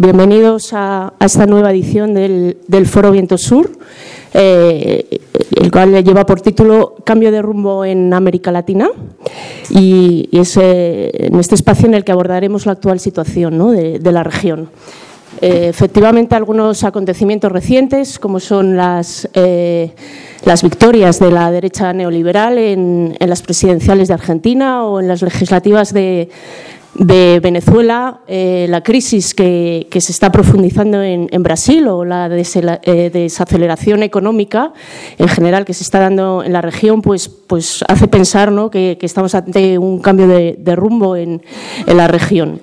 Bienvenidos a, esta nueva edición del, Foro Viento Sur, eh, el cual lleva por título Cambio de rumbo en América Latina y, es eh, en este espacio en el que abordaremos la actual situación de, la región. Eh, efectivamente, algunos acontecimientos recientes, como son las, las victorias de la derecha neoliberal en las presidenciales de Argentina o en las legislativas de, de Venezuela, eh, la crisis que, se está profundizando en, Brasil o la eh, desaceleración económica en general que se está dando en la región, pues, pues hace pensar que, estamos ante un cambio de, rumbo en, en la región.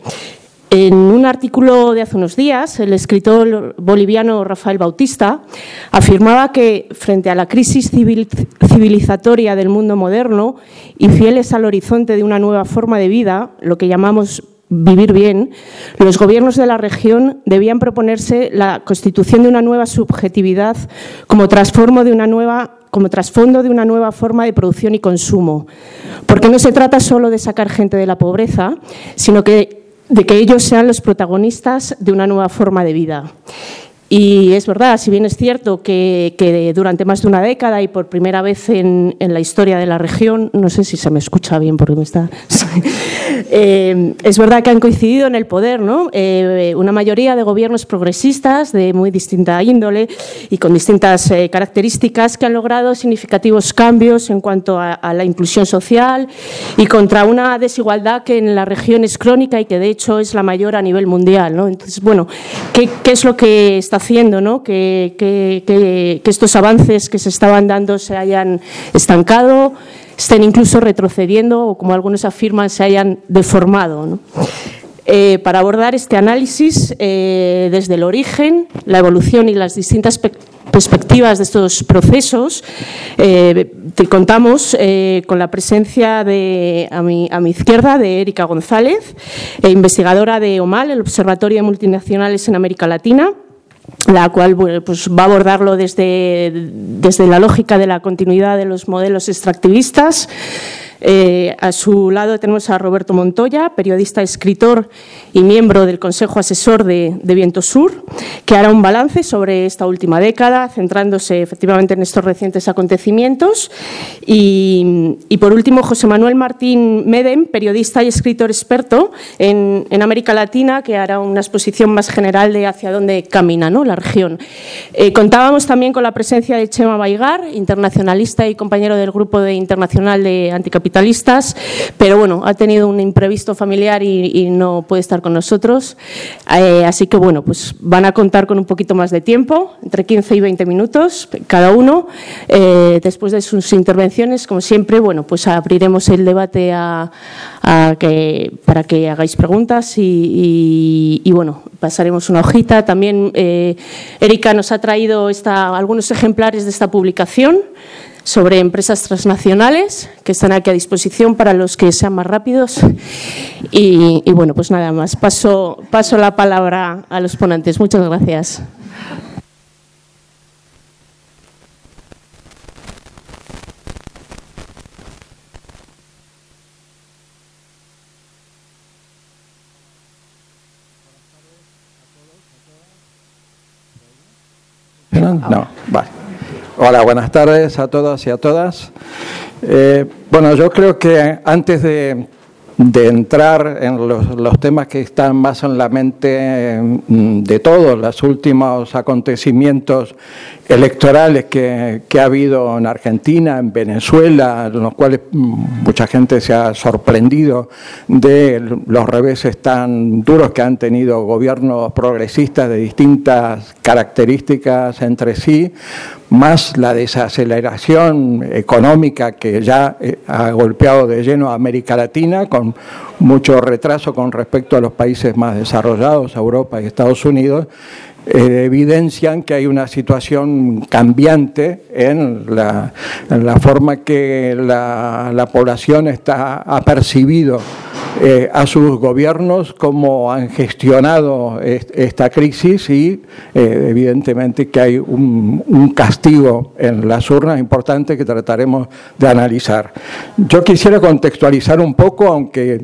En un artículo de hace unos días, el escritor boliviano Rafael Bautista afirmaba que frente a la crisis civilizatoria del mundo moderno y fieles al horizonte de una nueva forma de vida, lo que llamamos vivir bien, los gobiernos de la región debían proponerse la constitución de una nueva subjetividad como trasfondo de una nueva como trasfondo de una nueva forma de producción y consumo, porque no se trata solo de sacar gente de la pobreza, sino que de que ellos sean los protagonistas de una nueva forma de vida. Y es verdad, si bien es cierto que, durante más de una década y por primera vez en, la historia de la región, no sé si se me escucha bien porque me está... Eh, es verdad que han coincidido en el poder ¿no? Eh, una mayoría de gobiernos progresistas de muy distinta índole y con distintas eh, características que han logrado significativos cambios en cuanto a, la inclusión social y contra una desigualdad que en la región es crónica y que de hecho es la mayor a nivel mundial. ¿no? Entonces, bueno, ¿qué, ¿qué es lo que está haciendo, que, estos avances que se estaban dando se hayan estancado, estén incluso retrocediendo o, como algunos afirman, se hayan deformado. Eh, para abordar este análisis eh, desde el origen, la evolución y las distintas perspectivas de estos procesos, eh, contamos con la presencia de, a mi, izquierda de Erika González, investigadora de OMAL, el Observatorio de Multinacionales en América Latina, la cual pues va a abordarlo desde, desde la lógica de la continuidad de los modelos extractivistas eh, a su lado tenemos a Roberto Montoya, periodista, escritor y miembro del Consejo Asesor de, Viento Sur, que hará un balance sobre esta última década, centrándose efectivamente en estos recientes acontecimientos. Y, por último, José Manuel Martín Medem, periodista y escritor experto en, América Latina, que hará una exposición más general de hacia dónde camina ¿no? la región. Eh, contábamos también con la presencia de Chema Baigar, internacionalista y compañero del Grupo de Internacional de Anticapital pero bueno, ha tenido un imprevisto familiar y, no puede estar con nosotros. Eh, así que bueno, pues van a contar con un poquito más de tiempo, entre 15 y 20 minutos cada uno. Eh, después de sus intervenciones, como siempre, bueno, pues abriremos el debate a, que, para que hagáis preguntas y, bueno, pasaremos una hojita. También eh, Erika nos ha traído esta, algunos ejemplares de esta publicación sobre empresas transnacionales que están aquí a disposición para los que sean más rápidos. Y, bueno, pues nada más. Paso, paso la palabra a los ponentes. Muchas gracias. No, vale. Hola, buenas tardes a todos y a todas. Eh, bueno, yo creo que antes de, entrar en los, temas que están más en la mente mm, de todos, los últimos acontecimientos electorales que, ha habido en Argentina, en Venezuela, en los cuales mm, mucha gente se ha sorprendido de los reveses tan duros que han tenido gobiernos progresistas de distintas características entre sí, más la desaceleración económica que ya eh, ha golpeado de lleno a América Latina, con mucho retraso con respecto a los países más desarrollados, Europa y Estados Unidos, eh, evidencian que hay una situación cambiante en la, forma que la, población está, ha percibido eh, a sus gobiernos cómo han gestionado esta crisis y eh, evidentemente que hay un, castigo en las urnas importante que trataremos de analizar. Yo quisiera contextualizar un poco, aunque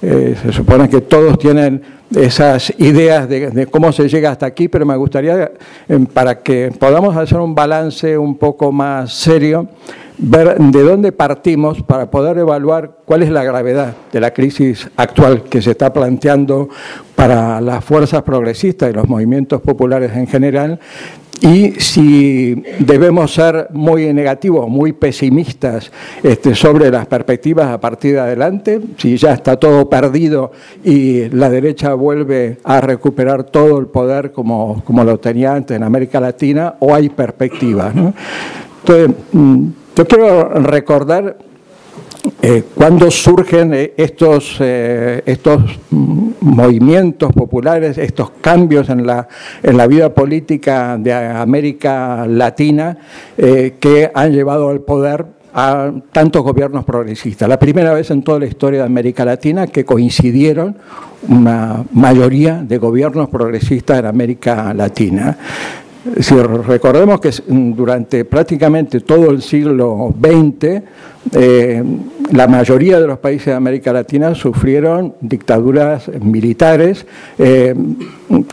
se supone que todos tienen esas ideas de, cómo se llega hasta aquí, pero me gustaría, eh, para que podamos hacer un balance un poco más serio, ver de dónde partimos para poder evaluar cuál es la gravedad de la crisis actual que se está planteando para las fuerzas progresistas y los movimientos populares en general y si debemos ser muy negativos, muy pesimistas este, sobre las perspectivas a partir de adelante, si ya está todo perdido y la derecha vuelve a recuperar todo el poder como, como lo tenía antes en América Latina, o hay perspectivas. Entonces, mm, yo quiero recordar eh, cuando surgen eh, estos, eh, estos movimientos populares, estos cambios en la, en la vida política de América Latina que han llevado al poder a tantos gobiernos progresistas. La primera vez en toda la historia de América Latina que coincidieron una mayoría de gobiernos progresistas en América Latina. Si recordemos que durante prácticamente todo el siglo XX, eh, la mayoría de los países de América Latina sufrieron dictaduras militares eh,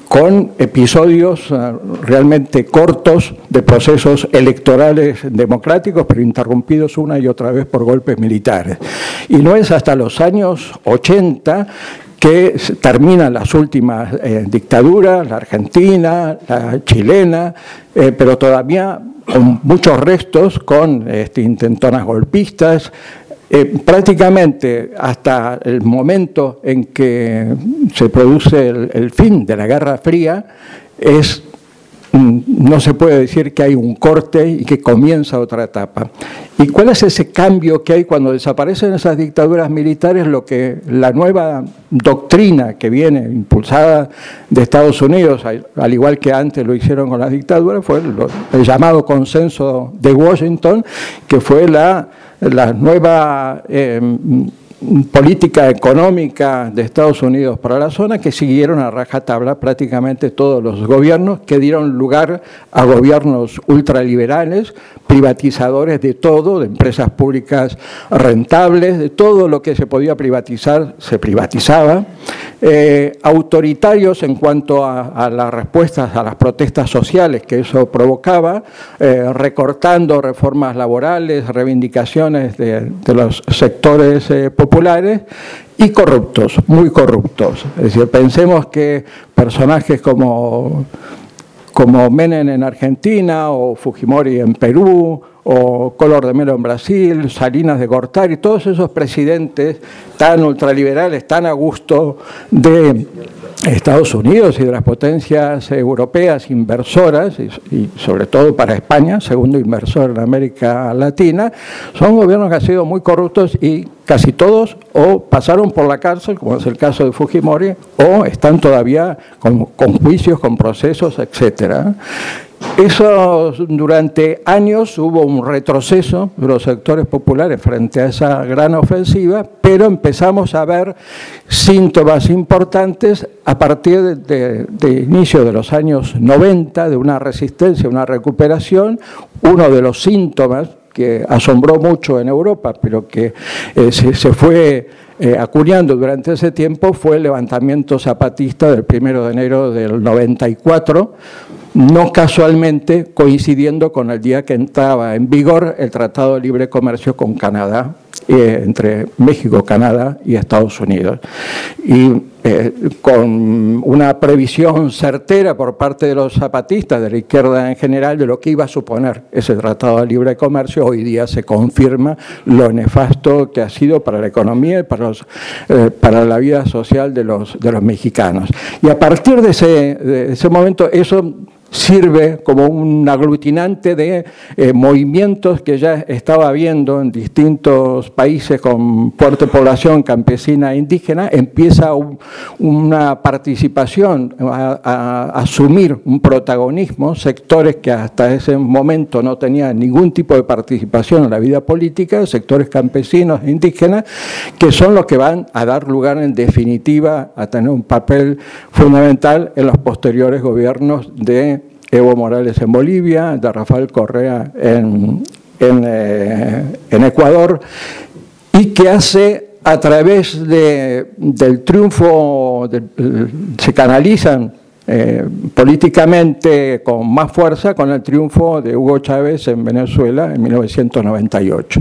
con episodios eh, realmente cortos de procesos electorales democráticos, pero interrumpidos una y otra vez por golpes militares. Y no es hasta los años 80 que terminan las últimas eh, dictaduras, la argentina, la chilena, eh, pero todavía con muchos restos, con este, intentonas golpistas. Eh, prácticamente hasta el momento en que se produce el fin de la Guerra Fría, es no se puede decir que hay un corte y que comienza otra etapa. ¿Y cuál es ese cambio que hay cuando desaparecen esas dictaduras militares? Lo que la nueva doctrina que viene impulsada de Estados Unidos, al igual que antes lo hicieron con las dictaduras, fue el, llamado consenso de Washington, que fue la, nueva... Eh, política económica de Estados Unidos para la zona que siguieron a rajatabla prácticamente todos los gobiernos que dieron lugar a gobiernos ultraliberales, privatizadores de todo, de empresas públicas rentables, de todo lo que se podía privatizar se privatizaba, eh, autoritarios en cuanto a, las respuestas a las protestas sociales que eso provocaba, eh, recortando reformas laborales, reivindicaciones de, los sectores eh, populares y corruptos, muy corruptos. Es decir, pensemos que personajes como, como Menem en Argentina o Fujimori en Perú o Color de Melo en Brasil, Salinas de Gortari, todos esos presidentes tan ultraliberales, tan a gusto de Estados Unidos y de las potencias europeas inversoras, y, sobre todo para España, segundo inversor en América Latina, son gobiernos que han sido muy corruptos y casi todos o pasaron por la cárcel, como es el caso de Fujimori, o están todavía con, con juicios, con procesos, etcétera. Eso durante años hubo un retroceso de los sectores populares frente a esa gran ofensiva, pero empezamos a ver síntomas importantes a partir de, inicio de los años 90, de una resistencia, una recuperación. Uno de los síntomas que asombró mucho en Europa, pero que eh, se, fue eh, acuñando durante ese tiempo, fue el levantamiento zapatista del 1 de enero del 94 no casualmente coincidiendo con el día que entraba en vigor el Tratado de Libre Comercio con Canadá, eh, entre México, Canadá y Estados Unidos. Y eh, con una previsión certera por parte de los zapatistas, de la izquierda en general, de lo que iba a suponer ese Tratado de Libre Comercio, hoy día se confirma lo nefasto que ha sido para la economía y para, eh, para la vida social de los, de los mexicanos. Y a partir de ese, de ese momento, eso sirve como un aglutinante de eh, movimientos que ya estaba habiendo en distintos países con fuerte población campesina e indígena, empieza una participación, a, asumir un protagonismo, sectores que hasta ese momento no tenían ningún tipo de participación en la vida política, sectores campesinos e indígenas, que son los que van a dar lugar en definitiva a tener un papel fundamental en los posteriores gobiernos de Evo Morales en Bolivia, de Rafael Correa en, eh, Ecuador, y que hace a través del triunfo, se canalizan eh, políticamente con más fuerza con el triunfo de Hugo Chávez en Venezuela en 1998.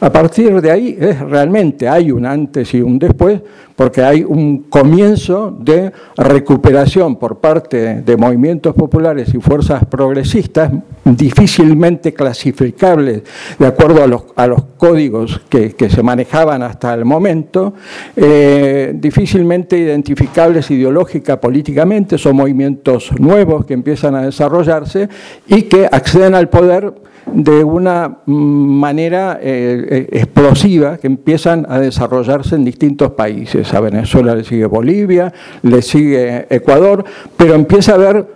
A partir de ahí es, realmente hay un antes y un después, porque hay un comienzo de recuperación por parte de movimientos populares y fuerzas progresistas difícilmente clasificables de acuerdo a los, códigos que, se manejaban hasta el momento, eh, difícilmente identificables ideológica, políticamente, son movimientos nuevos que empiezan a desarrollarse y que acceden al poder de una manera eh, eh, explosiva que empiezan a desarrollarse en distintos países. A Venezuela le sigue Bolivia, le sigue Ecuador, pero empieza a haber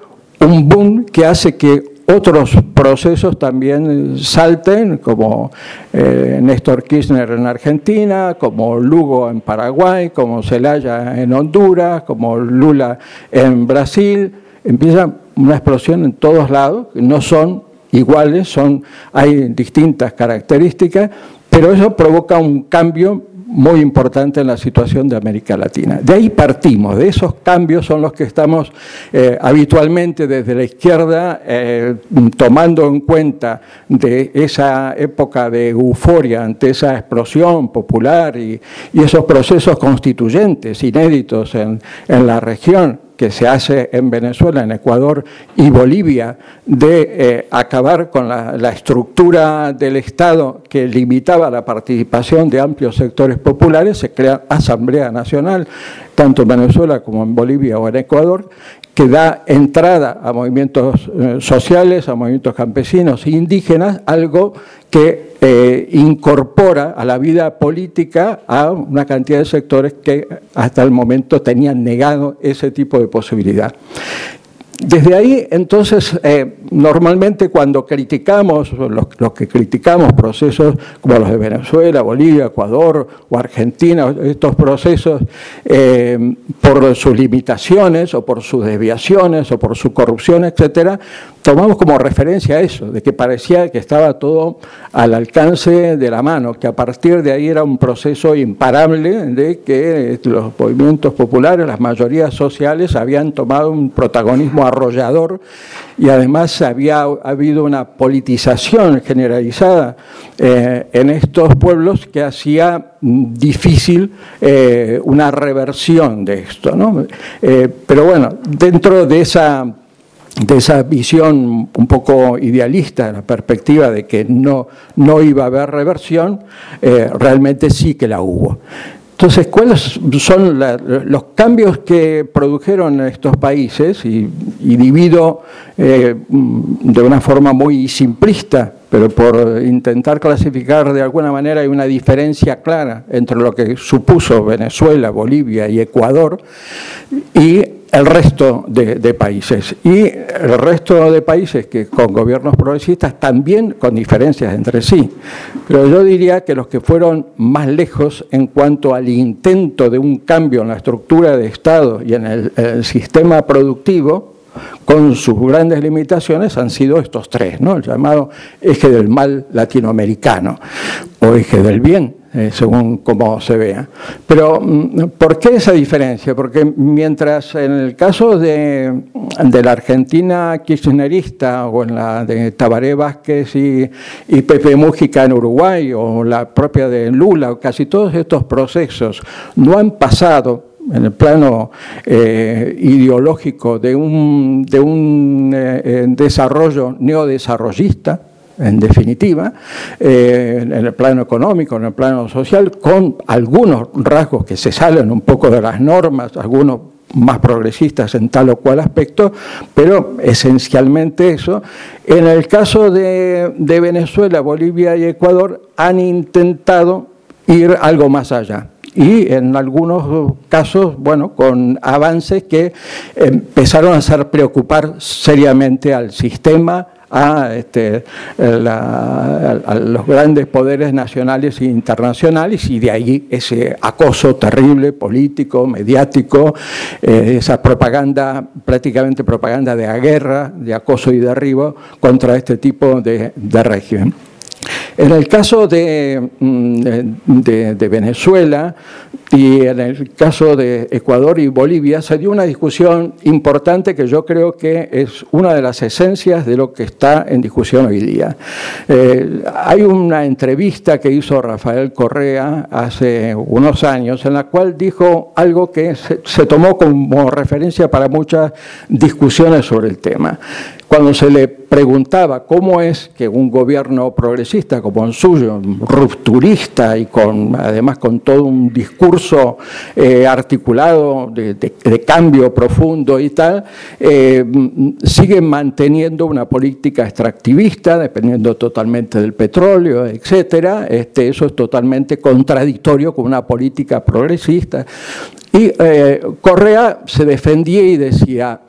un boom que hace que otros procesos también salten, como eh, Néstor Kirchner en Argentina, como Lugo en Paraguay, como Zelaya en Honduras, como Lula en Brasil. Empieza una explosión en todos lados, no son iguales, son, hay distintas características, pero eso provoca un cambio muy importante en la situación de América Latina. De ahí partimos, de esos cambios son los que estamos eh, habitualmente desde la izquierda eh, tomando en cuenta de esa época de euforia ante esa explosión popular y, esos procesos constituyentes inéditos en, en la región que se hace en Venezuela, en Ecuador y Bolivia, de eh, acabar con la, estructura del Estado que limitaba la participación de amplios sectores populares, se crea Asamblea Nacional, tanto en Venezuela como en Bolivia o en Ecuador, que da entrada a movimientos eh, sociales, a movimientos campesinos e indígenas, algo que eh, incorpora a la vida política a una cantidad de sectores que hasta el momento tenían negado ese tipo de posibilidad. Desde ahí, entonces, eh, normalmente cuando criticamos, los, que criticamos procesos como los de Venezuela, Bolivia, Ecuador o Argentina, estos procesos eh, por sus limitaciones o por sus desviaciones o por su corrupción, etcétera, tomamos como referencia eso, de que parecía que estaba todo al alcance de la mano, que a partir de ahí era un proceso imparable de que los movimientos populares, las mayorías sociales habían tomado un protagonismo arrollador y además había habido una politización generalizada eh, en estos pueblos que hacía difícil eh, una reversión de esto. Eh, pero bueno, dentro de esa de esa visión un poco idealista, la perspectiva de que no, no iba a haber reversión, realmente sí que la hubo. Entonces, ¿cuáles son los cambios que produjeron estos países? Y, divido eh, de una forma muy simplista, pero por intentar clasificar de alguna manera hay una diferencia clara entre lo que supuso Venezuela, Bolivia y Ecuador y el resto de, países. Y el resto de países que con gobiernos progresistas también con diferencias entre sí. Pero yo diría que los que fueron más lejos en cuanto al intento de un cambio en la estructura de Estado y en el, sistema productivo, con sus grandes limitaciones han sido estos tres, ¿no? el llamado eje del mal latinoamericano o eje del bien eh, según cómo se vea. Pero, mm, ¿por qué esa diferencia? Porque mientras en el caso de, la Argentina kirchnerista o en la de Tabaré Vázquez y, Pepe Mújica en Uruguay o la propia de Lula, casi todos estos procesos no han pasado en el plano eh, ideológico de un, de un eh, desarrollo neodesarrollista, en definitiva, eh, en el plano económico, en el plano social, con algunos rasgos que se salen un poco de las normas, algunos más progresistas en tal o cual aspecto, pero esencialmente eso. En el caso de, de Venezuela, Bolivia y Ecuador han intentado ir algo más allá y en algunos casos, bueno, con avances que empezaron a hacer preocupar seriamente al sistema, a, este, a, los grandes poderes nacionales e internacionales y de ahí ese acoso terrible político, mediático, eh, esa propaganda, prácticamente propaganda de guerra, de acoso y derribo contra este tipo de, de régimen. En el caso mm, de, Venezuela y en el caso de Ecuador y Bolivia se dio una discusión importante que yo creo que es una de las esencias de lo que está en discusión hoy día. Eh, hay una entrevista que hizo Rafael Correa hace unos años en la cual dijo algo que se tomó como referencia para muchas discusiones sobre el tema. Cuando se le preguntaba cómo es que un gobierno progresista como el suyo, rupturista y con además con todo un discurso eh, articulado de, cambio profundo y tal, eh, sigue manteniendo una política extractivista, dependiendo totalmente del petróleo, etcétera. Este, eso es totalmente contradictorio con una política progresista. Y eh, Correa se defendía y decía,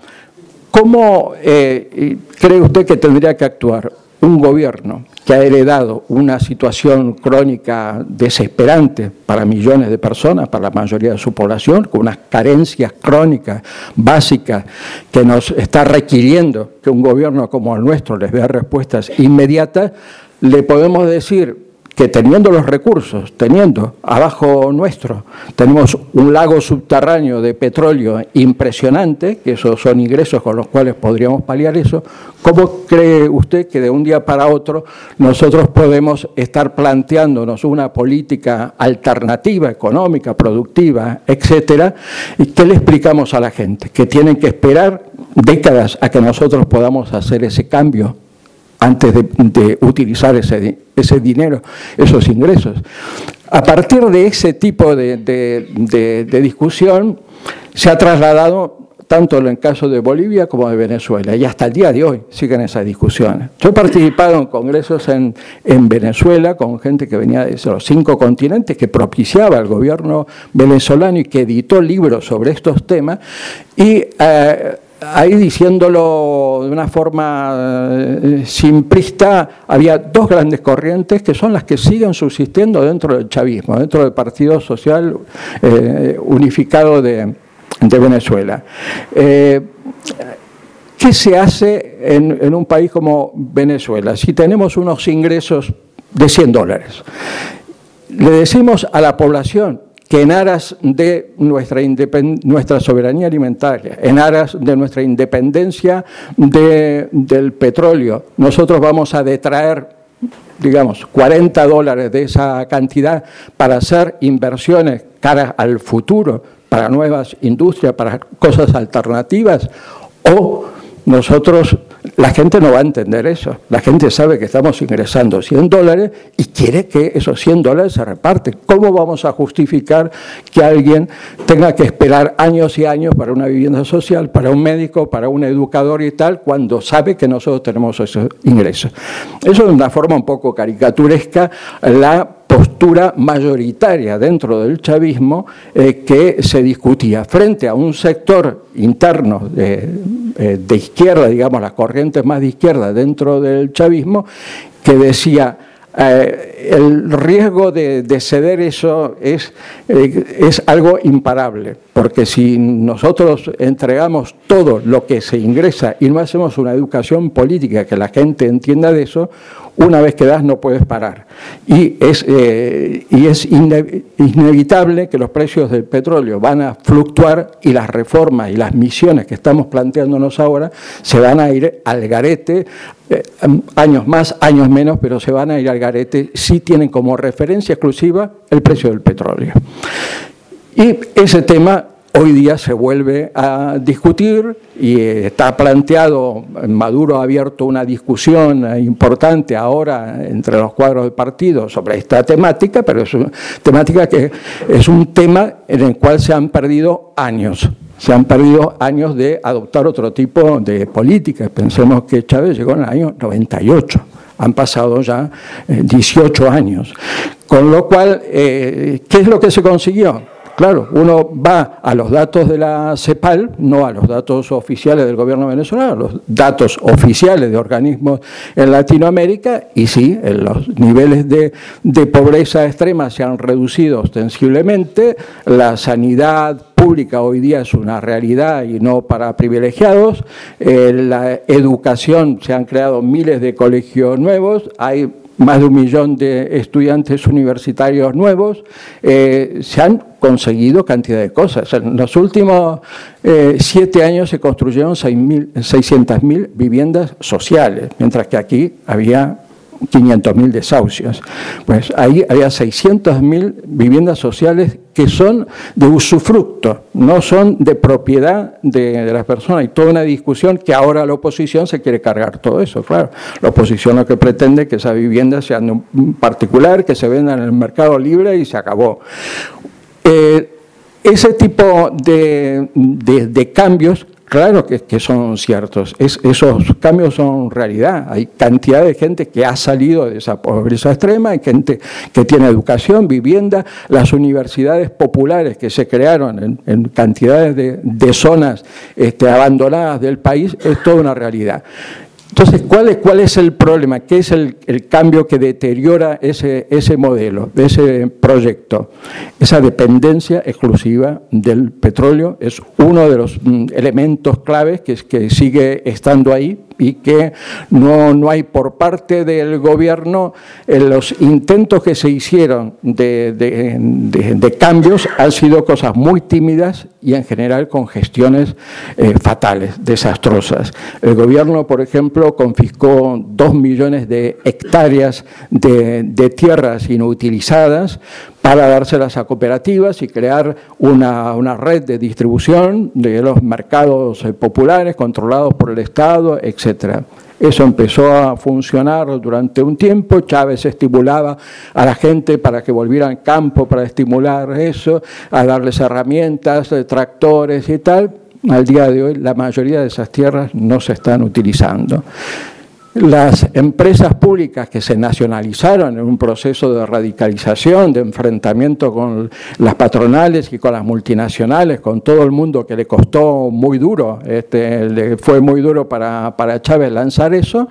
¿Cómo eh, cree usted que tendría que actuar un gobierno que ha heredado una situación crónica desesperante para millones de personas, para la mayoría de su población, con unas carencias crónicas básicas que nos está requiriendo que un gobierno como el nuestro les dé respuestas inmediatas, le podemos decir que teniendo los recursos, teniendo abajo nuestro, tenemos un lago subterráneo de petróleo impresionante, que esos son ingresos con los cuales podríamos paliar eso, ¿cómo cree usted que de un día para otro nosotros podemos estar planteándonos una política alternativa, económica, productiva, etcétera? ¿Y qué le explicamos a la gente? Que tienen que esperar décadas a que nosotros podamos hacer ese cambio antes de, utilizar ese, ese, dinero, esos ingresos. A partir de ese tipo de, discusión se ha trasladado tanto en el caso de Bolivia como de Venezuela, y hasta el día de hoy siguen esas discusiones. Yo he participado en congresos en, en Venezuela con gente que venía de los cinco continentes, que propiciaba al gobierno venezolano y que editó libros sobre estos temas, y eh, ahí diciéndolo de una forma eh, simplista, había dos grandes corrientes que son las que siguen subsistiendo dentro del chavismo, dentro del Partido Social eh, Unificado de, Venezuela. Eh, ¿Qué se hace en, en un país como Venezuela si tenemos unos ingresos de 100 dólares? Le decimos a la población, que en aras de nuestra, soberanía alimentaria, en aras de nuestra independencia del petróleo, nosotros vamos a detraer, digamos, 40 dólares de esa cantidad para hacer inversiones cara al futuro, para nuevas industrias, para cosas alternativas, o nosotros la gente no va a entender eso. La gente sabe que estamos ingresando 100 dólares y quiere que esos 100 dólares se reparten. ¿Cómo vamos a justificar que alguien tenga que esperar años y años para una vivienda social, para un médico, para un educador y tal, cuando sabe que nosotros tenemos esos ingresos? Eso es una forma un poco caricaturesca la postura mayoritaria dentro del chavismo eh, que se discutía frente a un sector interno de, eh, de izquierda, digamos, las corrientes más de izquierda dentro del chavismo, que decía, eh, el riesgo de, ceder eso es, eh, es algo imparable, porque si nosotros entregamos todo lo que se ingresa y no hacemos una educación política que la gente entienda de eso, una vez que das no puedes parar. Y es, eh, y es inevitable que los precios del petróleo van a fluctuar y las reformas y las misiones que estamos planteándonos ahora se van a ir al garete eh, años más, años menos, pero se van a ir al garete si tienen como referencia exclusiva el precio del petróleo. Y ese tema hoy día se vuelve a discutir y está planteado, Maduro ha abierto una discusión importante ahora entre los cuadros del partido sobre esta temática, pero es una temática que es un tema en el cual se han perdido años se han perdido años de adoptar otro tipo de políticas. Pensemos que Chávez llegó en el año 98 han pasado ya 18 años. Con lo cual, ¿qué es lo que se consiguió? Claro, uno va a los datos de la CEPAL, no a los datos oficiales del gobierno venezolano, a los datos oficiales de organismos en Latinoamérica, y sí, los niveles de, pobreza extrema se han reducido ostensiblemente, la sanidad pública hoy día es una realidad y no para privilegiados, eh, la educación, se han creado miles de colegios nuevos, hay más de un millón de estudiantes universitarios nuevos, eh, se han conseguido cantidad de cosas. En los últimos eh, siete años se construyeron 600.000 viviendas sociales, mientras que aquí había 500.000 desahucios. Pues ahí había 600.000 viviendas sociales que son de usufructo, no son de propiedad de, las personas. Hay toda una discusión que ahora la oposición se quiere cargar todo eso. Claro, la oposición lo que pretende es que esas viviendas sean de un particular, que se vendan en el mercado libre y se acabó. Eh, ese tipo de cambios Claro que, son ciertos, esos cambios son realidad. Hay cantidad de gente que ha salido de esa pobreza extrema, hay gente que tiene educación, vivienda, las universidades populares que se crearon en, cantidades de, zonas este, abandonadas del país, es toda una realidad. Entonces, ¿cuál es, ¿cuál es el problema? ¿Qué es el, cambio que deteriora ese, ese modelo, ese proyecto? Esa dependencia exclusiva del petróleo es uno de los mm, elementos claves que, que sigue estando ahí y que no, no hay por parte del gobierno eh, los intentos que se hicieron de, de, cambios han sido cosas muy tímidas y en general con gestiones eh, fatales, desastrosas. El gobierno, por ejemplo, confiscó dos millones de hectáreas de, tierras inutilizadas para dárselas a cooperativas y crear una, una, red de distribución de los mercados eh, populares controlados por el Estado, etc. Eso empezó a funcionar durante un tiempo, Chávez estimulaba a la gente para que volviera al campo, para estimular eso, a darles herramientas, eh, tractores y tal. Al día de hoy la mayoría de esas tierras no se están utilizando. Las empresas públicas que se nacionalizaron en un proceso de radicalización, de enfrentamiento con las patronales y con las multinacionales, con todo el mundo que le costó muy duro, este, le fue muy duro para, para Chávez lanzar eso,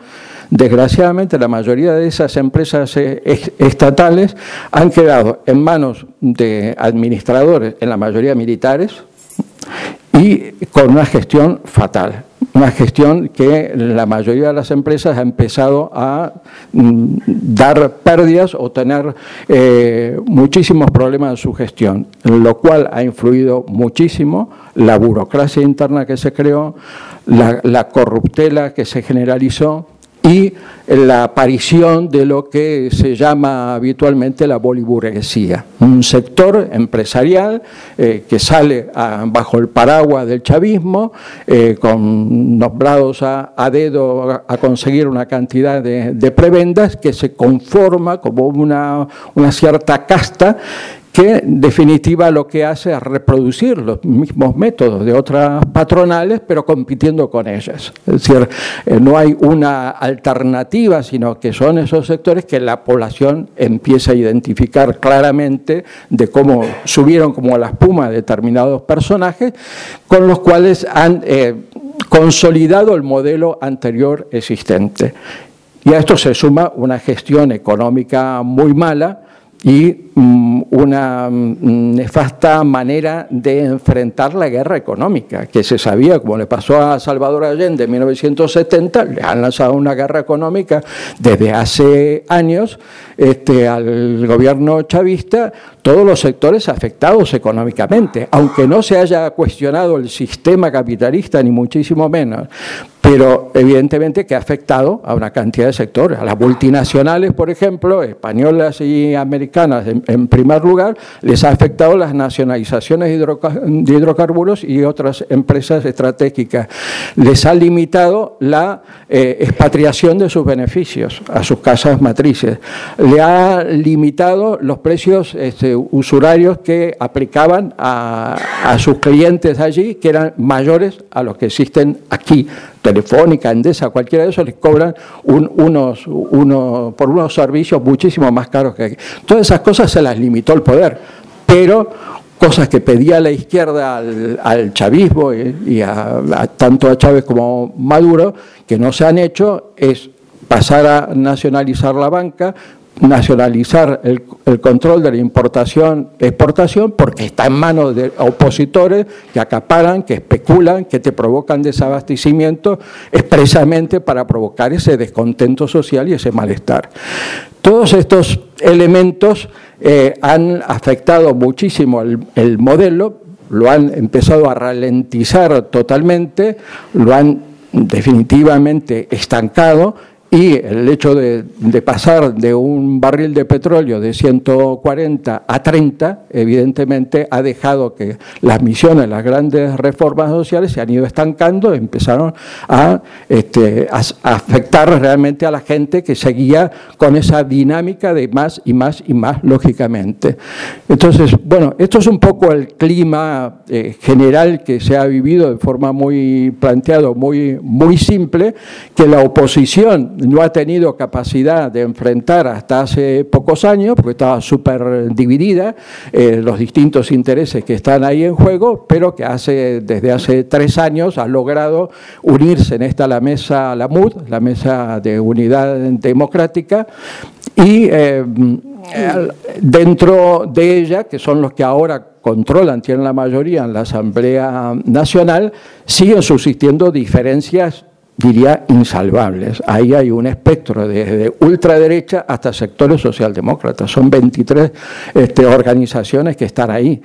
desgraciadamente la mayoría de esas empresas eh, estatales han quedado en manos de administradores, en la mayoría militares, y con una gestión fatal. Una gestión que la mayoría de las empresas ha empezado a mm, dar pérdidas o tener eh, muchísimos problemas en su gestión, lo cual ha influido muchísimo la burocracia interna que se creó, la corruptela que se generalizó y la aparición de lo que se llama habitualmente la boliburguesía, un sector empresarial eh, que sale bajo el paraguas del chavismo, eh, con nombrados a, dedo a, conseguir una cantidad de, prebendas, que se conforma como una cierta casta que en definitiva lo que hace es reproducir los mismos métodos de otras patronales, pero compitiendo con ellas. Es decir, eh, no hay una alternativa, sino que son esos sectores que la población empieza a identificar claramente de cómo subieron como a la espuma determinados personajes, con los cuales han eh, consolidado el modelo anterior existente. Y a esto se suma una gestión económica muy mala, y una mm, nefasta manera de enfrentar la guerra económica, que se sabía, como le pasó a Salvador Allende en 1970, le han lanzado una guerra económica desde hace años este, al gobierno chavista, todos los sectores afectados económicamente, aunque no se haya cuestionado el sistema capitalista, ni muchísimo menos, pero evidentemente que ha afectado a una cantidad de sectores, a las multinacionales, por ejemplo, españolas y americanas en, primer lugar, les ha afectado las nacionalizaciones de hidrocarburos y otras empresas estratégicas. Les ha limitado la eh, expatriación de sus beneficios a sus casas matrices. Le ha limitado los precios este, usurarios que aplicaban a, a sus clientes allí, que eran mayores a los que existen aquí. Telefónica, Endesa, cualquiera de esos les cobran unos, unos, por unos servicios muchísimo más caros que aquí. Todas esas cosas se las limitó el poder, pero cosas que pedía la izquierda al, chavismo y, a, tanto a Chávez como Maduro, que no se han hecho, es pasar a nacionalizar la banca, nacionalizar el, control de la importación, exportación, porque está en manos de opositores que acaparan, que especulan, que te provocan desabastecimiento expresamente para provocar ese descontento social y ese malestar. Todos estos elementos eh, han afectado muchísimo el modelo, lo han empezado a ralentizar totalmente, lo han definitivamente estancado y el hecho de, pasar de un barril de petróleo de 140 a 30, evidentemente ha dejado que las misiones, las grandes reformas sociales se han ido estancando, empezaron a, este, a, afectar realmente a la gente que seguía con esa dinámica de más y más y más, lógicamente. Entonces, bueno, esto es un poco el clima eh, general que se ha vivido de forma muy planteado, muy, muy simple, que la oposición no ha tenido capacidad de enfrentar hasta hace pocos años, porque estaba súper dividida, eh, los distintos intereses que están ahí en juego, pero que hace, desde hace tres años ha logrado unirse en esta la mesa, la MUD, la Mesa de Unidad Democrática, y eh, dentro de ella, que son los que ahora controlan, tienen la mayoría en la Asamblea Nacional, siguen subsistiendo diferencias diría, insalvables. Ahí hay un espectro desde ultraderecha hasta sectores socialdemócratas. Son 23 este, organizaciones que están ahí.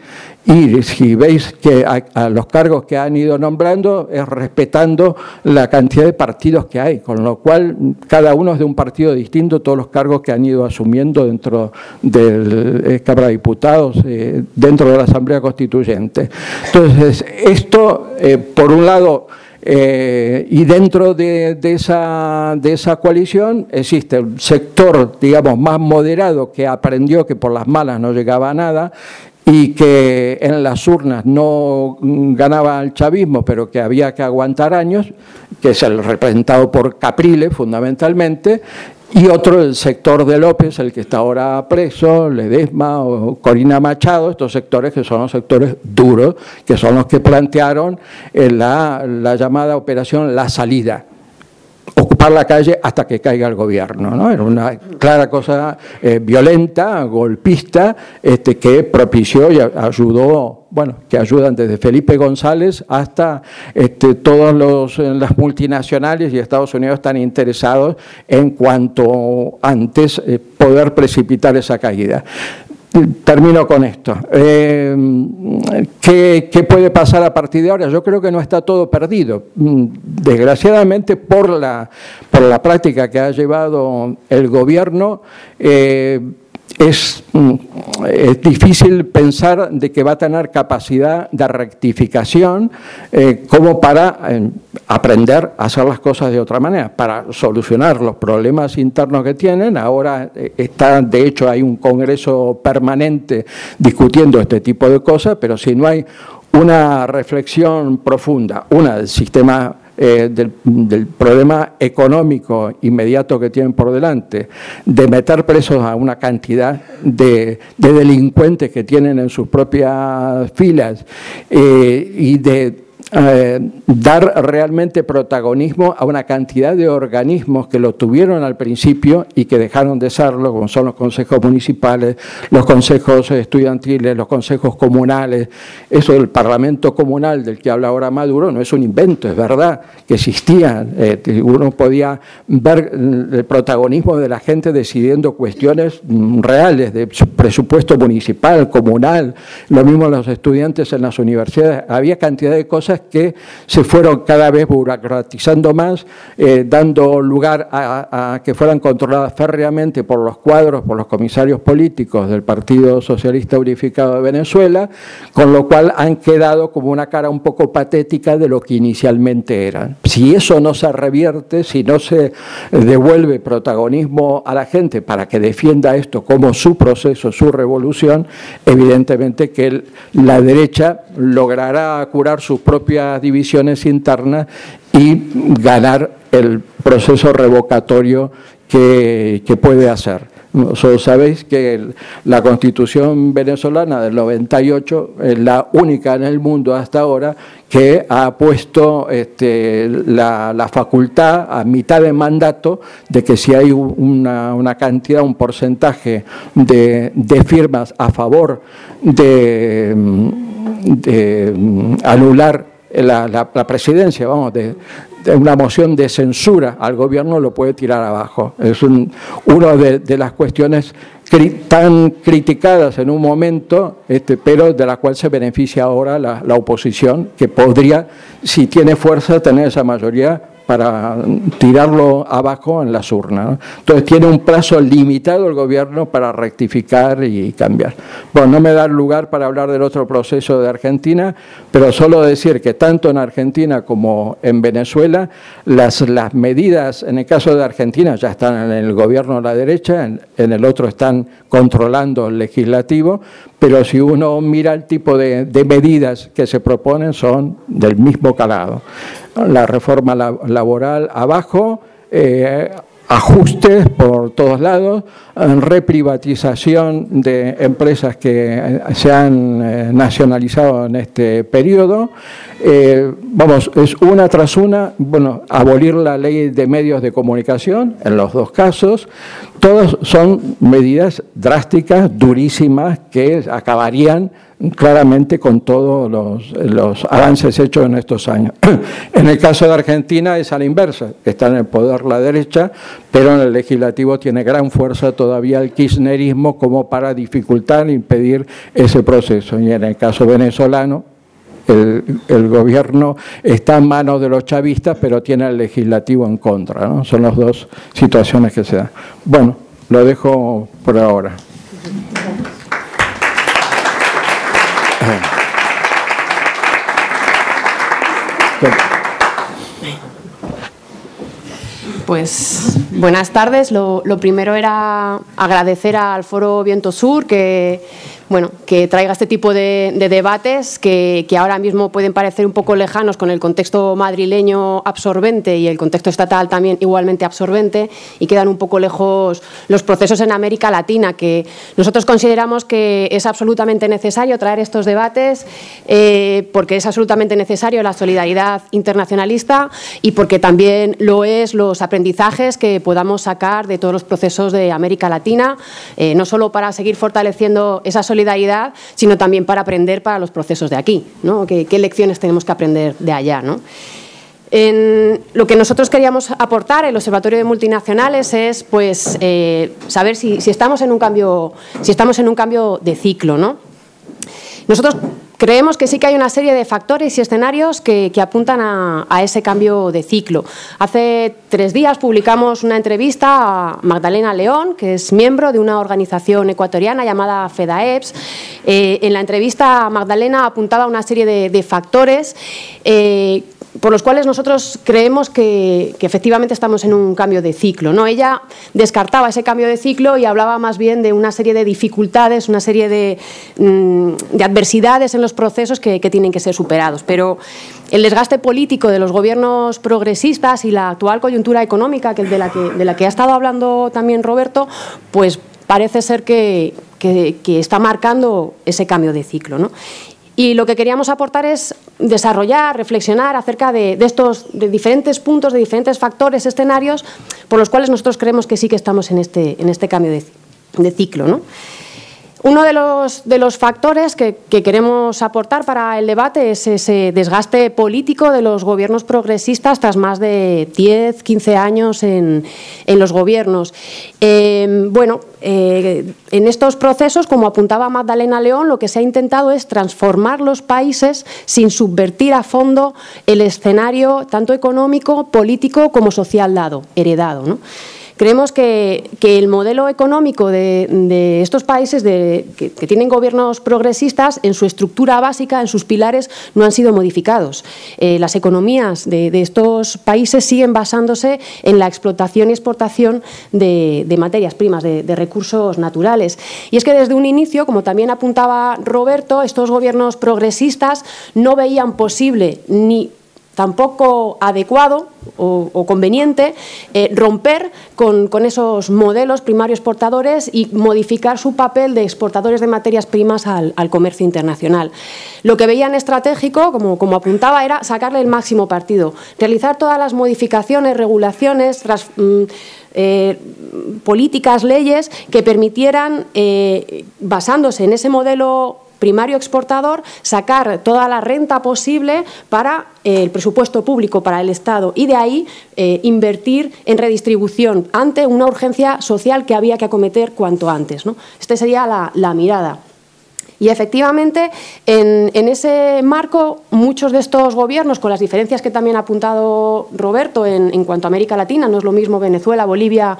Y si veis que a, los cargos que han ido nombrando es respetando la cantidad de partidos que hay, con lo cual cada uno es de un partido distinto, todos los cargos que han ido asumiendo dentro del eh, Cámara de Diputados, eh, dentro de la Asamblea Constituyente. Entonces, esto, eh, por un lado, eh, y dentro de, esa, de esa coalición existe un sector, digamos, más moderado que aprendió que por las malas no llegaba a nada y que en las urnas no ganaba el chavismo, pero que había que aguantar años, que es el representado por Caprile fundamentalmente, y otro el sector de López, el que está ahora preso, Ledesma o Corina Machado, estos sectores que son los sectores duros, que son los que plantearon eh, la llamada operación La Salida ocupar la calle hasta que caiga el gobierno. ¿no? Era una clara cosa eh, violenta, golpista, este, que propició y ayudó, bueno, que ayudan desde Felipe González hasta este, todos los las multinacionales y Estados Unidos están interesados en cuanto antes eh, poder precipitar esa caída. Termino con esto. Eh, ¿qué, puede pasar a partir de ahora? Yo creo que no está todo perdido. Mm, desgraciadamente, por la, por la práctica que ha llevado el gobierno, eh, es, mm, es, difícil pensar de que va a tener capacidad de rectificación eh, como para eh, aprender a hacer las cosas de otra manera, para solucionar los problemas internos que tienen. Ahora eh, está, de hecho, hay un congreso permanente discutiendo este tipo de cosas, pero si no hay una reflexión profunda, una del sistema eh, del, problema económico inmediato que tienen por delante, de meter presos a una cantidad de, delincuentes que tienen en sus propias filas eh, y de eh, dar realmente protagonismo a una cantidad de organismos que lo tuvieron al principio y que dejaron de serlo, como son los consejos municipales, los consejos estudiantiles, los consejos comunales. Eso del Parlamento comunal del que habla ahora Maduro no es un invento, es verdad que existía. Eh, uno podía ver el protagonismo de la gente decidiendo cuestiones mm, reales de presupuesto municipal, comunal, lo mismo los estudiantes en las universidades. Había cantidad de cosas que se fueron cada vez burocratizando más, eh, dando lugar a, que fueran controladas férreamente por los cuadros, por los comisarios políticos del Partido Socialista Unificado de Venezuela, con lo cual han quedado como una cara un poco patética de lo que inicialmente eran. Si eso no se revierte, si no se devuelve protagonismo a la gente para que defienda esto como su proceso, su revolución, evidentemente que la derecha logrará curar sus propias divisiones internas y ganar el proceso revocatorio que, puede hacer. Vosotros sabéis que la constitución venezolana del 98 es la única en el mundo hasta ahora que ha puesto este, la, facultad a mitad de mandato de que si hay una, cantidad, un porcentaje de, firmas a favor de, anular la, presidencia, vamos, de, una moción de censura al gobierno lo puede tirar abajo. Es un, una de, las cuestiones tan criticadas en un momento, este, pero de la cual se beneficia ahora la, la oposición, que podría, si tiene fuerza, tener esa mayoría para tirarlo abajo en las urnas. Entonces tiene un plazo limitado el gobierno para rectificar y cambiar. Bueno, no me da lugar para hablar del otro proceso de Argentina, pero solo decir que tanto en Argentina como en Venezuela, las, las medidas, en el caso de Argentina ya están en el gobierno de la derecha, en el otro están controlando el legislativo, pero si uno mira el tipo de, medidas que se proponen son del mismo calado. La reforma laboral abajo, eh, ajustes por todos lados, reprivatización de empresas que se han eh, nacionalizado en este periodo. Eh, vamos, es una tras una, bueno, abolir la ley de medios de comunicación en los dos casos. Todas son medidas drásticas, durísimas, que acabarían claramente con todos los, avances hechos en estos años. En el caso de Argentina es a la inversa, está en el poder la derecha, pero en el legislativo tiene gran fuerza todavía el kirchnerismo como para dificultar e impedir ese proceso. Y en el caso venezolano, el, gobierno está en manos de los chavistas, pero tiene el legislativo en contra. Son las dos situaciones que se dan. Bueno, lo dejo por ahora. Pues buenas tardes. Lo, primero era agradecer al Foro Viento Sur que bueno, que traiga este tipo de, debates que, ahora mismo pueden parecer un poco lejanos con el contexto madrileño absorbente y el contexto estatal también igualmente absorbente y quedan un poco lejos los procesos en América Latina, que nosotros consideramos que es absolutamente necesario traer estos debates eh, porque es absolutamente necesario la solidaridad internacionalista y porque también lo es los aprendizajes que podamos sacar de todos los procesos de América Latina, eh, no solo para seguir fortaleciendo esa solidaridad, solidaridad, sino también para aprender para los procesos de aquí, ¿no? ¿Qué, lecciones tenemos que aprender de allá, ¿no? En lo que nosotros queríamos aportar, el Observatorio de Multinacionales, es pues, eh, saber si, si, estamos en un cambio, si estamos en un cambio de ciclo. ¿no? Nosotros Creemos que sí que hay una serie de factores y escenarios que, apuntan a, ese cambio de ciclo. Hace tres días publicamos una entrevista a Magdalena León, que es miembro de una organización ecuatoriana llamada FEDAEPS. Eh, en la entrevista, Magdalena apuntaba una serie de, factores eh, por los cuales nosotros creemos que, efectivamente estamos en un cambio de ciclo. ¿no? Ella descartaba ese cambio de ciclo y hablaba más bien de una serie de dificultades, una serie de, mm, adversidades en los procesos que, tienen que ser superados. Pero el desgaste político de los gobiernos progresistas y la actual coyuntura económica, que de, la que, de la que ha estado hablando también Roberto, pues parece ser que, que, está marcando ese cambio de ciclo. ¿no? Y lo que queríamos aportar es desarrollar, reflexionar acerca de, estos de diferentes puntos, de diferentes factores, escenarios, por los cuales nosotros creemos que sí que estamos en este, en este cambio de, ciclo. Uno de los, de los factores que, queremos aportar para el debate es ese desgaste político de los gobiernos progresistas tras más de 10, 15 años en, los gobiernos. Em, bueno, eh, en estos procesos, como apuntaba Magdalena León, lo que se ha intentado es transformar los países sin subvertir a fondo el escenario tanto económico, político como social dado, heredado. ¿no? Creemos que, el modelo económico de, estos países que, tienen gobiernos progresistas, en su estructura básica, en sus pilares, no han sido modificados. Eh, las economías de, estos países siguen basándose en la explotación y exportación de, materias primas, de, recursos naturales. Y es que desde un inicio, como también apuntaba Roberto, estos gobiernos progresistas no veían posible ni tampoco adecuado o, conveniente eh, romper con, esos modelos primarios exportadores y modificar su papel de exportadores de materias primas al, comercio internacional. Lo que veían estratégico, como, apuntaba, era sacarle el máximo partido, realizar todas las modificaciones, regulaciones, mm, eh, políticas, leyes que permitieran, eh, basándose en ese modelo primario exportador, sacar toda la renta posible para eh, el presupuesto público, para el Estado, y de ahí eh, invertir en redistribución ante una urgencia social que había que acometer cuanto antes. ¿no? Esta sería la, mirada. Y efectivamente, en, ese marco, muchos de estos gobiernos, con las diferencias que también ha apuntado Roberto en, en cuanto a América Latina, no es lo mismo Venezuela, Bolivia,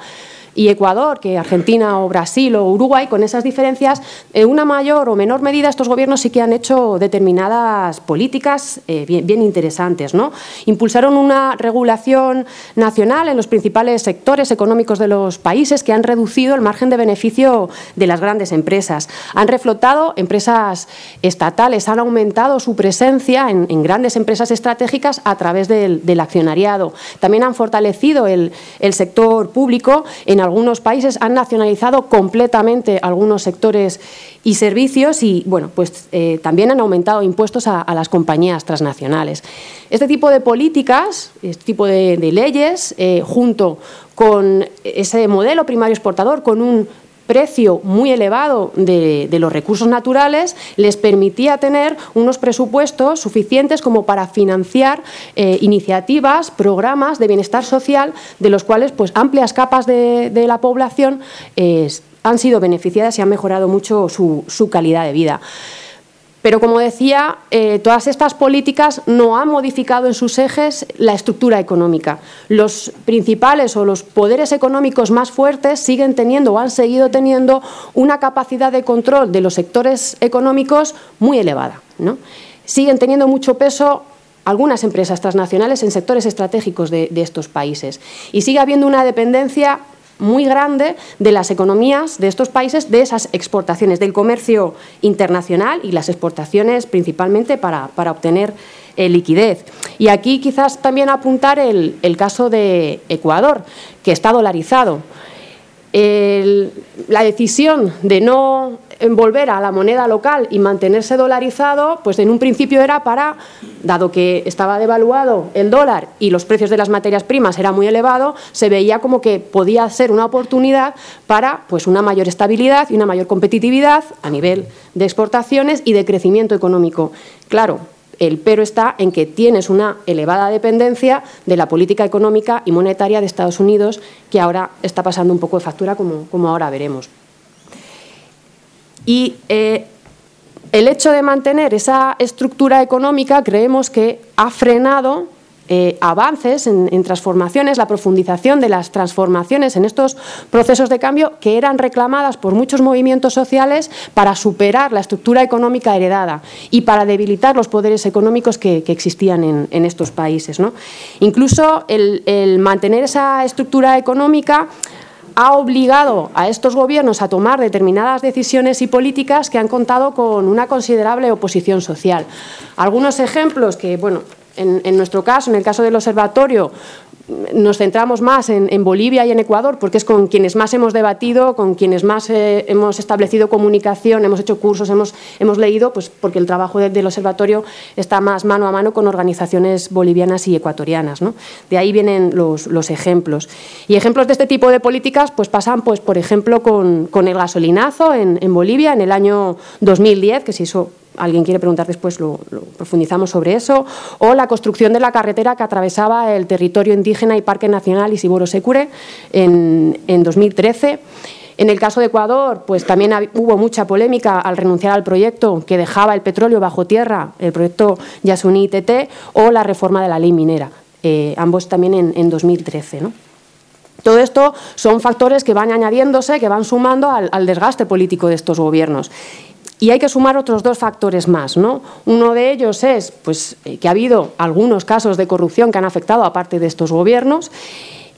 y Ecuador que Argentina o Brasil o Uruguay, con esas diferencias, en una mayor o menor medida estos gobiernos sí que han hecho determinadas políticas eh, bien, interesantes. ¿no? Impulsaron una regulación nacional en los principales sectores económicos de los países que han reducido el margen de beneficio de las grandes empresas. Han reflotado empresas estatales, han aumentado su presencia en, grandes empresas estratégicas a través del, accionariado. También han fortalecido el, el sector público algunos países han nacionalizado completamente algunos sectores y servicios y bueno, pues eh, también han aumentado impuestos a, las compañías transnacionales. Este tipo de políticas, este tipo de, leyes, eh, junto con ese modelo primario exportador, con un precio muy elevado de, los recursos naturales les permitía tener unos presupuestos suficientes como para financiar eh, iniciativas, programas de bienestar social de los cuales pues, amplias capas de, la población eh, han sido beneficiadas y han mejorado mucho su calidad de vida. Pero, como decía, eh, todas estas políticas no han modificado en sus ejes la estructura económica. Los principales o los poderes económicos más fuertes siguen teniendo o han seguido teniendo una capacidad de control de los sectores económicos muy elevada. Siguen teniendo mucho peso algunas empresas transnacionales en sectores estratégicos de estos países. Y sigue habiendo una dependencia muy grande de las economías de estos países de esas exportaciones, del comercio internacional y las exportaciones principalmente para, obtener eh, liquidez. Y aquí quizás también apuntar el, el caso de Ecuador, que está dolarizado. La decisión de no volver a la moneda local y mantenerse dolarizado, pues en un principio era para, dado que estaba devaluado el dólar y los precios de las materias primas era muy elevado, se veía como que podía ser una oportunidad para pues una mayor estabilidad y una mayor competitividad a nivel de exportaciones y de crecimiento económico. Claro, el pero está en que tienes una elevada dependencia de la política económica y monetaria de Estados Unidos, que ahora está pasando un poco de factura, como, como ahora veremos. Y eh, el hecho de mantener esa estructura económica creemos que ha frenado eh, avances en, transformaciones, la profundización de las transformaciones en estos procesos de cambio que eran reclamadas por muchos movimientos sociales para superar la estructura económica heredada y para debilitar los poderes económicos que, existían en, estos países. Incluso el mantener esa estructura económica ha obligado a estos gobiernos a tomar determinadas decisiones y políticas que han contado con una considerable oposición social. Algunos ejemplos que, bueno, en, nuestro caso, en el caso del observatorio, nos centramos más en, Bolivia y en Ecuador porque es con quienes más hemos debatido, con quienes más eh, hemos establecido comunicación, hemos hecho cursos, hemos, hemos leído, pues porque el trabajo del observatorio está más mano a mano con organizaciones bolivianas y ecuatorianas. ¿no? De ahí vienen los, los, ejemplos. Y ejemplos de este tipo de políticas pues pasan, pues, por ejemplo, con, con el gasolinazo en, en Bolivia en el año 2010, que se hizo alguien quiere preguntar después, lo, profundizamos sobre eso, o la construcción de la carretera que atravesaba el territorio indígena y Parque Nacional Isiboro Secure en, en 2013. En el caso de Ecuador, pues también hubo mucha polémica al renunciar al proyecto que dejaba el petróleo bajo tierra, el proyecto Yasuní TT, o la reforma de la ley minera, eh, ambos también en, en 2013. ¿no? Todo esto son factores que van añadiéndose, que van sumando al, desgaste político de estos gobiernos. Y hay que sumar otros dos factores más. ¿no? Uno de ellos es pues, eh, que ha habido algunos casos de corrupción que han afectado a parte de estos gobiernos.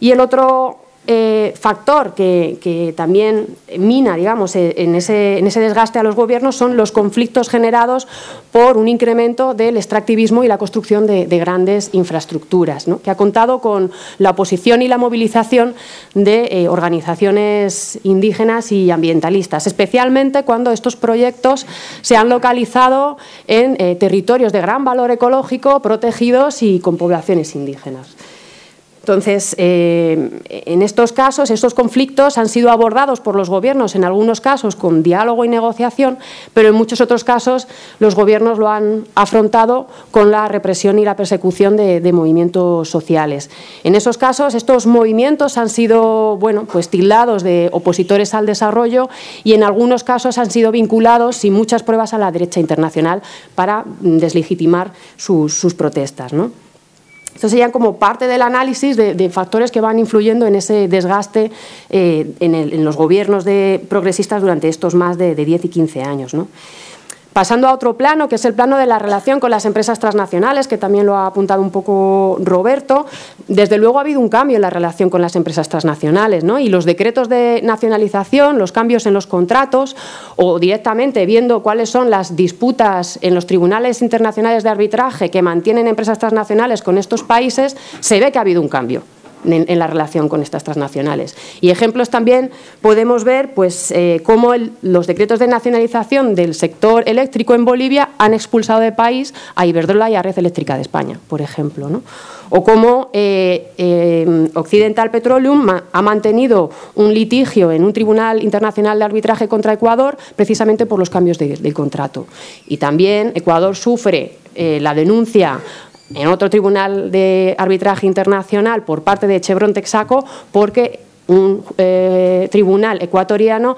Y el otro eh, factor que, también mina, digamos, eh, en ese, desgaste a los gobiernos son los conflictos generados por un incremento del extractivismo y la construcción de, grandes infraestructuras, que ha contado con la oposición y la movilización de eh, organizaciones indígenas y ambientalistas, especialmente cuando estos proyectos se han localizado en territorios de gran valor ecológico, protegidos y con poblaciones indígenas. Entonces, eh, en estos casos, estos conflictos han sido abordados por los gobiernos, en algunos casos con diálogo y negociación, pero en muchos otros casos los gobiernos lo han afrontado con la represión y la persecución de, movimientos sociales. En esos casos, estos movimientos han sido, bueno, pues tildados de opositores al desarrollo y en algunos casos han sido vinculados sin muchas pruebas a la derecha internacional para deslegitimar sus, sus protestas, ¿no? Esto sería como parte del análisis de, factores que van influyendo en ese desgaste eh, en, los gobiernos de progresistas durante estos más de, de 10 y 15 años. ¿no? Pasando a otro plano, que es el plano de la relación con las empresas transnacionales, que también lo ha apuntado un poco Roberto, desde luego ha habido un cambio en la relación con las empresas transnacionales, ¿no? Y los decretos de nacionalización, los cambios en los contratos o directamente viendo cuáles son las disputas en los tribunales internacionales de arbitraje que mantienen empresas transnacionales con estos países, se ve que ha habido un cambio en, la relación con estas transnacionales. Y ejemplos también podemos ver pues, eh, cómo los decretos de nacionalización del sector eléctrico en Bolivia han expulsado de país a Iberdrola y a Red Eléctrica de España, por ejemplo. ¿no? O cómo eh, eh, Occidental Petroleum ha mantenido un litigio en un tribunal internacional de arbitraje contra Ecuador precisamente por los cambios del contrato. Y también Ecuador sufre la denuncia en otro tribunal de arbitraje internacional por parte de Chevron Texaco porque un eh, tribunal ecuatoriano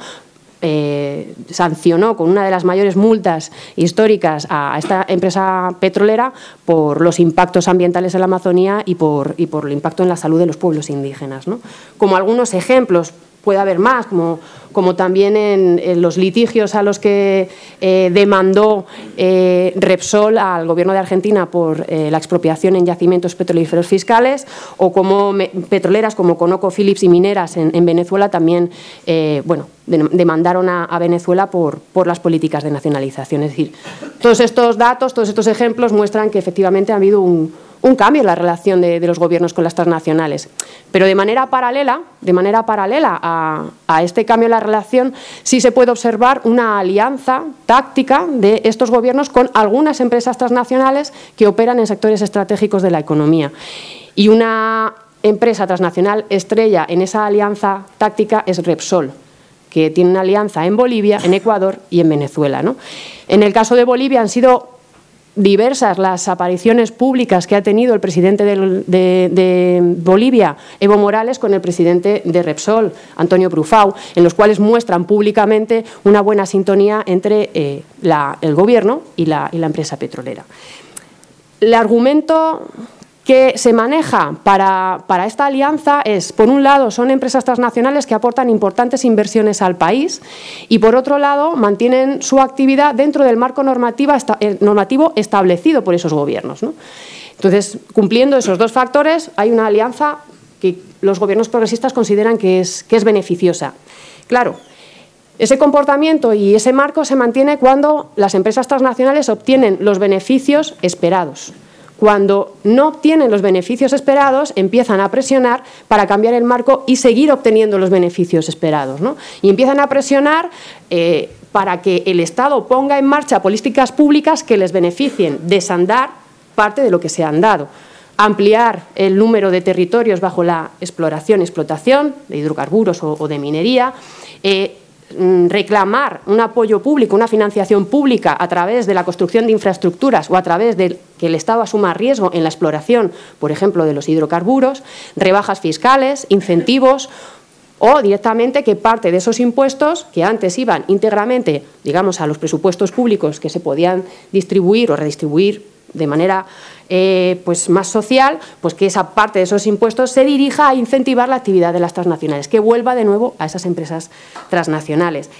eh, sancionó con una de las mayores multas históricas a esta empresa petrolera por los impactos ambientales en la Amazonía y por, y por el impacto en la salud de los pueblos indígenas. ¿no? Como algunos ejemplos, puede haber más, como, como también en, los litigios a los que eh, demandó eh, Repsol al Gobierno de Argentina por eh, la expropiación en yacimientos petrolíferos fiscales, o como petroleras como Conoco, Phillips y mineras en, Venezuela también bueno, demandaron a, a, Venezuela por, por las políticas de nacionalización. Es decir, todos estos datos, todos estos ejemplos muestran que efectivamente ha habido un un cambio en la relación de, los gobiernos con las transnacionales. Pero de manera paralela, de manera paralela a, este cambio en la relación, sí se puede observar una alianza táctica de estos gobiernos con algunas empresas transnacionales que operan en sectores estratégicos de la economía. Y una empresa transnacional estrella en esa alianza táctica es Repsol, que tiene una alianza en Bolivia, en Ecuador y en Venezuela. En el caso de Bolivia han sido diversas las apariciones públicas que ha tenido el presidente de, Bolivia, Evo Morales, con el presidente de Repsol, Antonio Brufau, en los cuales muestran públicamente una buena sintonía entre eh, el gobierno y la, y la empresa petrolera. El argumento que se maneja para, esta alianza es, por un lado, son empresas transnacionales que aportan importantes inversiones al país y, por otro lado, mantienen su actividad dentro del marco normativo establecido por esos gobiernos. Entonces, cumpliendo esos dos factores, hay una alianza que los gobiernos progresistas consideran que es, que es beneficiosa. Claro, ese comportamiento y ese marco se mantiene cuando las empresas transnacionales obtienen los beneficios esperados cuando no obtienen los beneficios esperados, empiezan a presionar para cambiar el marco y seguir obteniendo los beneficios esperados. Y empiezan a presionar eh, para que el Estado ponga en marcha políticas públicas que les beneficien, desandar parte de lo que se han dado ampliar el número de territorios bajo la exploración y explotación de hidrocarburos o, de minería, eh, reclamar un apoyo público, una financiación pública a través de la construcción de infraestructuras o a través de que el Estado asuma riesgo en la exploración, por ejemplo, de los hidrocarburos, rebajas fiscales, incentivos o directamente que parte de esos impuestos que antes iban íntegramente, digamos, a los presupuestos públicos que se podían distribuir o redistribuir de manera eh, pues más social, pues que esa parte de esos impuestos se dirija a incentivar la actividad de las transnacionales, que vuelva de nuevo a esas empresas transnacionales.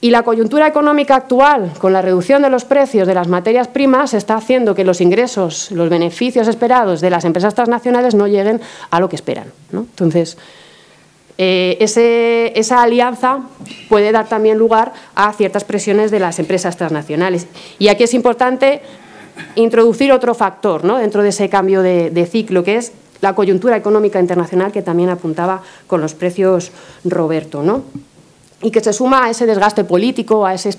Y la coyuntura económica actual, con la reducción de los precios de las materias primas, está haciendo que los ingresos, los beneficios esperados de las empresas transnacionales no lleguen a lo que esperan. Entonces, eh, esa alianza puede dar también lugar a ciertas presiones de las empresas transnacionales. Y aquí es importante introducir otro factor ¿no? dentro de ese cambio de, ciclo, que es la coyuntura económica internacional que también apuntaba con los precios Roberto. ¿no? y que se suma a ese desgaste político, a ese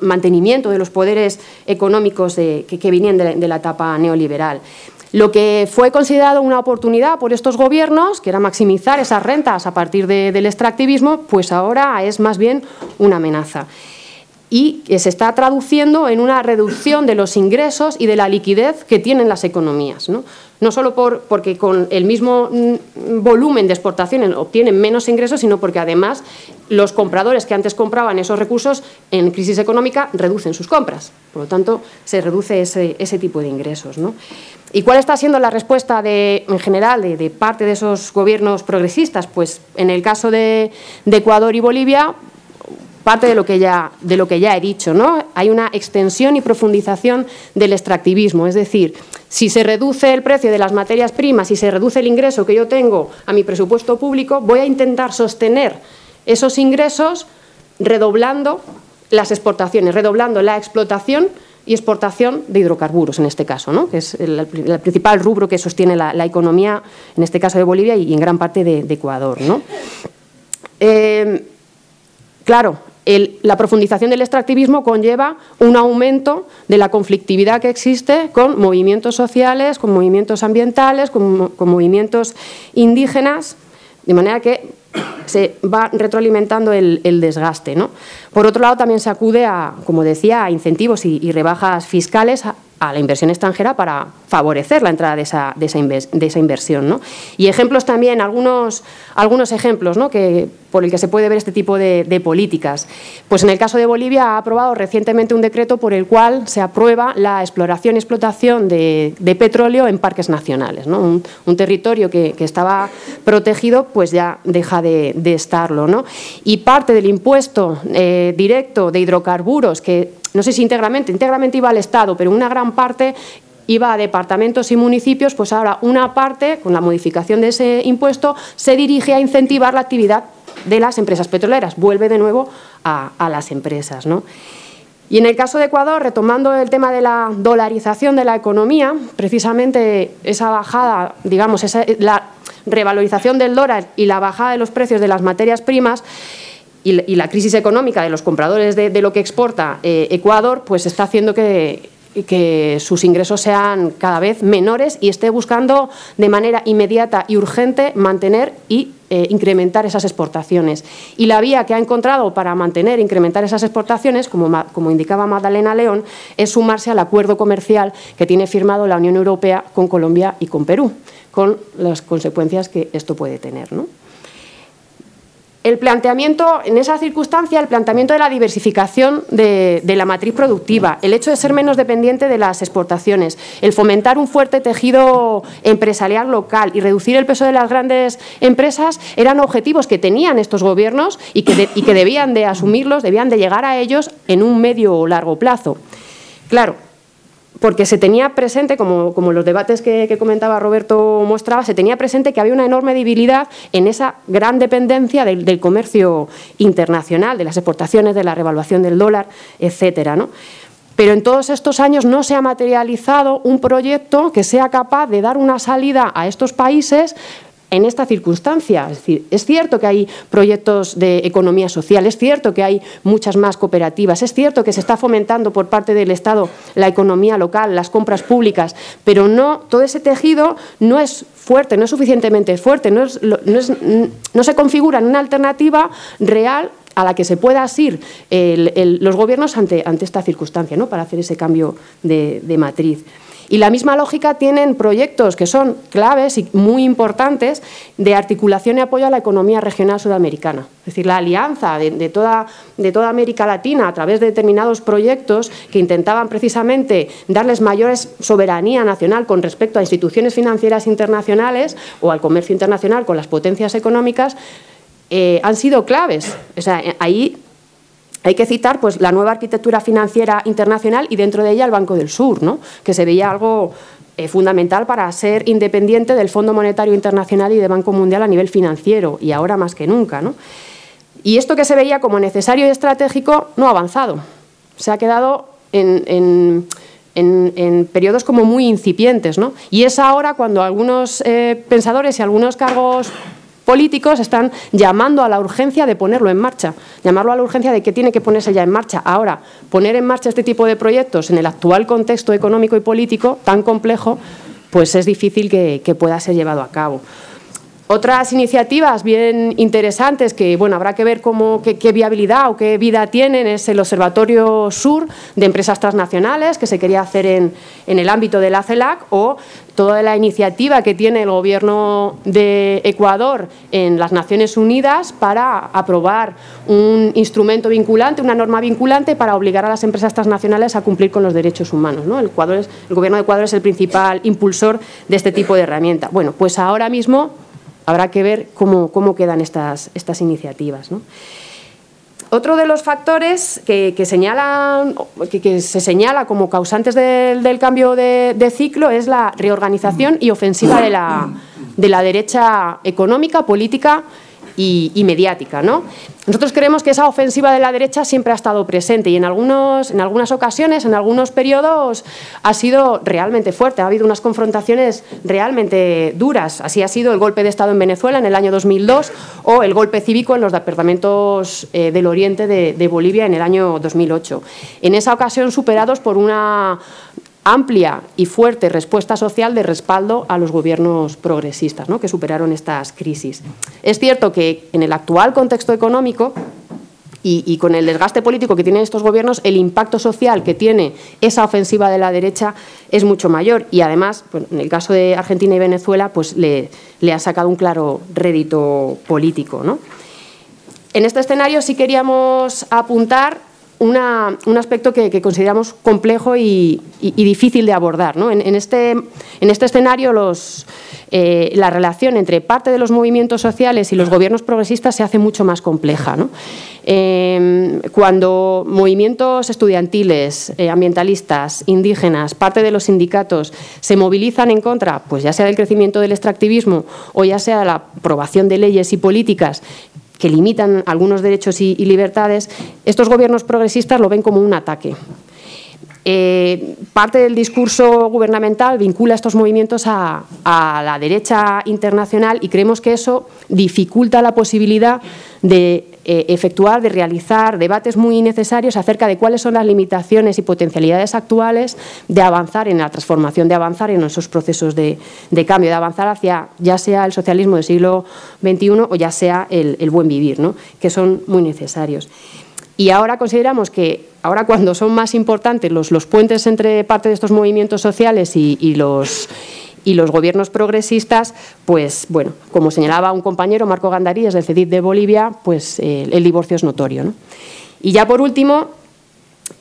mantenimiento de los poderes económicos que, que, venían de la, etapa neoliberal. Lo que fue considerado una oportunidad por estos gobiernos, que era maximizar esas rentas a partir del extractivismo, pues ahora es más bien una amenaza y que se está traduciendo en una reducción de los ingresos y de la liquidez que tienen las economías. No, no solo por, porque con el mismo mm, volumen de exportaciones obtienen menos ingresos, sino porque además los compradores que antes compraban esos recursos en crisis económica reducen sus compras. Por lo tanto, se reduce ese, ese tipo de ingresos. ¿no? ¿Y cuál está siendo la respuesta de, en general de, parte de esos gobiernos progresistas? Pues en el caso de Ecuador y Bolivia, parte de lo que ya, de lo que ya he dicho. ¿no? Hay una extensión y profundización del extractivismo, es decir, si se reduce el precio de las materias primas, si se reduce el ingreso que yo tengo a mi presupuesto público, voy a intentar sostener esos ingresos redoblando las exportaciones, redoblando la explotación y exportación de hidrocarburos, en este caso, ¿no? que es el, principal rubro que sostiene la, economía, en este caso de Bolivia y en gran parte de, Ecuador. ¿no? Eh, claro, la profundización del extractivismo conlleva un aumento de la conflictividad que existe con movimientos sociales, con movimientos ambientales, con, movimientos indígenas, de manera que se va retroalimentando el, desgaste. Por otro lado, también se acude a, como decía, a incentivos y, rebajas fiscales a la inversión extranjera para favorecer la entrada de esa, de esa, inversión. ¿no? Y ejemplos también, algunos, algunos ejemplos ¿no? que, por el que se puede ver este tipo de, políticas. Pues en el caso de Bolivia ha aprobado recientemente un decreto por el cual se aprueba la exploración y explotación de, petróleo en parques nacionales. ¿no? Un, territorio que, estaba protegido pues ya deja de, estarlo. ¿no? Y parte del impuesto eh, directo de hidrocarburos que no sé si íntegramente, íntegramente iba al Estado, pero una gran parte iba a departamentos y municipios, pues ahora una parte, con la modificación de ese impuesto, se dirige a incentivar la actividad de las empresas petroleras, vuelve de nuevo a, las empresas. ¿no? Y en el caso de Ecuador, retomando el tema de la dolarización de la economía, precisamente esa bajada, digamos, la revalorización del dólar y la bajada de los precios de las materias primas, y, la crisis económica de los compradores de, lo que exporta eh, Ecuador, pues está haciendo que, sus ingresos sean cada vez menores y esté buscando de manera inmediata y urgente mantener y eh, incrementar esas exportaciones. Y la vía que ha encontrado para mantener e incrementar esas exportaciones, como, indicaba Magdalena León, es sumarse al acuerdo comercial que tiene firmado la Unión Europea con Colombia y con Perú, con las consecuencias que esto puede tener. ¿no? El planteamiento, en esa circunstancia, el planteamiento de la diversificación de, la matriz productiva, el hecho de ser menos dependiente de las exportaciones, el fomentar un fuerte tejido empresarial local y reducir el peso de las grandes empresas eran objetivos que tenían estos gobiernos y que, y que debían de asumirlos, debían de llegar a ellos en un medio o largo plazo. Claro, porque se tenía presente, como, los debates que, comentaba Roberto mostraba, se tenía presente que había una enorme debilidad en esa gran dependencia del, comercio internacional, de las exportaciones, de la revaluación del dólar, etcétera. pero en todos estos años no se ha materializado un proyecto que sea capaz de dar una salida a estos países en esta circunstancia. Es decir, es cierto que hay proyectos de economía social, es cierto que hay muchas más cooperativas, es cierto que se está fomentando por parte del Estado la economía local, las compras públicas, pero no todo ese tejido no es fuerte, no es suficientemente fuerte, no, se configura en una alternativa real a la que se pueda asir los gobiernos ante, esta circunstancia, ¿no? para hacer ese cambio de matriz. Y la misma lógica tienen proyectos que son claves y muy importantes de articulación y apoyo a la economía regional sudamericana. Es decir, la alianza de, toda, de toda América Latina a través de determinados proyectos que intentaban precisamente darles mayores soberanía nacional con respecto a instituciones financieras internacionales o al comercio internacional con las potencias económicas, eh, han sido claves. O sea, ahí hay que citar pues, la nueva arquitectura financiera internacional y dentro de ella el Banco del Sur, ¿no? que se veía algo eh, fundamental para ser independiente del Fondo Monetario Internacional y del Banco Mundial a nivel financiero, y ahora más que nunca. ¿no? Y esto que se veía como necesario y estratégico no ha avanzado. Se ha quedado en, periodos como muy incipientes. ¿no? Y es ahora cuando algunos eh, pensadores y algunos cargos políticos están llamando a la urgencia de ponerlo en marcha, llamarlo a la urgencia de que tiene que ponerse ya en marcha. Ahora, poner en marcha este tipo de proyectos en el actual contexto económico y político tan complejo, pues es difícil que, pueda ser llevado a cabo. Otras iniciativas bien interesantes que bueno, habrá que ver cómo, qué, viabilidad o qué vida tienen es el Observatorio Sur de Empresas Transnacionales que se quería hacer en, en el ámbito de la CELAC o toda la iniciativa que tiene el Gobierno de Ecuador en las Naciones Unidas para aprobar un instrumento vinculante, una norma vinculante para obligar a las empresas transnacionales a cumplir con los derechos humanos. ¿no? El, el Gobierno de Ecuador es el principal impulsor de este tipo de herramienta. Bueno, pues ahora mismo habrá que ver cómo, quedan estas, estas iniciativas. Otro de los factores que, que, que, se señala como causantes del, cambio de, ciclo es la reorganización y ofensiva de la, de la derecha económica, política y, mediática. ¿no? Nosotros creemos que esa ofensiva de la derecha siempre ha estado presente y en, algunos, en algunas ocasiones, en algunos periodos, ha sido realmente fuerte. Ha habido unas confrontaciones realmente duras. Así ha sido el golpe de Estado en Venezuela en el año 2002 o el golpe cívico en los departamentos eh, del oriente de, de Bolivia en el año 2008. En esa ocasión superados por una amplia y fuerte respuesta social de respaldo a los gobiernos progresistas ¿no? que superaron estas crisis. Es cierto que en el actual contexto económico y, con el desgaste político que tienen estos gobiernos, el impacto social que tiene esa ofensiva de la derecha es mucho mayor y además, en el caso de Argentina y Venezuela, pues le, ha sacado un claro rédito político. ¿no? En este escenario sí queríamos apuntar un aspecto que, consideramos complejo y, difícil de abordar. En, este, este, escenario, eh, la relación entre parte de los movimientos sociales y los gobiernos progresistas se hace mucho más compleja. Em, cuando movimientos estudiantiles, eh, ambientalistas, indígenas, parte de los sindicatos se movilizan en contra, pues ya sea del crecimiento del extractivismo o ya sea de la aprobación de leyes y políticas que limitan algunos derechos y, libertades, estos gobiernos progresistas lo ven como un ataque. Eh, parte del discurso gubernamental vincula estos movimientos a, la derecha internacional y creemos que eso dificulta la posibilidad de eh, efectuar, de realizar debates muy necesarios acerca de cuáles son las limitaciones y potencialidades actuales de avanzar en la transformación, de avanzar en esos procesos de, cambio, de avanzar hacia ya sea el socialismo del siglo XXI o ya sea el, buen vivir, que son muy necesarios. Y ahora consideramos que, ahora cuando son más importantes los puentes entre parte de estos movimientos sociales y, los, y los gobiernos progresistas, pues bueno, como señalaba un compañero, Marco Gandaríes, del CEDID de Bolivia, pues eh, el divorcio es notorio. Y ya por último,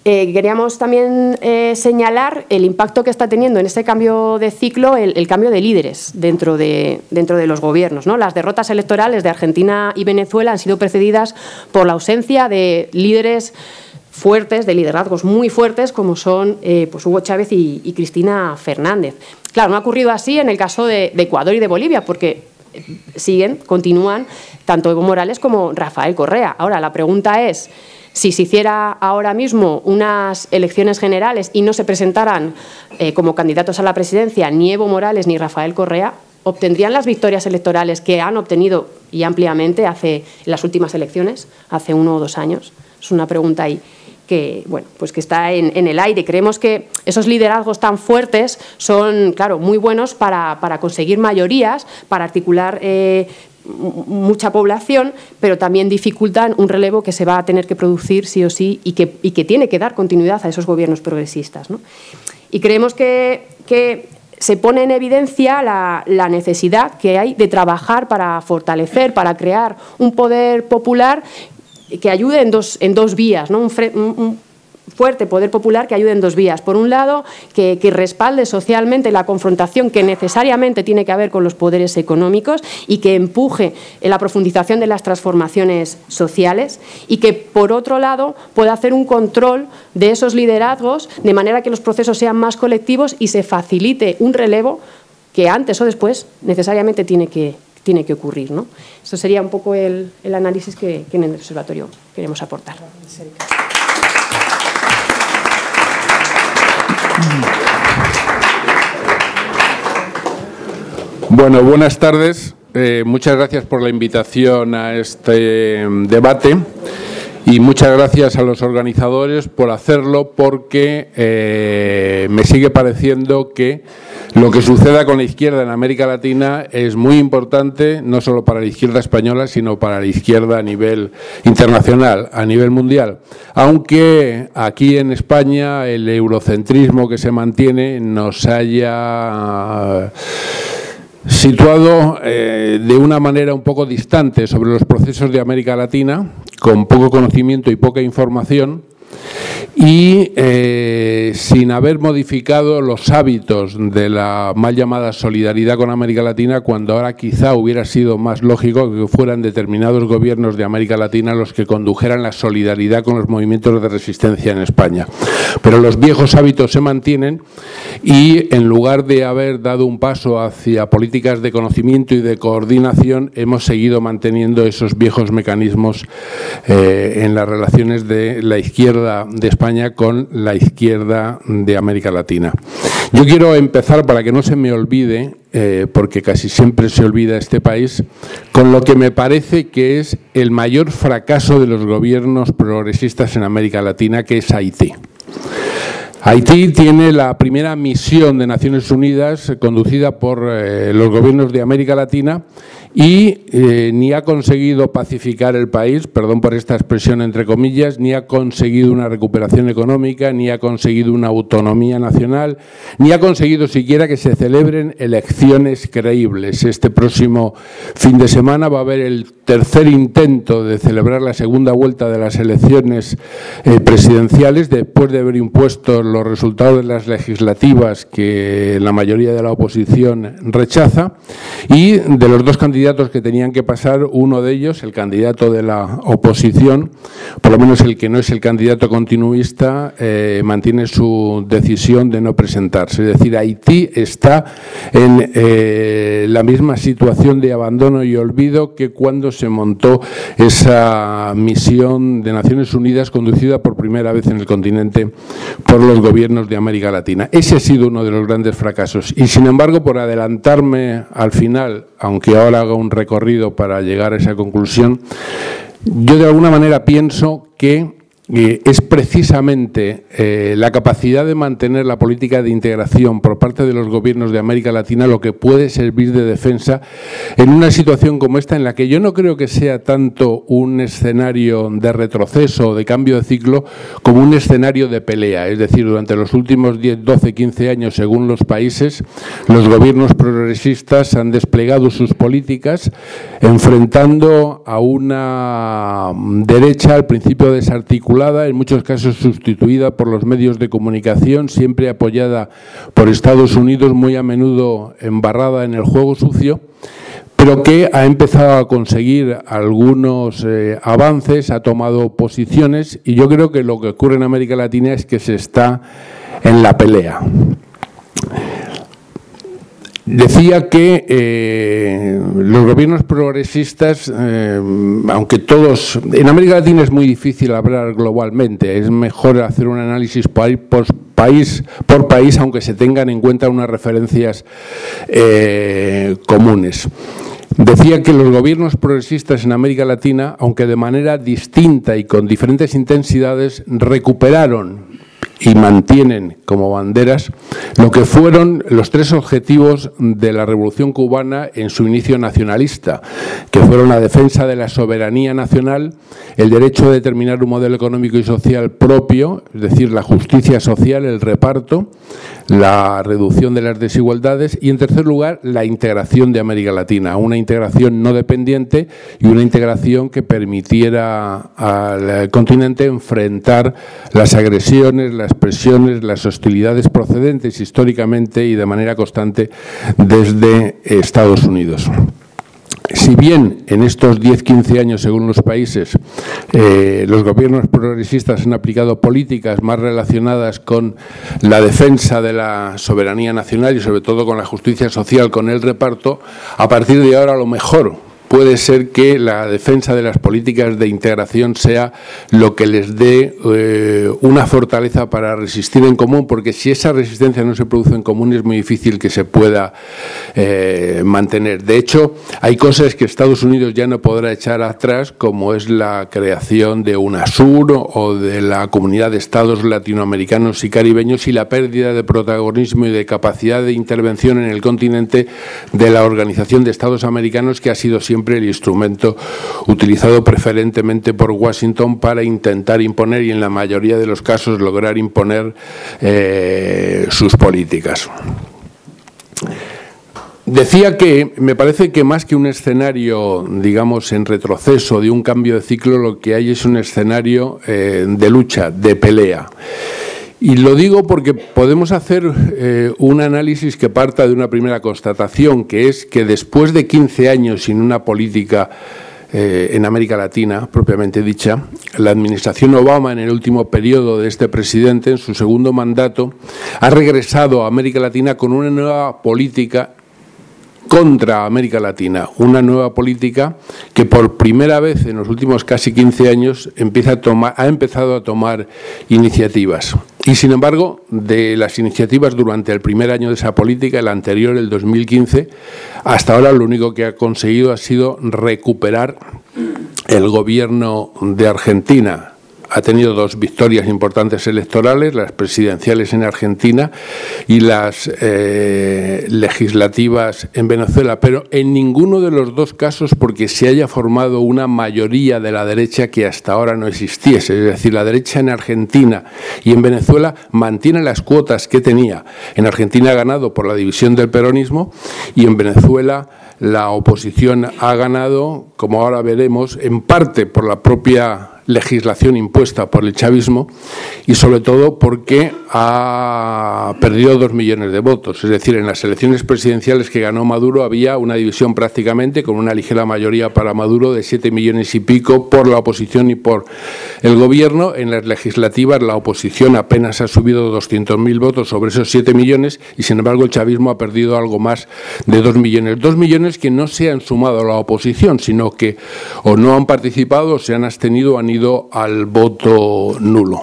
eh, queríamos también eh, señalar el impacto que está teniendo en este cambio de ciclo el, cambio de líderes dentro de, dentro de los gobiernos. ¿no? Las derrotas electorales de Argentina y Venezuela han sido precedidas por la ausencia de líderes fuertes, de liderazgos muy fuertes, como son eh, pues Hugo Chávez y, Cristina Fernández. Claro, no ha ocurrido así en el caso de, Ecuador y de Bolivia, porque siguen, continúan tanto Evo Morales como Rafael Correa. Ahora, la pregunta es Si se hiciera ahora mismo unas elecciones generales y no se presentaran eh, como candidatos a la presidencia ni Evo Morales ni Rafael Correa, obtendrían las victorias electorales que han obtenido y ampliamente hace las últimas elecciones, hace uno o dos años. Es una pregunta ahí que, bueno, pues que está en, el aire. Creemos que esos liderazgos tan fuertes son, claro, muy buenos para, conseguir mayorías, para articular eh, mucha población, pero también dificultan un relevo que se va a tener que producir sí o sí y que, y que tiene que dar continuidad a esos gobiernos progresistas. Y creemos que, que se pone en evidencia la, necesidad que hay de trabajar para fortalecer, para crear un poder popular que ayude en dos, en dos vías, ¿no? un, fuerte poder popular que ayude en dos vías. Por un lado, que, respalde socialmente la confrontación que necesariamente tiene que haber con los poderes económicos y que empuje la profundización de las transformaciones sociales y que, por otro lado, pueda hacer un control de esos liderazgos de manera que los procesos sean más colectivos y se facilite un relevo que antes o después necesariamente tiene que, tiene que ocurrir. ¿no? Esto sería un poco el, análisis que, que en el observatorio queremos aportar. Bueno, buenas tardes. Eh, muchas gracias por la invitación a este em, debate y muchas gracias a los organizadores por hacerlo porque eh, me sigue pareciendo que lo que suceda con la izquierda en América Latina es muy importante, no solo para la izquierda española, sino para la izquierda a nivel internacional, a nivel mundial. Aunque aquí en España el eurocentrismo que se mantiene nos haya situado eh, de una manera un poco distante sobre los procesos de América Latina, con poco conocimiento y poca información, y eh, sin haber modificado los hábitos de la mal llamada solidaridad con América Latina, cuando ahora quizá hubiera sido más lógico que fueran determinados gobiernos de América Latina los que condujeran la solidaridad con los movimientos de resistencia en España. Pero los viejos hábitos se mantienen y en lugar de haber dado un paso hacia políticas de conocimiento y de coordinación, hemos seguido manteniendo esos viejos mecanismos eh, en las relaciones de la izquierda de España con la izquierda de América Latina. Yo quiero empezar, para que no se me olvide, eh, porque casi siempre se olvida este país, con lo que me parece que es el mayor fracaso de los gobiernos progresistas en América Latina, que es Haití. Haití tiene la primera misión de Naciones Unidas eh, conducida por eh, los gobiernos de América Latina y eh, ni ha conseguido pacificar el país, perdón por esta expresión entre comillas, ni ha conseguido una recuperación económica, ni ha conseguido una autonomía nacional, ni ha conseguido siquiera que se celebren elecciones creíbles. Este próximo fin de semana va a haber el tercer intento de celebrar la segunda vuelta de las elecciones eh, presidenciales después de haber impuesto los resultados de las legislativas que la mayoría de la oposición rechaza y de los dos candidatos que tenían que pasar, uno de ellos, el candidato de la oposición, por lo menos el que no es el candidato continuista, eh, mantiene su decisión de no presentarse. Es decir, Haití está en eh, la misma situación de abandono y olvido que cuando se montó esa misión de Naciones Unidas conducida por primera vez en el continente por los gobiernos de América Latina. Ese ha sido uno de los grandes fracasos. Y sin embargo, por adelantarme al final, aunque ahora hago un recorrido para llegar a esa conclusión, yo de alguna manera pienso que es precisamente eh, la capacidad de mantener la política de integración por parte de los gobiernos de América Latina lo que puede servir de defensa en una situación como esta en la que yo no creo que sea tanto un escenario de retroceso o de cambio de ciclo como un escenario de pelea. Es decir, durante los últimos 10, 12, 15 años, según los países, los gobiernos progresistas han desplegado sus políticas enfrentando a una derecha al principio desarticulada en muchos casos sustituida por los medios de comunicación, siempre apoyada por Estados Unidos, muy a menudo embarrada en el juego sucio, pero que ha empezado a conseguir algunos eh, avances, ha tomado posiciones y yo creo que lo que ocurre en América Latina es que se está en la pelea. Decía que eh, los gobiernos progresistas, eh, aunque todos, en América Latina es muy difícil hablar globalmente, es mejor hacer un análisis país por país, aunque se tengan en cuenta unas referencias eh, comunes. Decía que los gobiernos progresistas en América Latina, aunque de manera distinta y con diferentes intensidades, recuperaron y mantienen como banderas lo que fueron los tres objetivos de la Revolución cubana en su inicio nacionalista, que fueron la defensa de la soberanía nacional, el derecho a determinar un modelo económico y social propio, es decir, la justicia social, el reparto, la reducción de las desigualdades y, en tercer lugar, la integración de América Latina, una integración no dependiente y una integración que permitiera al continente enfrentar las agresiones, las presiones, las hostilidades procedentes históricamente y de manera constante desde Estados Unidos. Si bien en estos 10-15 años, según los países, eh, los gobiernos progresistas han aplicado políticas más relacionadas con la defensa de la soberanía nacional y sobre todo con la justicia social, con el reparto, a partir de ahora lo mejor puede ser que la defensa de las políticas de integración sea lo que les dé eh, una fortaleza para resistir en común, porque si esa resistencia no se produce en común es muy difícil que se pueda eh, mantener. De hecho, hay cosas que Estados Unidos ya no podrá echar atrás, como es la creación de UNASUR o de la comunidad de estados latinoamericanos y caribeños y la pérdida de protagonismo y de capacidad de intervención en el continente de la Organización de Estados Americanos, que ha sido siempre siempre el instrumento utilizado preferentemente por Washington para intentar imponer y en la mayoría de los casos lograr imponer eh, sus políticas. Decía que me parece que más que un escenario, digamos, en retroceso de un cambio de ciclo, lo que hay es un escenario eh, de lucha, de pelea. Y lo digo porque podemos hacer eh, un análisis que parta de una primera constatación, que es que después de 15 años sin una política eh, en América Latina, propiamente dicha, la administración Obama en el último periodo de este presidente, en su segundo mandato, ha regresado a América Latina con una nueva política contra América Latina, una nueva política que por primera vez en los últimos casi 15 años empieza a ha empezado a tomar iniciativas. Y sin embargo, de las iniciativas durante el primer año de esa política, el anterior, el 2015, hasta ahora lo único que ha conseguido ha sido recuperar el gobierno de Argentina, ha tenido dos victorias importantes electorales, las presidenciales en Argentina y las eh, legislativas en Venezuela, pero en ninguno de los dos casos porque se haya formado una mayoría de la derecha que hasta ahora no existiese. Es decir, la derecha en Argentina y en Venezuela mantiene las cuotas que tenía. En Argentina ha ganado por la división del peronismo y en Venezuela la oposición ha ganado, como ahora veremos, en parte por la propia legislación impuesta por el chavismo y sobre todo porque ha perdido dos millones de votos. Es decir, en las elecciones presidenciales que ganó Maduro había una división prácticamente con una ligera mayoría para Maduro de siete millones y pico por la oposición y por el gobierno. En las legislativas la oposición apenas ha subido 200.000 votos sobre esos siete millones y sin embargo el chavismo ha perdido algo más de dos millones. Dos millones que no se han sumado a la oposición, sino que o no han participado o se han abstenido han ido al voto nulo.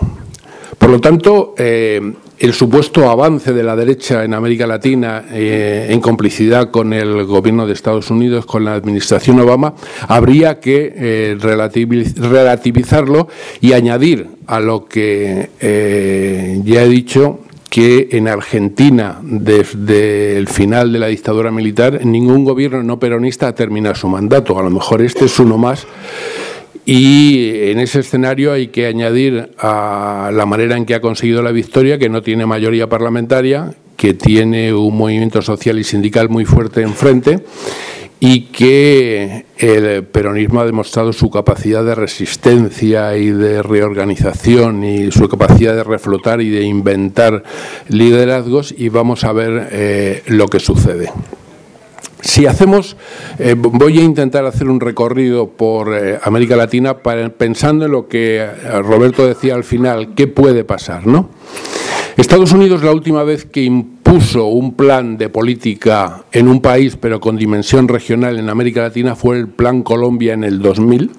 Por lo tanto, eh, el supuesto avance de la derecha en América Latina eh, en complicidad con el gobierno de Estados Unidos, con la administración Obama, habría que eh, relativizarlo y añadir a lo que ya he dicho que en Argentina, desde el final de la dictadura militar, ningún gobierno no peronista ha terminado su mandato. A lo mejor este es uno más y en ese escenario hay que añadir a la manera en que ha conseguido la victoria, que no tiene mayoría parlamentaria, que tiene un movimiento social y sindical muy fuerte enfrente y que el peronismo ha demostrado su capacidad de resistencia y de reorganización y su capacidad de reflotar y de inventar liderazgos y vamos a ver eh, lo que sucede. Si hacemos, eh, voy a intentar hacer un recorrido por eh, América Latina pensando en lo que eh, Roberto decía al final, qué puede pasar, ¿no? Estados Unidos la última vez que impuso un plan de política en un país, pero con dimensión regional en América Latina, fue el Plan Colombia en el 2000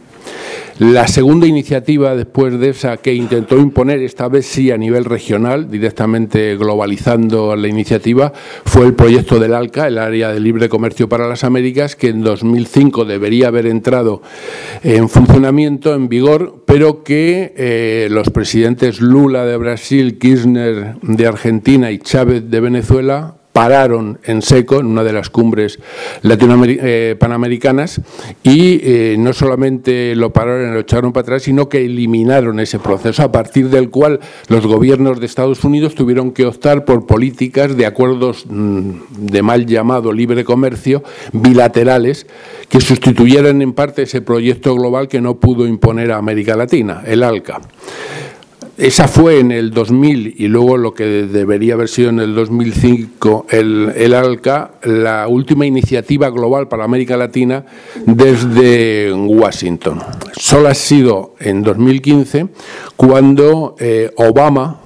la segunda iniciativa después de esa que intentó imponer, esta vez sí a nivel regional, directamente globalizando la iniciativa, fue el proyecto del ALCA, el Área de Libre Comercio para las Américas, que en 2005 debería haber entrado en funcionamiento, en vigor, pero que eh, los presidentes Lula de Brasil, Kirchner de Argentina y Chávez de Venezuela pararon en seco en una de las cumbres eh, panamericanas y eh, no solamente lo pararon lo echaron para atrás, sino que eliminaron ese proceso, a partir del cual los gobiernos de Estados Unidos tuvieron que optar por políticas de acuerdos mm, de mal llamado libre comercio bilaterales que sustituyeran en parte ese proyecto global que no pudo imponer a América Latina, el ALCA. Esa fue en el 2000 y luego lo que debería haber sido en el 2005 el, el ALCA, la última iniciativa global para América Latina desde Washington. Solo ha sido en 2015 cuando eh, Obama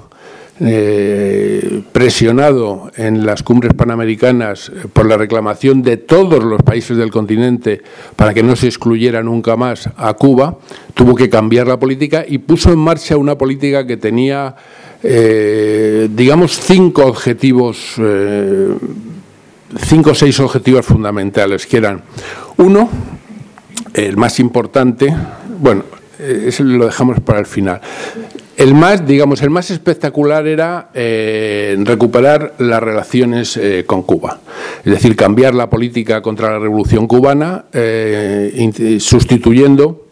eh, presionado en las cumbres panamericanas por la reclamación de todos los países del continente para que no se excluyera nunca más a Cuba, tuvo que cambiar la política y puso en marcha una política que tenía, eh, digamos, cinco objetivos, eh, cinco o seis objetivos fundamentales, que eran, uno, el más importante, bueno, eso lo dejamos para el final. El más, digamos, el más espectacular era eh, recuperar las relaciones eh, con Cuba, es decir, cambiar la política contra la revolución cubana, eh, sustituyendo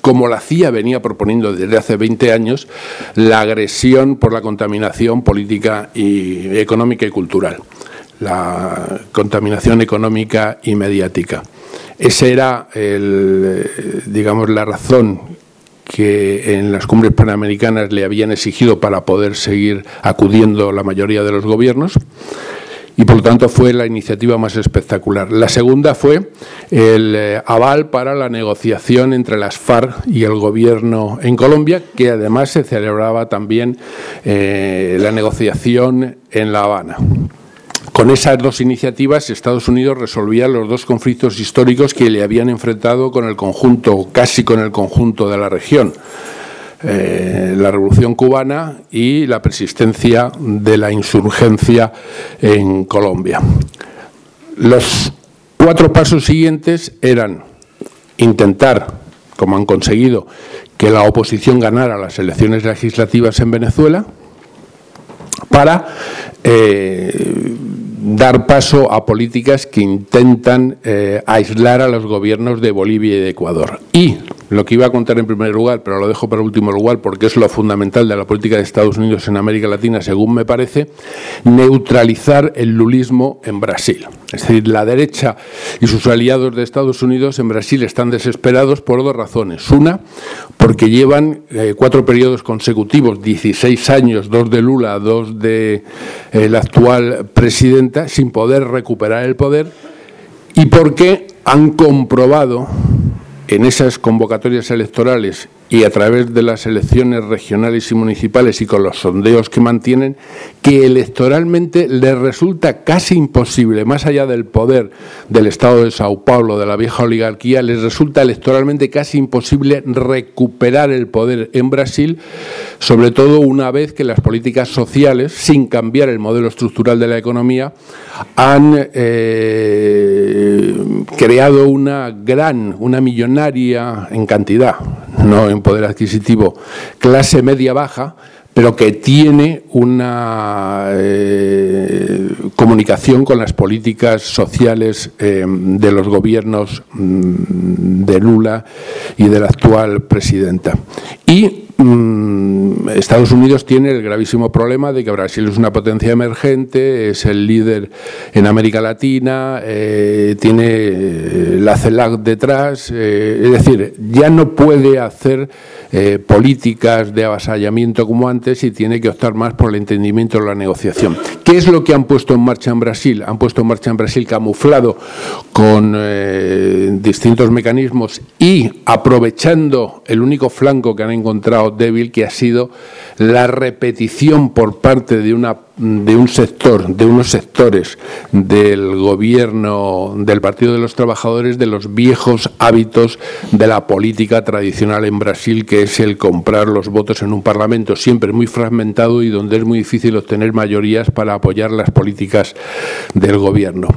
como la CIA venía proponiendo desde hace 20 años, la agresión por la contaminación política y económica y cultural, la contaminación económica y mediática. Esa era, el, digamos, la razón que en las cumbres panamericanas le habían exigido para poder seguir acudiendo la mayoría de los gobiernos y por lo tanto fue la iniciativa más espectacular. La segunda fue el eh, aval para la negociación entre las FARC y el gobierno en Colombia, que además se celebraba también eh, la negociación en La Habana. Con esas dos iniciativas, Estados Unidos resolvía los dos conflictos históricos que le habían enfrentado con el conjunto, casi con el conjunto de la región. Eh, la revolución cubana y la persistencia de la insurgencia en Colombia. Los cuatro pasos siguientes eran intentar, como han conseguido, que la oposición ganara las elecciones legislativas en Venezuela, para eh, dar paso a políticas que intentan eh, aislar a los gobiernos de Bolivia y de Ecuador. Y lo que iba a contar en primer lugar, pero lo dejo para último lugar porque es lo fundamental de la política de Estados Unidos en América Latina, según me parece, neutralizar el lulismo en Brasil. Es decir, la derecha y sus aliados de Estados Unidos en Brasil están desesperados por dos razones. Una, porque llevan eh, cuatro periodos consecutivos, 16 años, dos de Lula, dos de eh, la actual presidenta, sin poder recuperar el poder, y porque han comprobado en esas convocatorias electorales y a través de las elecciones regionales y municipales y con los sondeos que mantienen, que electoralmente les resulta casi imposible, más allá del poder del Estado de Sao Paulo, de la vieja oligarquía, les resulta electoralmente casi imposible recuperar el poder en Brasil, sobre todo una vez que las políticas sociales, sin cambiar el modelo estructural de la economía, han eh, creado una gran, una millonaria en cantidad, no en poder adquisitivo, clase media baja, pero que tiene una eh, comunicación con las políticas sociales eh, de los gobiernos mm, de Lula y de la actual presidenta. Y Estados Unidos tiene el gravísimo problema de que Brasil es una potencia emergente, es el líder en América Latina, eh, tiene la CELAC detrás, es decir, ya no puede hacer políticas de avasallamiento como antes y tiene que optar más por el entendimiento de la negociación. ¿Qué es lo que han puesto en marcha en Brasil? Han puesto en marcha en Brasil camuflado con eh, distintos mecanismos y aprovechando el único flanco que han encontrado débil, que ha sido la repetición por parte de una de un sector, de unos sectores del gobierno del Partido de los Trabajadores de los viejos hábitos de la política tradicional en Brasil, que es el comprar los votos en un parlamento siempre muy fragmentado y donde es muy difícil obtener mayorías para apoyar las políticas del gobierno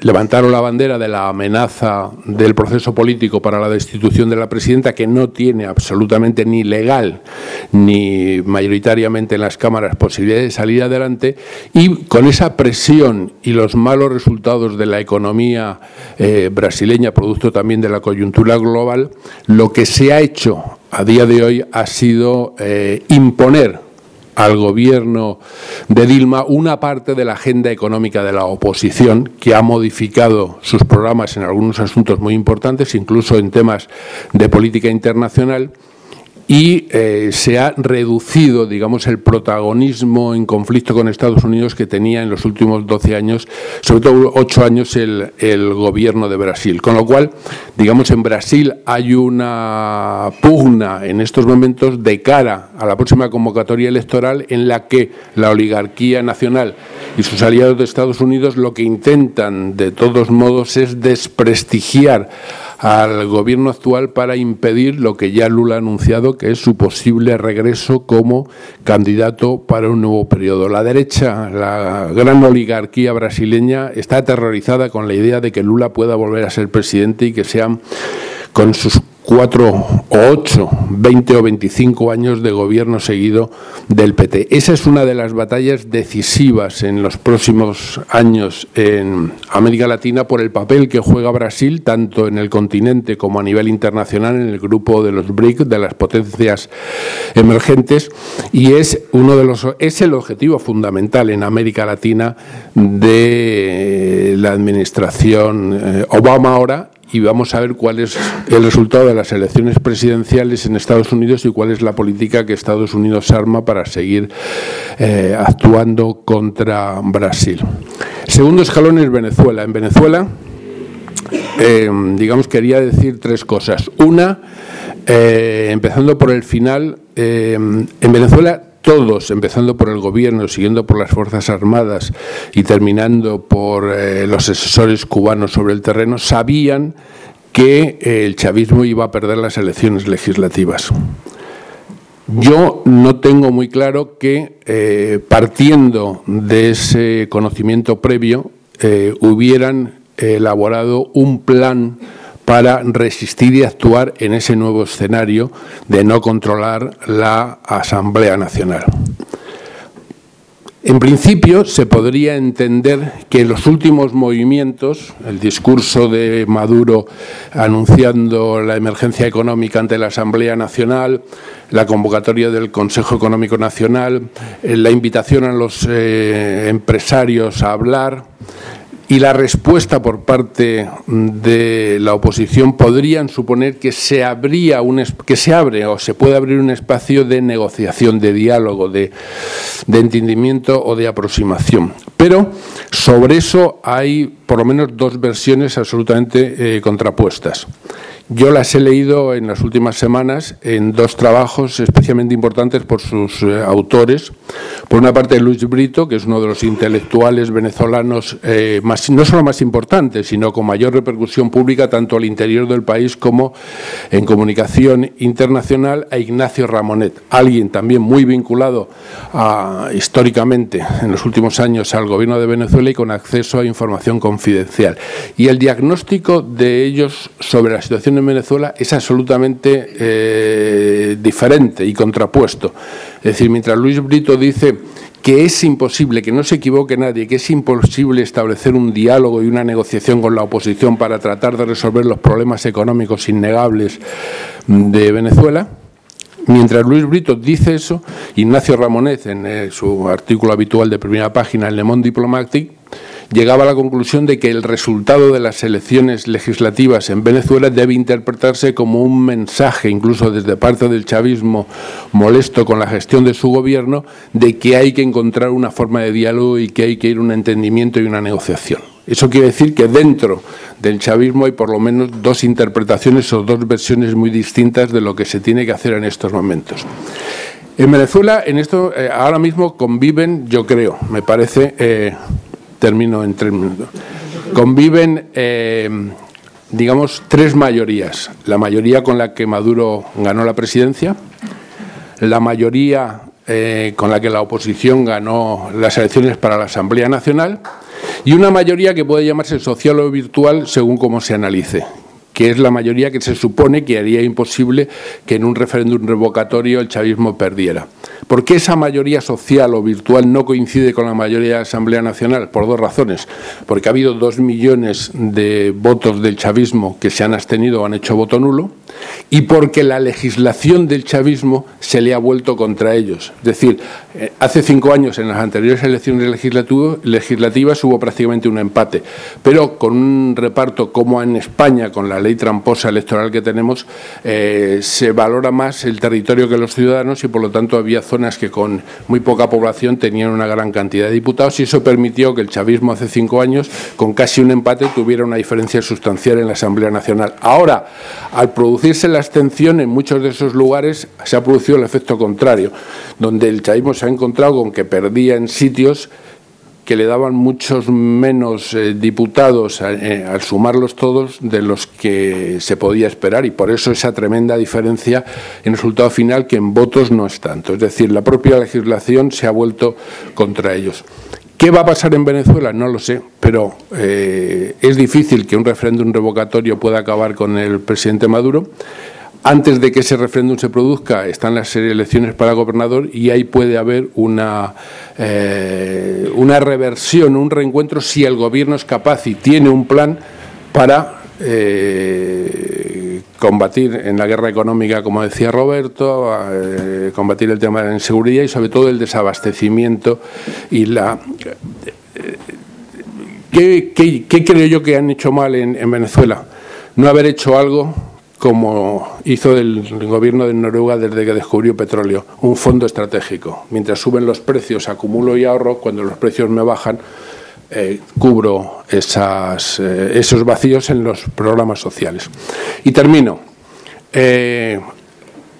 levantaron la bandera de la amenaza del proceso político para la destitución de la presidenta, que no tiene absolutamente ni legal ni mayoritariamente en las cámaras posibilidad de salir adelante, y con esa presión y los malos resultados de la economía eh, brasileña, producto también de la coyuntura global, lo que se ha hecho a día de hoy ha sido eh, imponer al gobierno de Dilma una parte de la agenda económica de la oposición que ha modificado sus programas en algunos asuntos muy importantes, incluso en temas de política internacional y eh, se ha reducido, digamos, el protagonismo en conflicto con Estados Unidos que tenía en los últimos 12 años, sobre todo 8 años, el, el gobierno de Brasil. Con lo cual, digamos, en Brasil hay una pugna en estos momentos de cara a la próxima convocatoria electoral en la que la oligarquía nacional y sus aliados de Estados Unidos lo que intentan, de todos modos, es desprestigiar al gobierno actual para impedir lo que ya Lula ha anunciado, que es su posible regreso como candidato para un nuevo periodo. La derecha, la gran oligarquía brasileña, está aterrorizada con la idea de que Lula pueda volver a ser presidente y que sean con sus cuatro o ocho, veinte o veinticinco años de gobierno seguido del PT. Esa es una de las batallas decisivas en los próximos años en América Latina por el papel que juega Brasil, tanto en el continente como a nivel internacional, en el grupo de los BRIC, de las potencias emergentes, y es uno de los es el objetivo fundamental en América Latina de la administración eh, Obama ahora y vamos a ver cuál es el resultado de las elecciones presidenciales en Estados Unidos y cuál es la política que Estados Unidos arma para seguir eh, actuando contra Brasil. Segundo escalón es Venezuela. En Venezuela, eh, digamos, quería decir tres cosas. Una, eh, empezando por el final, en Venezuela todos, empezando por el gobierno, siguiendo por las Fuerzas Armadas y terminando por eh, los asesores cubanos sobre el terreno, sabían que eh, el chavismo iba a perder las elecciones legislativas. Yo no tengo muy claro que, eh, partiendo de ese conocimiento previo, hubieran elaborado un plan para resistir y actuar en ese nuevo escenario de no controlar la Asamblea Nacional. En principio, se podría entender que los últimos movimientos, el discurso de Maduro anunciando la emergencia económica ante la Asamblea Nacional, la convocatoria del Consejo Económico Nacional, eh, la invitación a los eh, empresarios a hablar, y la respuesta por parte de la oposición podrían suponer que se abría un que se abre o se puede abrir un espacio de negociación, de diálogo, de, entendimiento o de aproximación. Pero sobre eso hay por lo menos dos versiones absolutamente eh, contrapuestas. Yo las he leído en las últimas semanas en dos trabajos especialmente importantes por sus eh, autores. Por una parte, Luis Brito, que es uno de los intelectuales venezolanos eh, más, no solo más importantes, sino con mayor repercusión pública tanto al interior del país como en comunicación internacional, a Ignacio Ramonet, alguien también muy vinculado históricamente en los últimos años al gobierno de Venezuela y con acceso a información confidencial. Y el diagnóstico de ellos sobre la situación en Venezuela es absolutamente eh, diferente y contrapuesto. Es decir, mientras Luis Brito dice que es imposible, que no se equivoque nadie, que es imposible establecer un diálogo y una negociación con la oposición para tratar de resolver los problemas económicos innegables de Venezuela. Mientras Luis Brito dice eso, Ignacio Ramonet, en eh, su artículo habitual de primera página en Le Monde Diplomatique, llegaba a la conclusión de que el resultado de las elecciones legislativas en Venezuela debe interpretarse como un mensaje, incluso desde parte del chavismo molesto con la gestión de su gobierno, de que hay que encontrar una forma de diálogo y que hay que ir a un entendimiento y una negociación. Eso quiere decir que dentro del chavismo hay por lo menos dos interpretaciones o dos versiones muy distintas de lo que se tiene que hacer en estos momentos. En Venezuela, en esto, eh, ahora mismo conviven, yo creo, me parece, eh, termino en tres minutos, conviven, eh, digamos, tres mayorías. La mayoría con la que Maduro ganó la presidencia, la mayoría con la que la oposición ganó las elecciones para la Asamblea Nacional y una mayoría que puede llamarse social o virtual según cómo se analice que es la mayoría que se supone que haría imposible que en un referéndum revocatorio el chavismo perdiera. ¿Por qué esa mayoría social o virtual no coincide con la mayoría de la Asamblea Nacional? Por dos razones. Porque ha habido dos millones de votos del chavismo que se han abstenido o han hecho voto nulo y porque la legislación del chavismo se le ha vuelto contra ellos. Es decir, eh, hace cinco años en las anteriores elecciones legislativas hubo prácticamente un empate, pero con un reparto como en España, con la ley tramposa electoral que tenemos, eh, se valora más el territorio que los ciudadanos y por lo tanto había zonas que con muy poca población tenían una gran cantidad de diputados y eso permitió que el chavismo hace cinco años, con casi un empate, tuviera una diferencia sustancial en la Asamblea Nacional. Ahora, al producirse la abstención en muchos de esos lugares, se ha producido el efecto contrario, donde el chavismo se ha encontrado con que perdía en sitios que le daban muchos menos eh, diputados eh, al sumarlos todos de los que se podía esperar y por eso esa tremenda diferencia en resultado final que en votos no es tanto. Es decir, la propia legislación se ha vuelto contra ellos. ¿Qué va a pasar en Venezuela? No lo sé, pero eh, es difícil que un referéndum revocatorio pueda acabar con el presidente Maduro. Antes de que ese referéndum se produzca están las elecciones para gobernador y ahí puede haber una, eh, una reversión, un reencuentro si el gobierno es capaz y tiene un plan para eh, combatir en la guerra económica, como decía Roberto, eh, combatir el tema de la inseguridad y sobre todo el desabastecimiento y la... ¿Qué, creo yo que han hecho mal en Venezuela? No haber hecho algo como hizo el gobierno de Noruega desde que descubrió petróleo, un fondo estratégico. Mientras suben los precios, acumulo y ahorro, cuando los precios me bajan, eh, cubro esas, eh, esos vacíos en los programas sociales. Y termino. Eh,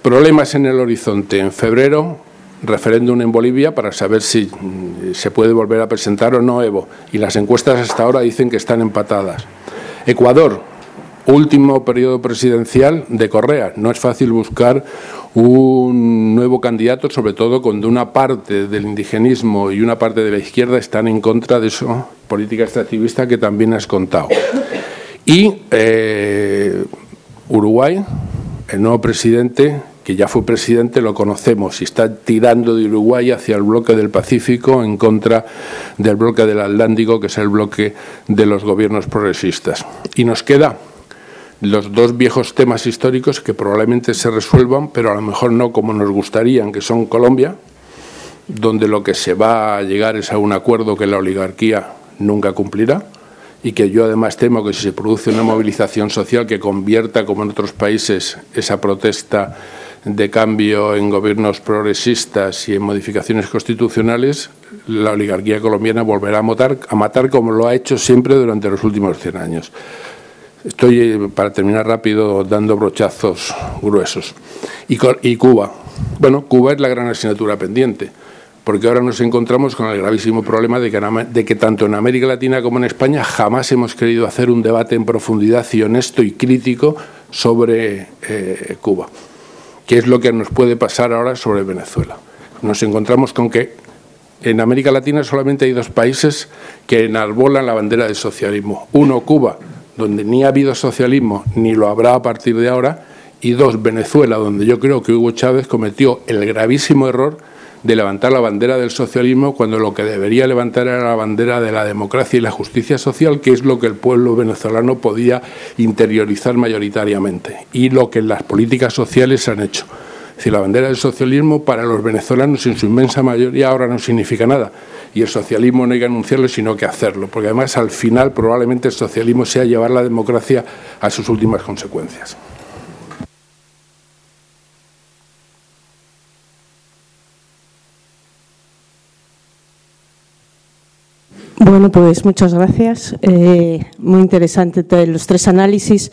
problemas en el horizonte. En febrero, referéndum en Bolivia para saber si mm, se puede volver a presentar o no Evo. Y las encuestas hasta ahora dicen que están empatadas. Ecuador, último periodo presidencial de Correa. No es fácil buscar un nuevo candidato, sobre todo cuando una parte del indigenismo y una parte de la izquierda están en contra de esa política extractivista que también has contado. Y eh, Uruguay, el nuevo presidente, que ya fue presidente, lo conocemos y está tirando de Uruguay hacia el bloque del Pacífico en contra del bloque del Atlántico, que es el bloque de los gobiernos progresistas. Y nos queda los dos viejos temas históricos que probablemente se resuelvan, pero a lo mejor no como nos gustarían, que son Colombia, donde lo que se va a llegar es a un acuerdo que la oligarquía nunca cumplirá y que yo además temo que si se produce una movilización social que convierta, como en otros países, esa protesta de cambio en gobiernos progresistas y en modificaciones constitucionales, la oligarquía colombiana volverá a matar, a matar como lo ha hecho siempre durante los últimos 100 años. Estoy, eh, para terminar rápido, dando brochazos gruesos. Y, Cuba. Bueno, Cuba es la gran asignatura pendiente, porque ahora nos encontramos con el gravísimo problema de que, tanto en América Latina como en España jamás hemos querido hacer un debate en profundidad y honesto y crítico sobre eh, Cuba, que es lo que nos puede pasar ahora sobre Venezuela. Nos encontramos con que en América Latina solamente hay dos países que enarbolan la bandera del socialismo. Uno, Cuba, donde ni ha habido socialismo ni lo habrá a partir de ahora, y dos, Venezuela, donde yo creo que Hugo Chávez cometió el gravísimo error de levantar la bandera del socialismo cuando lo que debería levantar era la bandera de la democracia y la justicia social, que es lo que el pueblo venezolano podía interiorizar mayoritariamente y lo que las políticas sociales han hecho. Decir, la bandera del socialismo para los venezolanos en su inmensa mayoría ahora no significa nada y el socialismo no hay que anunciarlo, sino que hacerlo, porque además al final probablemente el socialismo sea llevar la democracia a sus últimas consecuencias. Bueno, pues muchas gracias. Eh, muy interesante los tres análisis.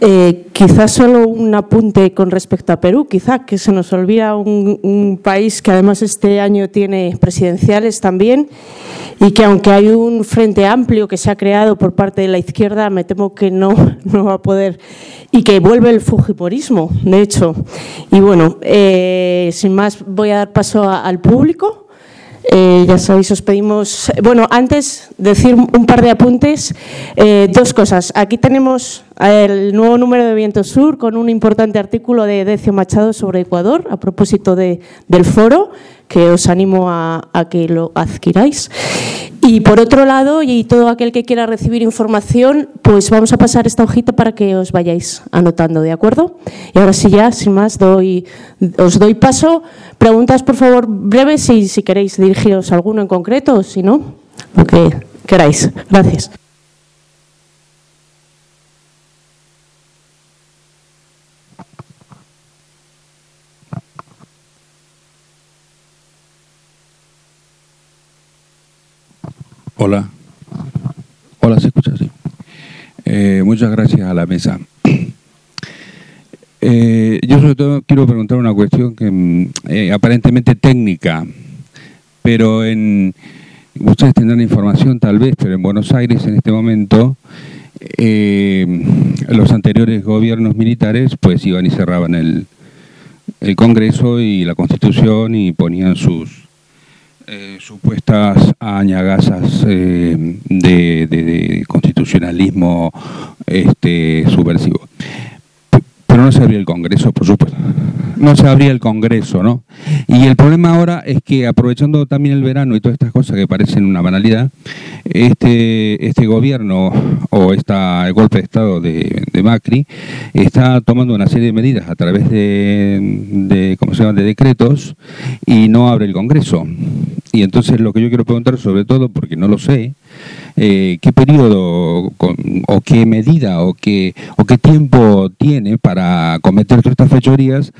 Eh, quizás solo un apunte con respecto a Perú, quizá que se nos olvida un, país que además este año tiene presidenciales también y que aunque hay un frente amplio que se ha creado por parte de la izquierda, me temo que no, no va a poder y que vuelve el fujiporismo, de hecho. Y bueno, eh, sin más voy a dar paso al público. Eh, ya sabéis, os pedimos. Bueno, antes decir un par de apuntes. Eh, dos cosas. Aquí tenemos el nuevo número de Viento Sur con un importante artículo de Decio Machado sobre Ecuador a propósito de, del foro, que os animo a, que lo adquiráis. Y por otro lado, y todo aquel que quiera recibir información, pues vamos a pasar esta hojita para que os vayáis anotando, ¿de acuerdo? Y ahora sí ya, sin más, doy, os doy paso. Preguntas, por favor, breves, si queréis dirigiros a alguno en concreto, o si no, lo que queráis. Gracias. Hola. Hola, ¿se escucha? Sí. Eh, muchas gracias a la mesa. Eh, yo sobre todo quiero preguntar una cuestión que mm, eh, aparentemente técnica, pero en ustedes tendrán información tal vez, pero en Buenos Aires en este momento los anteriores gobiernos militares pues iban y cerraban el, el Congreso y la Constitución y ponían sus eh, supuestas añagasas eh, de, constitucionalismo este, subversivo. Pero no se abría el Congreso, por supuesto. No se abría el Congreso, ¿no? Y el problema ahora es que aprovechando también el verano y todas estas cosas que parecen una banalidad, este, este gobierno o esta, el golpe de Estado de, Macri está tomando una serie de medidas a través de, de, ¿cómo se llama? de decretos y no abre el Congreso. Y entonces lo que yo quiero preguntar, sobre todo porque no lo sé, eh, qué periodo o qué medida o qué, o qué tiempo tiene para cometer todas estas fechorías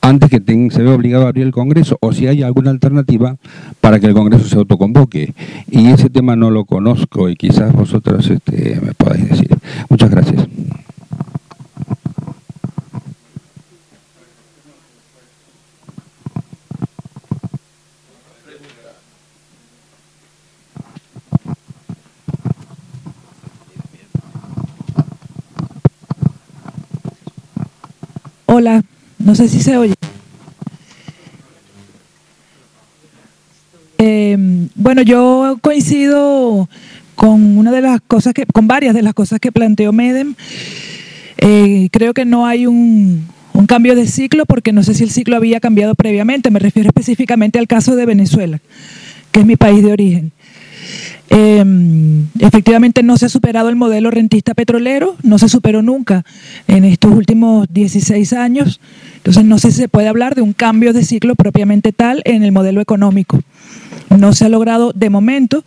antes que se vea obligado a abrir el Congreso o si hay alguna alternativa para que el Congreso se autoconvoque. Y ese tema no lo conozco y quizás vosotros este, me podáis decir. Muchas gracias. Hola, no sé si se oye. Em, bueno, yo coincido con una de las cosas que, con varias de las cosas que planteó Medem. Eh, creo que no hay un cambio de ciclo porque no sé si el ciclo había cambiado previamente. Me refiero específicamente al caso de Venezuela, que es mi país de origen. Em, efectivamente no se ha superado el modelo rentista petrolero, no se superó nunca en estos últimos 16 años, entonces no sé si se puede hablar de un cambio de ciclo propiamente tal en el modelo económico. No se ha logrado de momento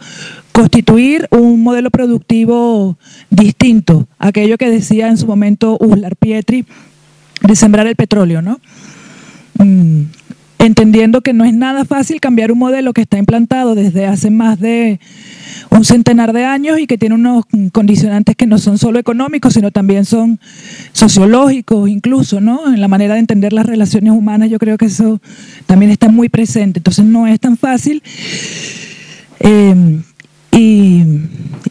constituir un modelo productivo distinto, aquello que decía en su momento Uslar Pietri, de sembrar el petróleo, ¿no? Mm, entendiendo que no es nada fácil cambiar un modelo que está implantado desde hace más de un centenar de años y que tiene unos condicionantes que no son solo económicos, sino también son sociológicos, incluso, ¿no? En la manera de entender las relaciones humanas, yo creo que eso también está muy presente. Entonces no es tan fácil. Eh, y,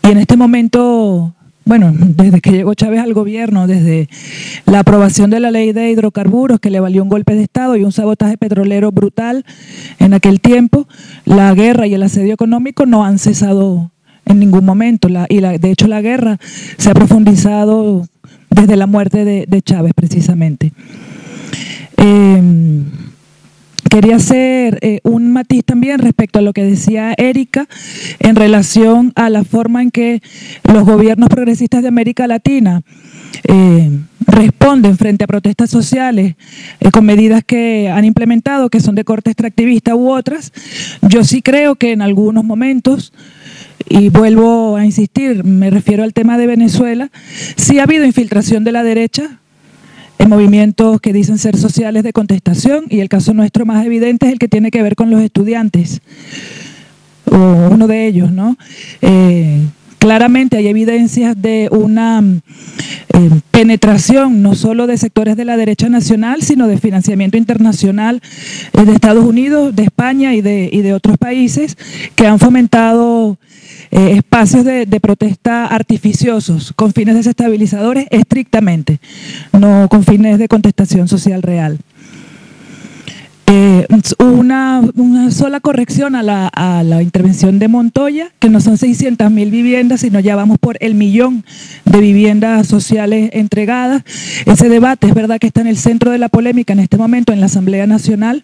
y en este momento bueno, desde que llegó Chávez al gobierno, desde la aprobación de la ley de hidrocarburos que le valió un golpe de Estado y un sabotaje petrolero brutal en aquel tiempo, la guerra y el asedio económico no han cesado en ningún momento. y de hecho la guerra se ha profundizado desde la muerte de, Chávez precisamente. Eh, Quería hacer eh, un matiz también respecto a lo que decía Erika en relación a la forma en que los gobiernos progresistas de América Latina eh, responden frente a protestas sociales eh, con medidas que han implementado, que son de corte extractivista u otras. Yo sí creo que en algunos momentos y vuelvo a insistir, me refiero al tema de Venezuela, sí ha habido infiltración de la derecha en movimientos que dicen ser sociales de contestación y el caso nuestro más evidente es el que tiene que ver con los estudiantes, o uno de ellos, ¿no? Eh, claramente hay evidencias de una eh, penetración no solo de sectores de la derecha nacional, sino de financiamiento internacional eh, de Estados Unidos, de España y de, y de otros países que han fomentado eh, espacios de, de, protesta artificiosos con fines desestabilizadores estrictamente, no con fines de contestación social real. Eh, una, sola corrección a la, a la, intervención de Montoya, que no son 600 mil viviendas, sino ya vamos por el millón de viviendas sociales entregadas. Ese debate es verdad que está en el centro de la polémica en este momento en la Asamblea Nacional,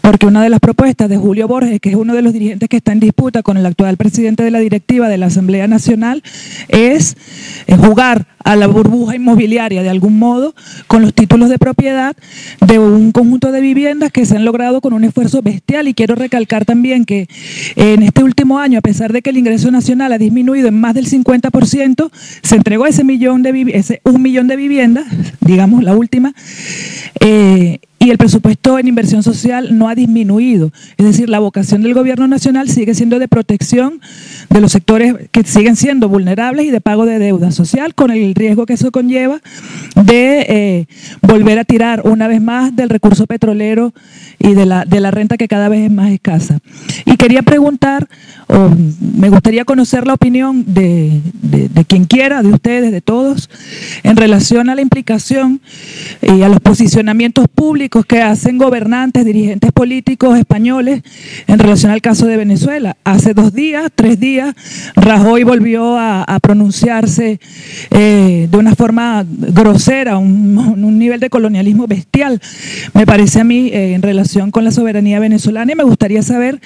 porque una de las propuestas de Julio Borges, que es uno de los dirigentes que está en disputa con el actual presidente de la directiva de la Asamblea Nacional, es jugar a la burbuja inmobiliaria de algún modo con los títulos de propiedad de un conjunto de viviendas que se han logrado con un esfuerzo bestial. Y quiero recalcar también que en este último año, a pesar de que el ingreso nacional ha disminuido en más del 50%, se entregó ese millón de ese un millón de viviendas, digamos la última, eh, y el presupuesto en inversión social no ha disminuido. Es decir, la vocación del gobierno nacional sigue siendo de protección de los sectores que siguen siendo vulnerables y de pago de deuda social, con el riesgo que eso conlleva de eh, volver a tirar una vez más del recurso petrolero y de la, de la renta que cada vez es más escasa. Y quería preguntar, o me gustaría conocer la opinión de, de, quien quiera, de ustedes, de todos, en relación a la implicación y a los posicionamientos públicos que hacen gobernantes, dirigentes políticos españoles en relación al caso de Venezuela. Hace dos días, tres días, Rajoy volvió a, a pronunciarse eh, de una forma grosera, un, un, nivel de colonialismo bestial, me parece a mí, eh, en relación con la soberanía venezolana. Y me gustaría saber,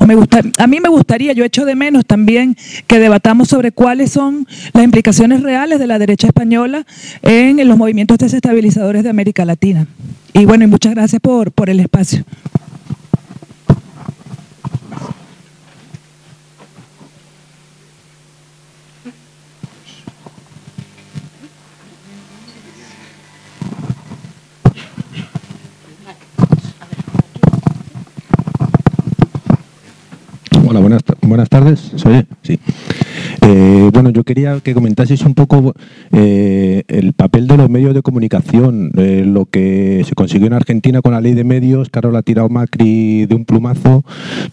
o me gusta, a mí me gustaría, yo echo de menos también que debatamos sobre cuáles son las implicaciones reales de la derecha española en, los movimientos desestabilizadores de América Latina. Y bueno, y muchas gracias por, por el espacio. Hola, buenas, buenas tardes. ¿Soy? Sí. Eh, bueno, yo quería que comentaseis un poco eh, el papel de los medios de comunicación, eh, lo que se consiguió en Argentina con la ley de medios, que ahora la ha tirado Macri de un plumazo,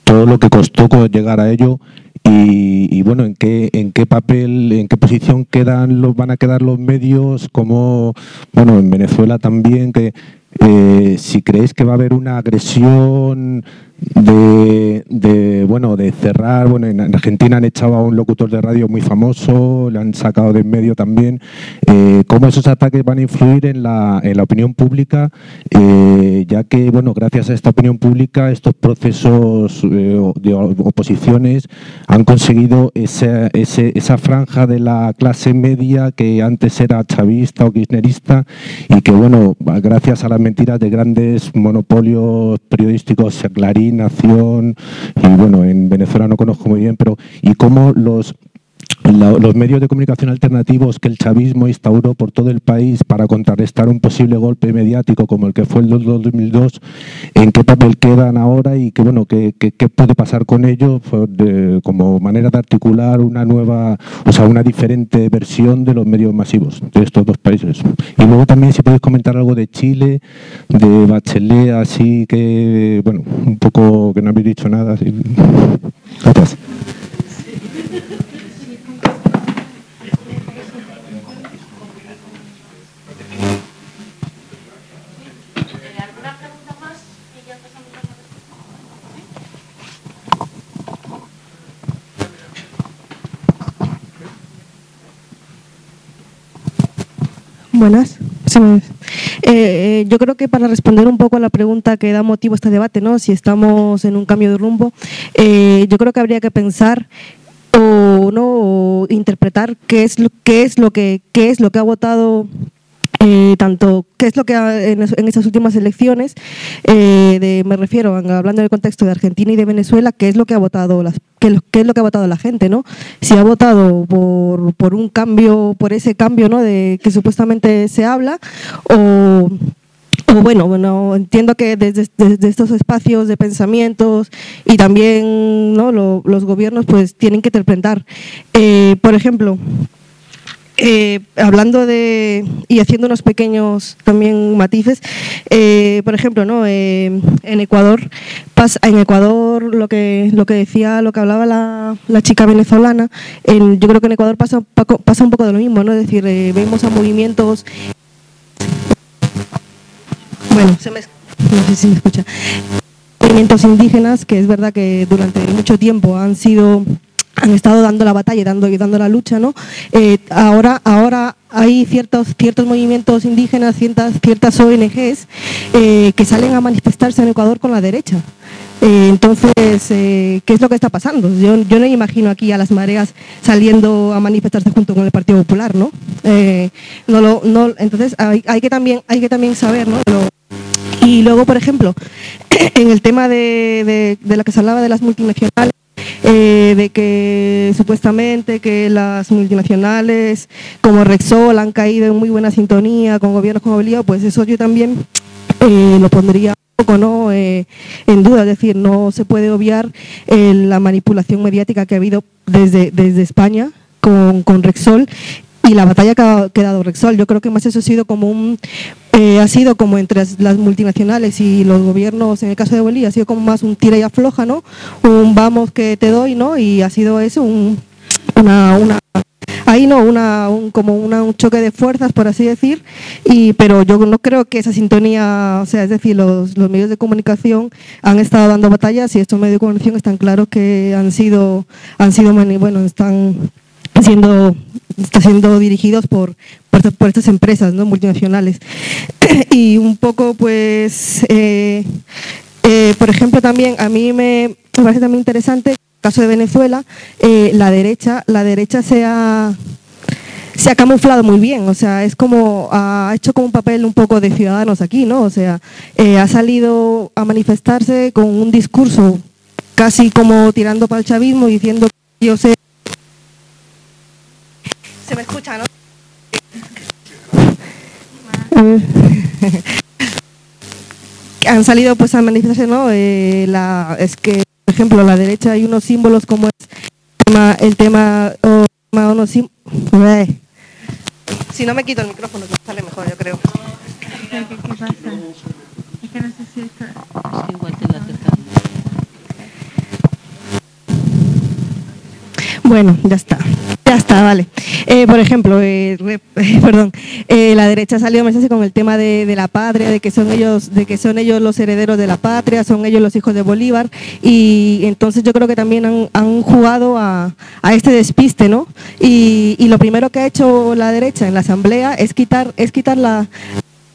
todo lo que costó llegar a ello y, y, bueno, en qué, en qué papel, en qué posición quedan los, van a quedar los medios, como bueno, en Venezuela también, que eh, si creéis que va a haber una agresión de, bueno de cerrar bueno en Argentina han echado a un locutor de radio muy famoso le han sacado de en medio también eh, cómo esos ataques van a influir en la, la opinión pública eh, ya que bueno gracias a esta opinión pública estos procesos de oposiciones han conseguido ese, ese, esa franja de la clase media que antes era chavista o kirchnerista y que bueno gracias a las mentiras de grandes monopolios periodísticos Clarín Nación y bueno, en Venezuela no conozco muy bien, pero y cómo los los medios de comunicación alternativos que el chavismo instauró por todo el país para contrarrestar un posible golpe mediático como el que fue el 2002, en qué papel quedan ahora y qué bueno qué, qué, puede pasar con ello de, como manera de articular una nueva, o sea, una diferente versión de los medios masivos de estos dos países. Y luego también si podéis comentar algo de Chile, de Bachelet, así que, bueno, un poco que no habéis dicho nada. Así. Gracias. Buenas. Sí, eh, yo creo que para responder un poco a la pregunta que da motivo a este debate, ¿no? si estamos en un cambio de rumbo, eh, yo creo que habría que pensar o no o interpretar qué es lo, qué es lo que qué es lo que ha votado eh, tanto qué es lo que ha, en, estas últimas elecciones, eh, de, me refiero, hablando del contexto de Argentina y de Venezuela, qué es lo que ha votado las, qué, es lo que ha votado la gente, ¿no? Si ha votado por, por un cambio, por ese cambio, ¿no? De que supuestamente se habla, o bueno, bueno, entiendo que desde, desde, estos espacios de pensamientos y también ¿no? Lo, los gobiernos pues tienen que interpretar. Eh, por ejemplo, eh, hablando de y haciendo unos pequeños también matices, eh, por ejemplo, ¿no? Eh, en Ecuador en Ecuador lo que lo que decía, lo que hablaba la, la chica venezolana, en, yo creo que en Ecuador pasa pasa un poco de lo mismo, ¿no? Es decir, eh, vemos a movimientos bueno, se no sé si me escucha. Movimientos indígenas que es verdad que durante mucho tiempo han sido han estado dando la batalla dando, y dando la lucha, ¿no? Eh, ahora, ahora hay ciertos, ciertos movimientos indígenas, ciertas, ciertas ONGs eh, que salen a manifestarse en Ecuador con la derecha. Eh, entonces, eh, ¿qué es lo que está pasando? Yo, yo no imagino aquí a las mareas saliendo a manifestarse junto con el Partido Popular, ¿no? No, lo, no entonces, hay, que también, hay que también saber, ¿no? Lo, y luego, por ejemplo, en el tema de, de, de la que se hablaba de las multinacionales, eh, de que supuestamente que las multinacionales como Rexol han caído en muy buena sintonía con gobiernos como Bolívar, pues eso yo también eh, lo pondría poco ¿no? Eh, en duda, es decir, no se puede obviar eh, la manipulación mediática que ha habido desde, desde España con, con Rexol y la batalla que ha, que ha dado Rexol. Yo creo que más eso ha sido como un eh, ha sido como entre las multinacionales y los gobiernos, en el caso de Bolivia, ha sido como más un tira y afloja, ¿no? Un vamos que te doy, ¿no? Y ha sido eso, un, una, una ahí no una un, como una, un choque de fuerzas por así decir y pero yo no creo que esa sintonía o sea es decir los, los medios de comunicación han estado dando batallas y estos medios de comunicación están claros que han sido han sido bueno están siendo está siendo dirigidos por, por, estas empresas ¿no? multinacionales y un poco pues eh, eh, por ejemplo también a mí me, parece también interesante caso de Venezuela, eh, la derecha, la derecha se ha, se ha camuflado muy bien, o sea, es como, ha hecho como un papel un poco de ciudadanos aquí, ¿no? O sea, eh, ha salido a manifestarse con un discurso casi como tirando para el chavismo, diciendo que yo sé... Se me escucha, ¿no? Han salido pues a manifestarse, ¿no? Eh, la, es que por ejemplo, a la derecha hay unos símbolos como es el tema, el tema, o, unos sim, si no me quito el micrófono, me sale mejor, yo creo. ¿Qué, qué pasa? Es que no sé si esto... Es que igual te Bueno, ya está. Ya está, vale. Eh, por ejemplo, eh, eh, perdón, la derecha salió a mensaje con el tema de, la patria, de que son ellos, de que son ellos los herederos de la patria, son ellos los hijos de Bolívar, y entonces yo creo que también han, jugado a, este despiste, ¿no? Y, lo primero que ha hecho la derecha en la asamblea es quitar, es quitar la,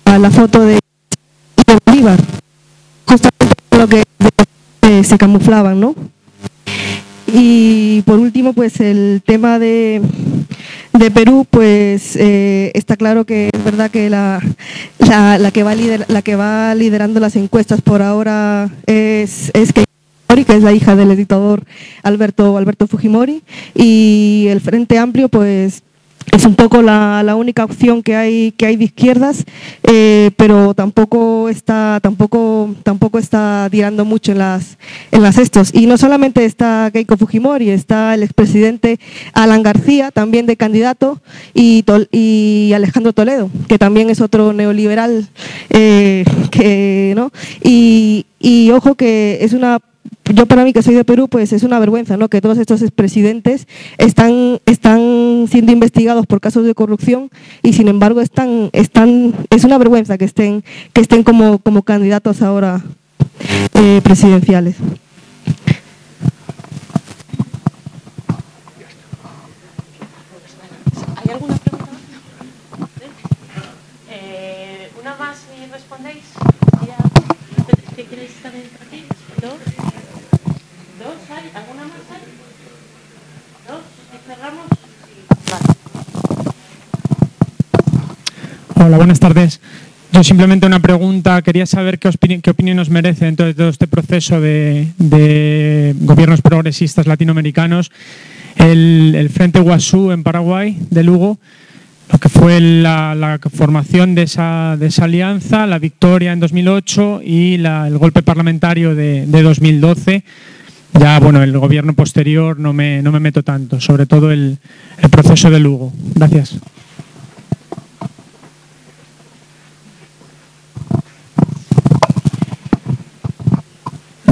la foto de, de Bolívar, justamente lo que se camuflaban, ¿no? Y por último, pues el tema de, de Perú, pues eh, está claro que es verdad que la, la, que va lider, la que va liderando las encuestas por ahora es, es que que es la hija del editador Alberto, Alberto Fujimori, y el Frente Amplio, pues es un poco la, la, única opción que hay que hay de izquierdas eh, pero tampoco está tampoco tampoco está tirando mucho en las en las estos. Y no solamente está Keiko Fujimori está el expresidente Alan García también de candidato y, y Alejandro Toledo que también es otro neoliberal eh, que no y, y ojo que es una yo para mí que soy de Perú, pues es una vergüenza, ¿no? Que todos estos expresidentes están, están siendo investigados por casos de corrupción y sin embargo están, están, es una vergüenza que estén, que estén como, como candidatos ahora eh, presidenciales. ¿Hay alguna pregunta? Eh, ¿Una más y respondéis? ¿Qué queréis también aquí? ¿Dos? ¿Alguna más cerramos? Hola, buenas tardes. Yo simplemente una pregunta, quería saber qué, opini qué opinión os merece de todo este proceso de, de gobiernos progresistas latinoamericanos el, el, Frente Guasú en Paraguay, de Lugo, lo que fue la, la formación de esa, de esa, alianza, la victoria en 2008 y la, el golpe parlamentario de, de, 2012. Ya, bueno, el gobierno posterior no me, no me meto tanto, sobre todo el, el proceso de Lugo. Gracias.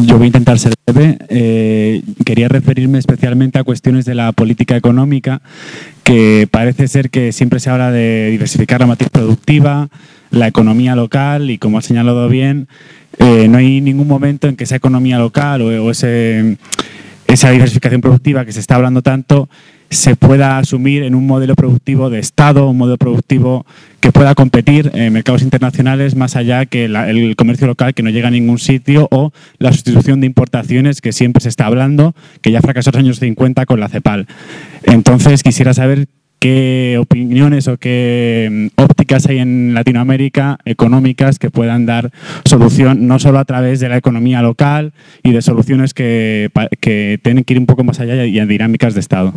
Yo voy a intentar ser breve. Eh, quería referirme especialmente a cuestiones de la política económica, que parece ser que siempre se habla de diversificar la matriz productiva, la economía local y, como ha señalado bien, eh, no hay ningún momento en que esa economía local o, o ese, esa diversificación productiva que se está hablando tanto se pueda asumir en un modelo productivo de Estado, un modelo productivo que pueda competir en mercados internacionales más allá que el comercio local que no llega a ningún sitio o la sustitución de importaciones que siempre se está hablando, que ya fracasó en los años 50 con la CEPAL. Entonces quisiera saber qué opiniones o qué mm, ópticas hay en Latinoamérica económicas que puedan dar solución no solo a través de la economía local y de soluciones que, que tienen que ir un poco más allá y en dinámicas de Estado.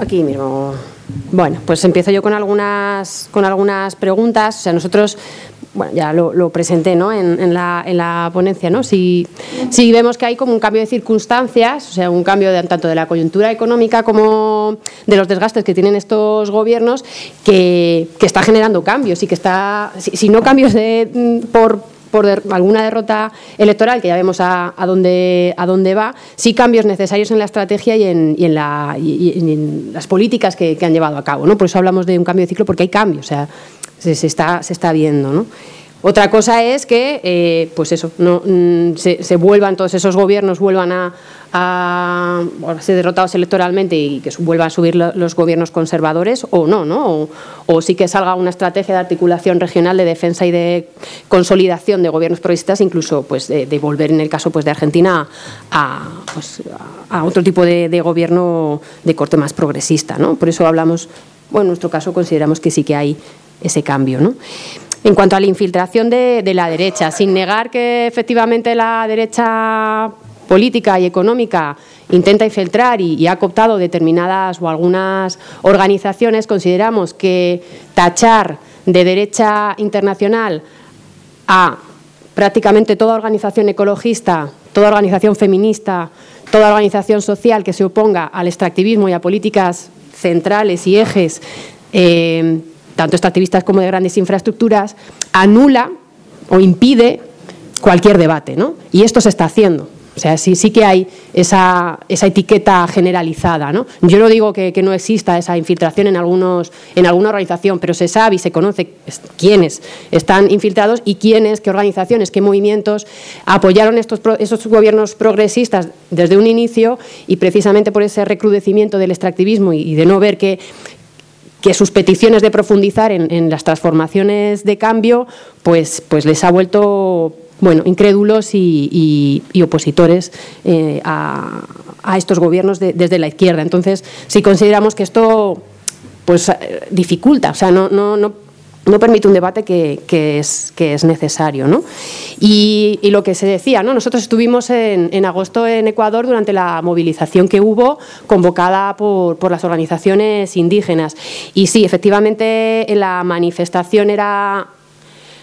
Aquí mismo. Bueno, pues empiezo yo con algunas, con algunas preguntas. O sea, nosotros, bueno, ya lo, presenté ¿no? en, en, la, en, la, ponencia, ¿no? Si, si, vemos que hay como un cambio de circunstancias, o sea, un cambio de, tanto de la coyuntura económica como de los desgastes que tienen estos gobiernos, que, que está generando cambios y que está, si, si no cambios de, por por alguna derrota electoral, que ya vemos a, a, dónde, a dónde va, sí cambios necesarios en la estrategia y en, y en, la, las políticas que, que, han llevado a cabo. ¿no? Por eso hablamos de un cambio de ciclo, porque hay cambios, o sea, se, se está, se está viendo. ¿no? Otra cosa es que, eh, pues eso, no, mm, se, se, vuelvan todos esos gobiernos, vuelvan a, ser derrotados electoralmente y que vuelvan a subir los gobiernos conservadores o no, ¿no? O, sí que salga una estrategia de articulación regional de defensa y de consolidación de gobiernos progresistas, incluso pues de, volver en el caso pues de Argentina a, pues, a otro tipo de, de, gobierno de corte más progresista, ¿no? Por eso hablamos, bueno, en nuestro caso consideramos que sí que hay ese cambio, ¿no? En cuanto a la infiltración de, de, la derecha, sin negar que efectivamente la derecha política y económica intenta infiltrar y, ha cooptado determinadas o algunas organizaciones, consideramos que tachar de derecha internacional a prácticamente toda organización ecologista, toda organización feminista, toda organización social que se oponga al extractivismo y a políticas centrales y ejes eh, tanto extractivistas como de grandes infraestructuras, anula o impide cualquier debate. ¿no? Y esto se está haciendo. O sea, sí, sí que hay esa, esa etiqueta generalizada. ¿no? Yo no digo que, no exista esa infiltración en, algunos, en alguna organización, pero se sabe y se conoce quiénes están infiltrados y quiénes, qué organizaciones, qué movimientos apoyaron estos, esos gobiernos progresistas desde un inicio y precisamente por ese recrudecimiento del extractivismo y de no ver que, que sus peticiones de profundizar en, las transformaciones de cambio, pues, pues les ha vuelto bueno, incrédulos y opositores eh, a, a, estos gobiernos de, desde la izquierda. Entonces, si consideramos que esto pues eh, dificulta, o sea, no, no, no no permite un debate que, es, que es, necesario. ¿no? Y, lo que se decía, ¿no? nosotros estuvimos en, agosto en Ecuador durante la movilización que hubo convocada por, por, las organizaciones indígenas. Y sí, efectivamente, en la manifestación era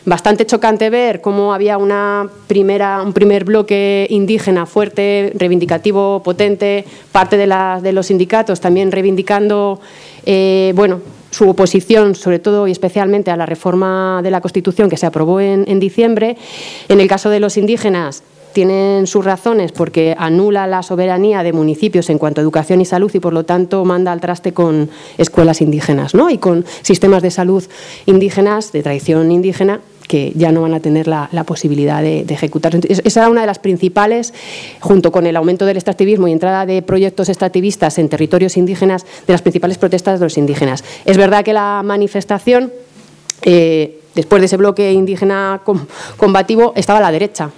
bastante chocante ver cómo había una primera, un primer bloque indígena fuerte, reivindicativo, potente, parte de, la, de los sindicatos también reivindicando eh, bueno, su oposición, sobre todo y especialmente a la reforma de la Constitución que se aprobó en, en diciembre. En el caso de los indígenas, tienen sus razones porque anula la soberanía de municipios en cuanto a educación y salud y por lo tanto manda al traste con escuelas indígenas ¿no? y con sistemas de salud indígenas, de tradición indígena, que ya no van a tener la, posibilidad de, de. Esa era una de las principales, junto con el aumento del extractivismo y entrada de proyectos extractivistas en territorios indígenas, de las principales protestas de los indígenas. Es verdad que la manifestación, eh, después de ese bloque indígena combativo, estaba a la derecha.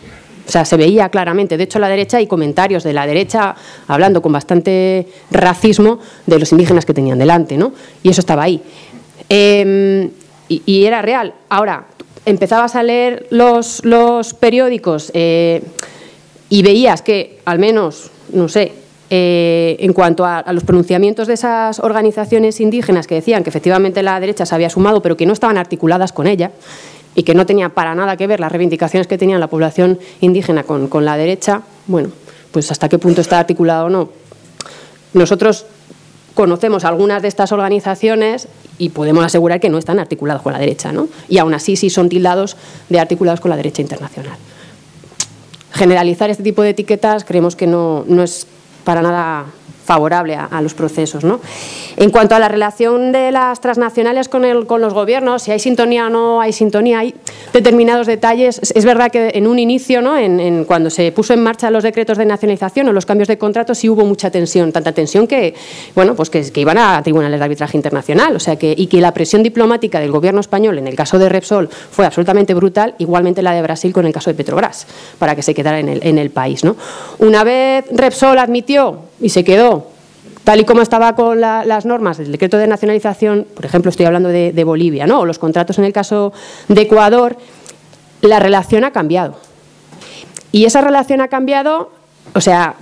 O sea, se veía claramente. De hecho, la derecha hay comentarios de la derecha hablando con bastante racismo de los indígenas que tenían delante, ¿no? Y eso estaba ahí. Y, y, era real. Ahora, empezabas a leer los, periódicos eh, y veías que, al menos, no sé, eh, en cuanto a, a, los pronunciamientos de esas organizaciones indígenas que decían que efectivamente la derecha se había sumado, pero que no estaban articuladas con ella y que no tenía para nada que ver las reivindicaciones que tenía la población indígena con, con la derecha, bueno, pues hasta qué punto está articulado o no. Nosotros conocemos algunas de estas organizaciones y podemos asegurar que no están articulados con la derecha, ¿no? Y aún así sí son tildados de articulados con la derecha internacional. Generalizar este tipo de etiquetas creemos que no, no es para nada favorable a, los procesos. ¿no? En cuanto a la relación de las transnacionales con, el, con, los gobiernos, si hay sintonía o no hay sintonía, hay determinados detalles. Es, verdad que en un inicio, ¿no? en, cuando se puso en marcha los decretos de nacionalización o los cambios de contrato, sí hubo mucha tensión, tanta tensión que, bueno, pues que, que iban a tribunales de arbitraje internacional. O sea que, y que la presión diplomática del gobierno español en el caso de Repsol fue absolutamente brutal, igualmente la de Brasil con el caso de Petrobras, para que se quedara en el, en el país. ¿no? Una vez Repsol admitió y se quedó tal y como estaba con la, las normas del decreto de nacionalización, por ejemplo, estoy hablando de, de, Bolivia, ¿no? o los contratos en el caso de Ecuador, la relación ha cambiado. Y esa relación ha cambiado, o sea,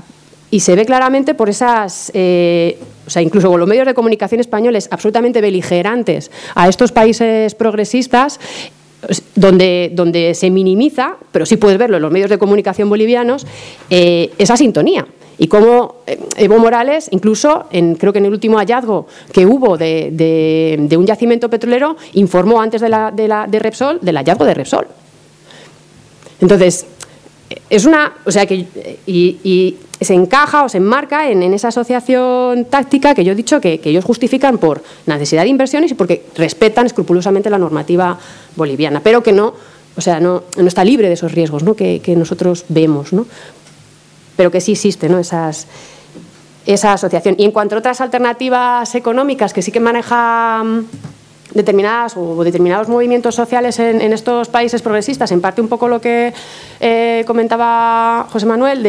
y se ve claramente por esas, eh, o sea, incluso con los medios de comunicación españoles absolutamente beligerantes a estos países progresistas, donde, donde se minimiza, pero sí puedes verlo en los medios de comunicación bolivianos, eh, esa sintonía y cómo eh, Evo Morales, incluso creo que en el último hallazgo que hubo de, un yacimiento petrolero, informó antes de, Repsol del hallazgo de Repsol. Entonces, es una, o sea que, se encaja o se enmarca en, esa asociación táctica que yo he dicho que, que, ellos justifican por necesidad de inversiones y porque respetan escrupulosamente la normativa boliviana, pero que no, o sea, no, no está libre de esos riesgos ¿no? que, que nosotros vemos. ¿no? pero que sí existe ¿no? Esas, esa asociación. Y en cuanto a otras alternativas económicas que sí que manejan determinadas o determinados movimientos sociales en, estos países progresistas, en parte un poco lo que eh, comentaba José Manuel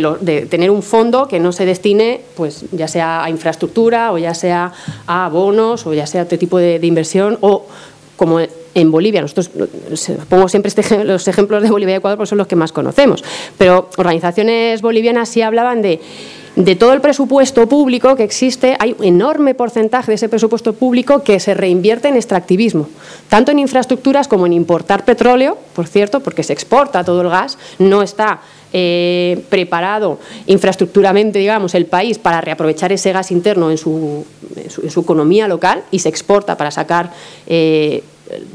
lo, de, tener un fondo que no se destine, pues ya sea a infraestructura o ya sea a bonos o ya sea a otro tipo de, inversión o como en Bolivia, nosotros pongo siempre este, los ejemplos de Bolivia y Ecuador porque son los que más conocemos, pero organizaciones bolivianas sí hablaban de, de todo el presupuesto público que existe, hay un enorme porcentaje de ese presupuesto público que se reinvierte en extractivismo, tanto en infraestructuras como en importar petróleo, por cierto, porque se exporta todo el gas, no está eh, preparado infraestructuramente, digamos, el país para reaprovechar ese gas interno en su, en su, economía local y se exporta para sacar eh,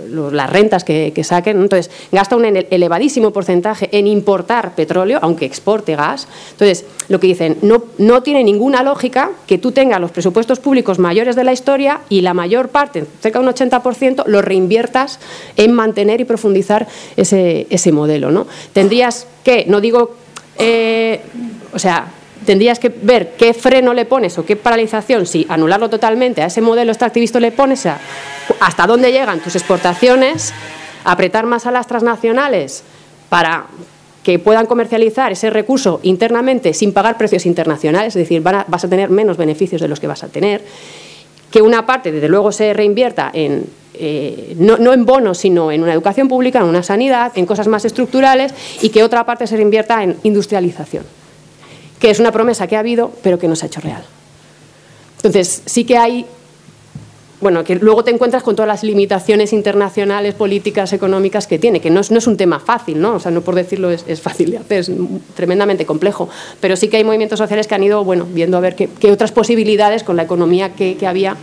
las rentas que, que, saquen. Entonces, gasta un elevadísimo porcentaje en importar petróleo, aunque exporte gas. Entonces, lo que dicen, no, no tiene ninguna lógica que tú tengas los presupuestos públicos mayores de la historia y la mayor parte, cerca de un 80%, los reinviertas en mantener y profundizar ese, ese modelo. ¿no? Tendrías que, no digo, eh, o sea, tendrías que ver qué freno le pones o qué paralización, si anularlo totalmente a ese modelo extractivista le pones, hasta dónde llegan tus exportaciones, apretar más a las transnacionales para que puedan comercializar ese recurso internamente sin pagar precios internacionales, es decir, vas a tener menos beneficios de los que vas a tener, que una parte, desde luego, se reinvierta en, eh, no, no, en bonos, sino en una educación pública, en una sanidad, en cosas más estructurales, y que otra parte se reinvierta en industrialización que es una promesa que ha habido, pero que no se ha hecho real. Entonces, sí que hay, bueno, que luego te encuentras con todas las limitaciones internacionales, políticas, económicas que tiene, que no es, un tema fácil, ¿no? O sea, no por decirlo es, fácil de hacer, es tremendamente complejo, pero sí que hay movimientos sociales que han ido, bueno, viendo a ver qué, otras posibilidades con la economía que, había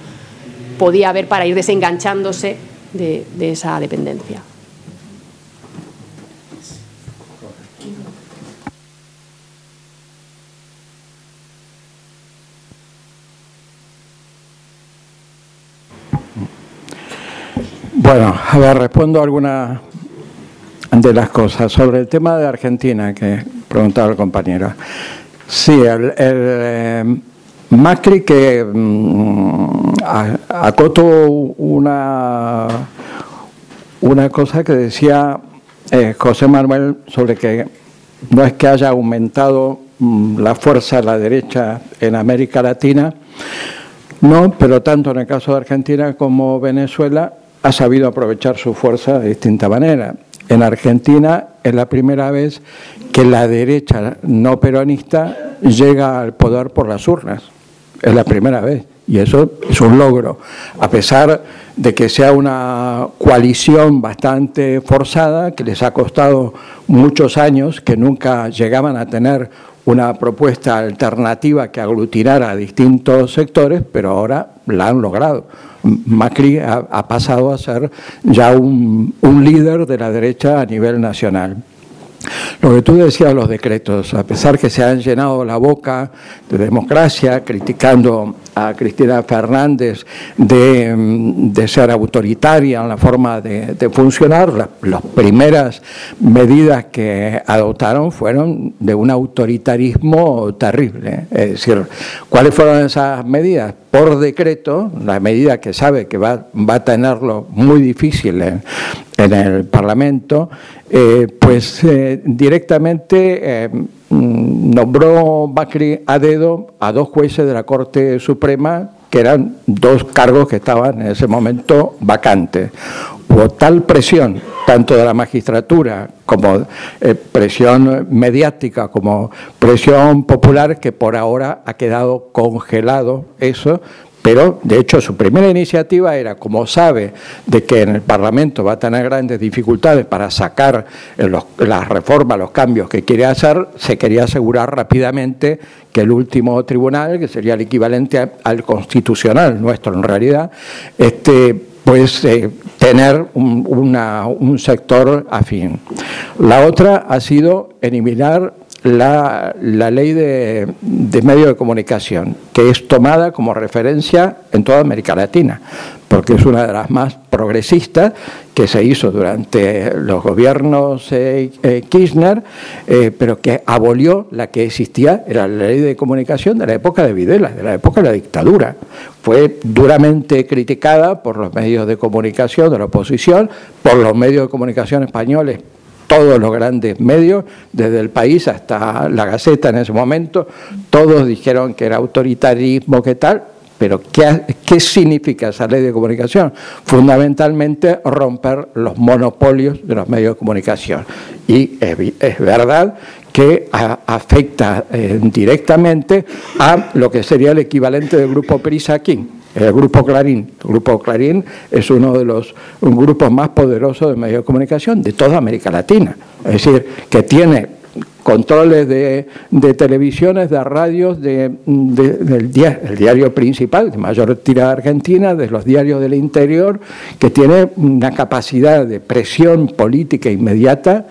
podía haber para ir desenganchándose de, de esa dependencia. Bueno, a ver, respondo algunas de las cosas. Sobre el tema de Argentina, que preguntaba el compañero. Sí, el, el eh, Macri que mm, acotó una, una cosa que decía eh, José Manuel sobre que no es que haya aumentado mm, la fuerza de la derecha en América Latina, no, pero tanto en el caso de Argentina como Venezuela ha sabido aprovechar su fuerza de distinta manera. En Argentina es la primera vez que la derecha no peronista llega al poder por las urnas. Es la primera vez. Y eso es un logro, a pesar de que sea una coalición bastante forzada, que les ha costado muchos años, que nunca llegaban a tener una propuesta alternativa que aglutinara a distintos sectores, pero ahora la han logrado. Macri ha, pasado a ser ya un, un líder de la derecha a nivel nacional. Lo que tú decías, los decretos, a pesar que se han llenado la boca de democracia, criticando a Cristina Fernández de, ser autoritaria en la forma de, funcionar, las, primeras medidas que adoptaron fueron de un autoritarismo terrible. Es decir, ¿cuáles fueron esas medidas? Por decreto, la medida que sabe que va, va a tenerlo muy difícil en, el Parlamento, eh, pues eh, directamente eh, Mm, nombró Macri a dedo a dos jueces de la Corte Suprema, que eran dos cargos que estaban en ese momento vacantes. Hubo tal presión, tanto de la magistratura como eh, presión mediática, como presión popular, que por ahora ha quedado congelado eso, pero, de hecho, su primera iniciativa era, como sabe de que en el Parlamento va a tener grandes dificultades para sacar las reformas, los cambios que quiere hacer, se quería asegurar rápidamente que el último tribunal, que sería el equivalente al constitucional nuestro en realidad, este, pues eh, tener un sector afín. La otra ha sido eliminar la, ley de, de medios de comunicación, que es tomada como referencia en toda América Latina, porque es una de las más progresistas que se hizo durante los gobiernos eh, eh, Kirchner, eh, pero que abolió la que existía, era la ley de comunicación de la época de Videla, de la época de la dictadura. Fue duramente criticada por los medios de comunicación de la oposición, por los medios de comunicación españoles todos los grandes medios, desde el país hasta la Gaceta en ese momento, todos dijeron que era autoritarismo, que tal, pero ¿qué, significa esa ley de comunicación? Fundamentalmente romper los monopolios de los medios de comunicación. Y es, verdad que afecta eh, directamente a lo que sería el equivalente del grupo Perisaquín el Grupo Clarín. El Grupo Clarín es uno de los grupos más poderosos de medios de comunicación de toda América Latina. Es decir, que tiene controles de, televisiones, de radios, de, del diario, principal, de mayor tirada argentina, de los diarios del interior, que tiene una capacidad de presión política inmediata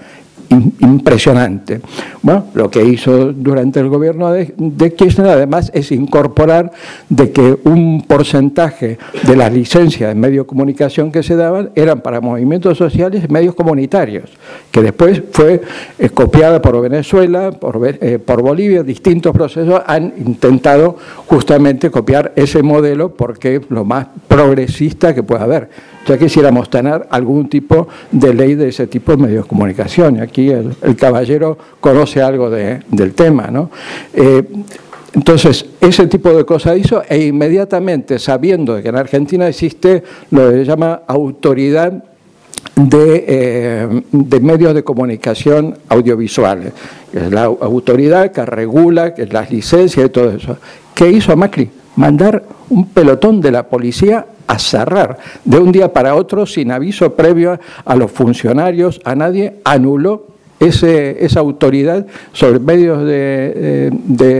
impresionante. Bueno, lo que hizo durante el gobierno de, Kirchner además es incorporar de que un porcentaje de las licencias de medios de comunicación que se daban eran para movimientos sociales y medios comunitarios, que después fue eh, copiada por Venezuela, por, eh, por Bolivia, distintos procesos han intentado justamente copiar ese modelo porque es lo más progresista que pueda haber ya quisiéramos tener algún tipo de ley de ese tipo de medios de comunicación. Y aquí el, caballero conoce algo del tema. ¿no? Eh, entonces, ese tipo de cosas hizo e inmediatamente, sabiendo que en Argentina existe lo que se llama autoridad de, eh, de, medios de comunicación audiovisuales, que es la autoridad que regula que las licencias y todo eso. ¿Qué hizo Macri? Mandar un pelotón de la policía a cerrar. De un día para otro, sin aviso previo a los funcionarios, a nadie, anuló ese, esa autoridad sobre medios de,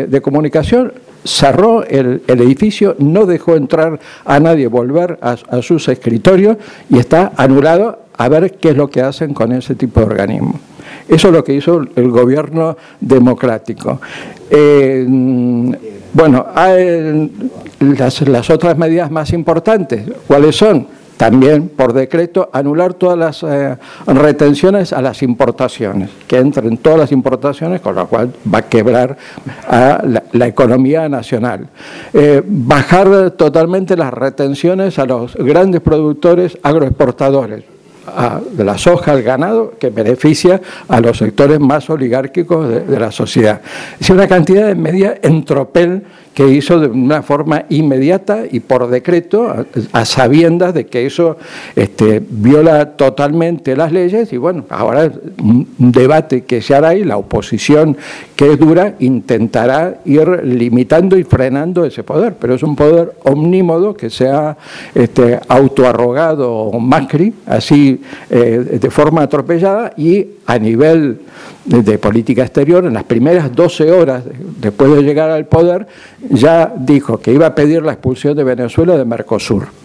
de, comunicación, cerró el, edificio, no dejó entrar a nadie, volver a, sus escritorios y está anulado a ver qué es lo que hacen con ese tipo de organismos. Eso es lo que hizo el gobierno democrático. Eh, bueno, hay las, otras medidas más importantes, ¿cuáles son? También, por decreto, anular todas las eh, retenciones a las importaciones, que entren todas las importaciones, con lo cual va a quebrar la, economía nacional. Eh, bajar totalmente las retenciones a los grandes productores agroexportadores, de la soja al ganado que beneficia a los sectores más oligárquicos de, la sociedad. Es una cantidad de media en tropel que hizo de una forma inmediata y por decreto, a, sabiendas de que eso este, viola totalmente las leyes. Y bueno, ahora un debate que se hará y la oposición que es dura intentará ir limitando y frenando ese poder, pero es un poder omnímodo que se ha este, autoarrogado Macri, así eh, de forma atropellada y a nivel de, política exterior, en las primeras 12 horas después de llegar al poder, ya dijo que iba a pedir la expulsión de Venezuela de Mercosur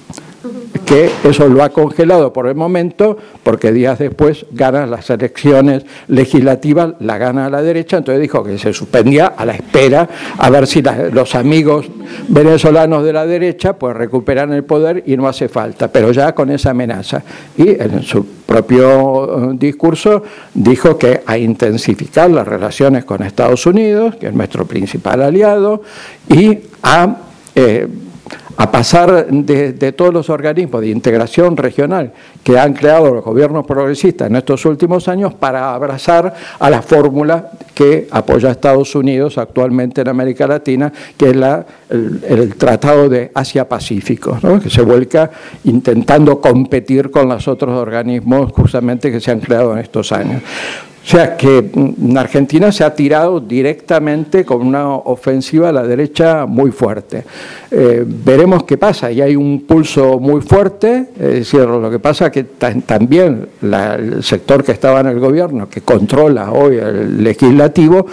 que eso lo ha congelado por el momento, porque días después gana las elecciones legislativas, la gana la derecha, entonces dijo que se suspendía a la espera a ver si los amigos venezolanos de la derecha pues recuperan el poder y no hace falta, pero ya con esa amenaza. Y en su propio eh, discurso dijo que a intensificar las relaciones con Estados Unidos, que es nuestro principal aliado, y a... a pasar de, todos los organismos de integración regional que han creado los gobiernos progresistas en estos últimos años para abrazar a la fórmula que apoya a Estados Unidos actualmente en América Latina, que es la, el, Tratado de Asia-Pacífico, que se vuelca intentando competir con los otros organismos justamente que se han creado en estos años. O sea que mm, Argentina se ha tirado directamente con una ofensiva a la derecha muy fuerte. Eh, veremos qué pasa, y hay un pulso muy fuerte, es decir, lo que pasa es que también el sector que estaba en el gobierno, que controla hoy el legislativo,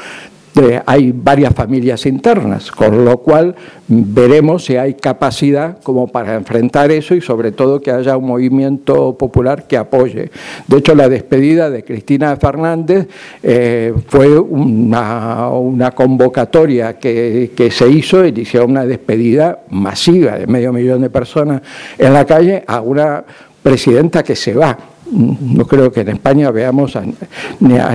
hay varias familias internas, con lo cual veremos si hay capacidad como para enfrentar eso y sobre todo que haya un movimiento popular que apoye. De hecho, la despedida de Cristina Fernández eh, fue una, convocatoria que, que, se hizo y hicieron una despedida masiva de medio millón de personas en la calle a una presidenta que se va no creo que en España veamos a,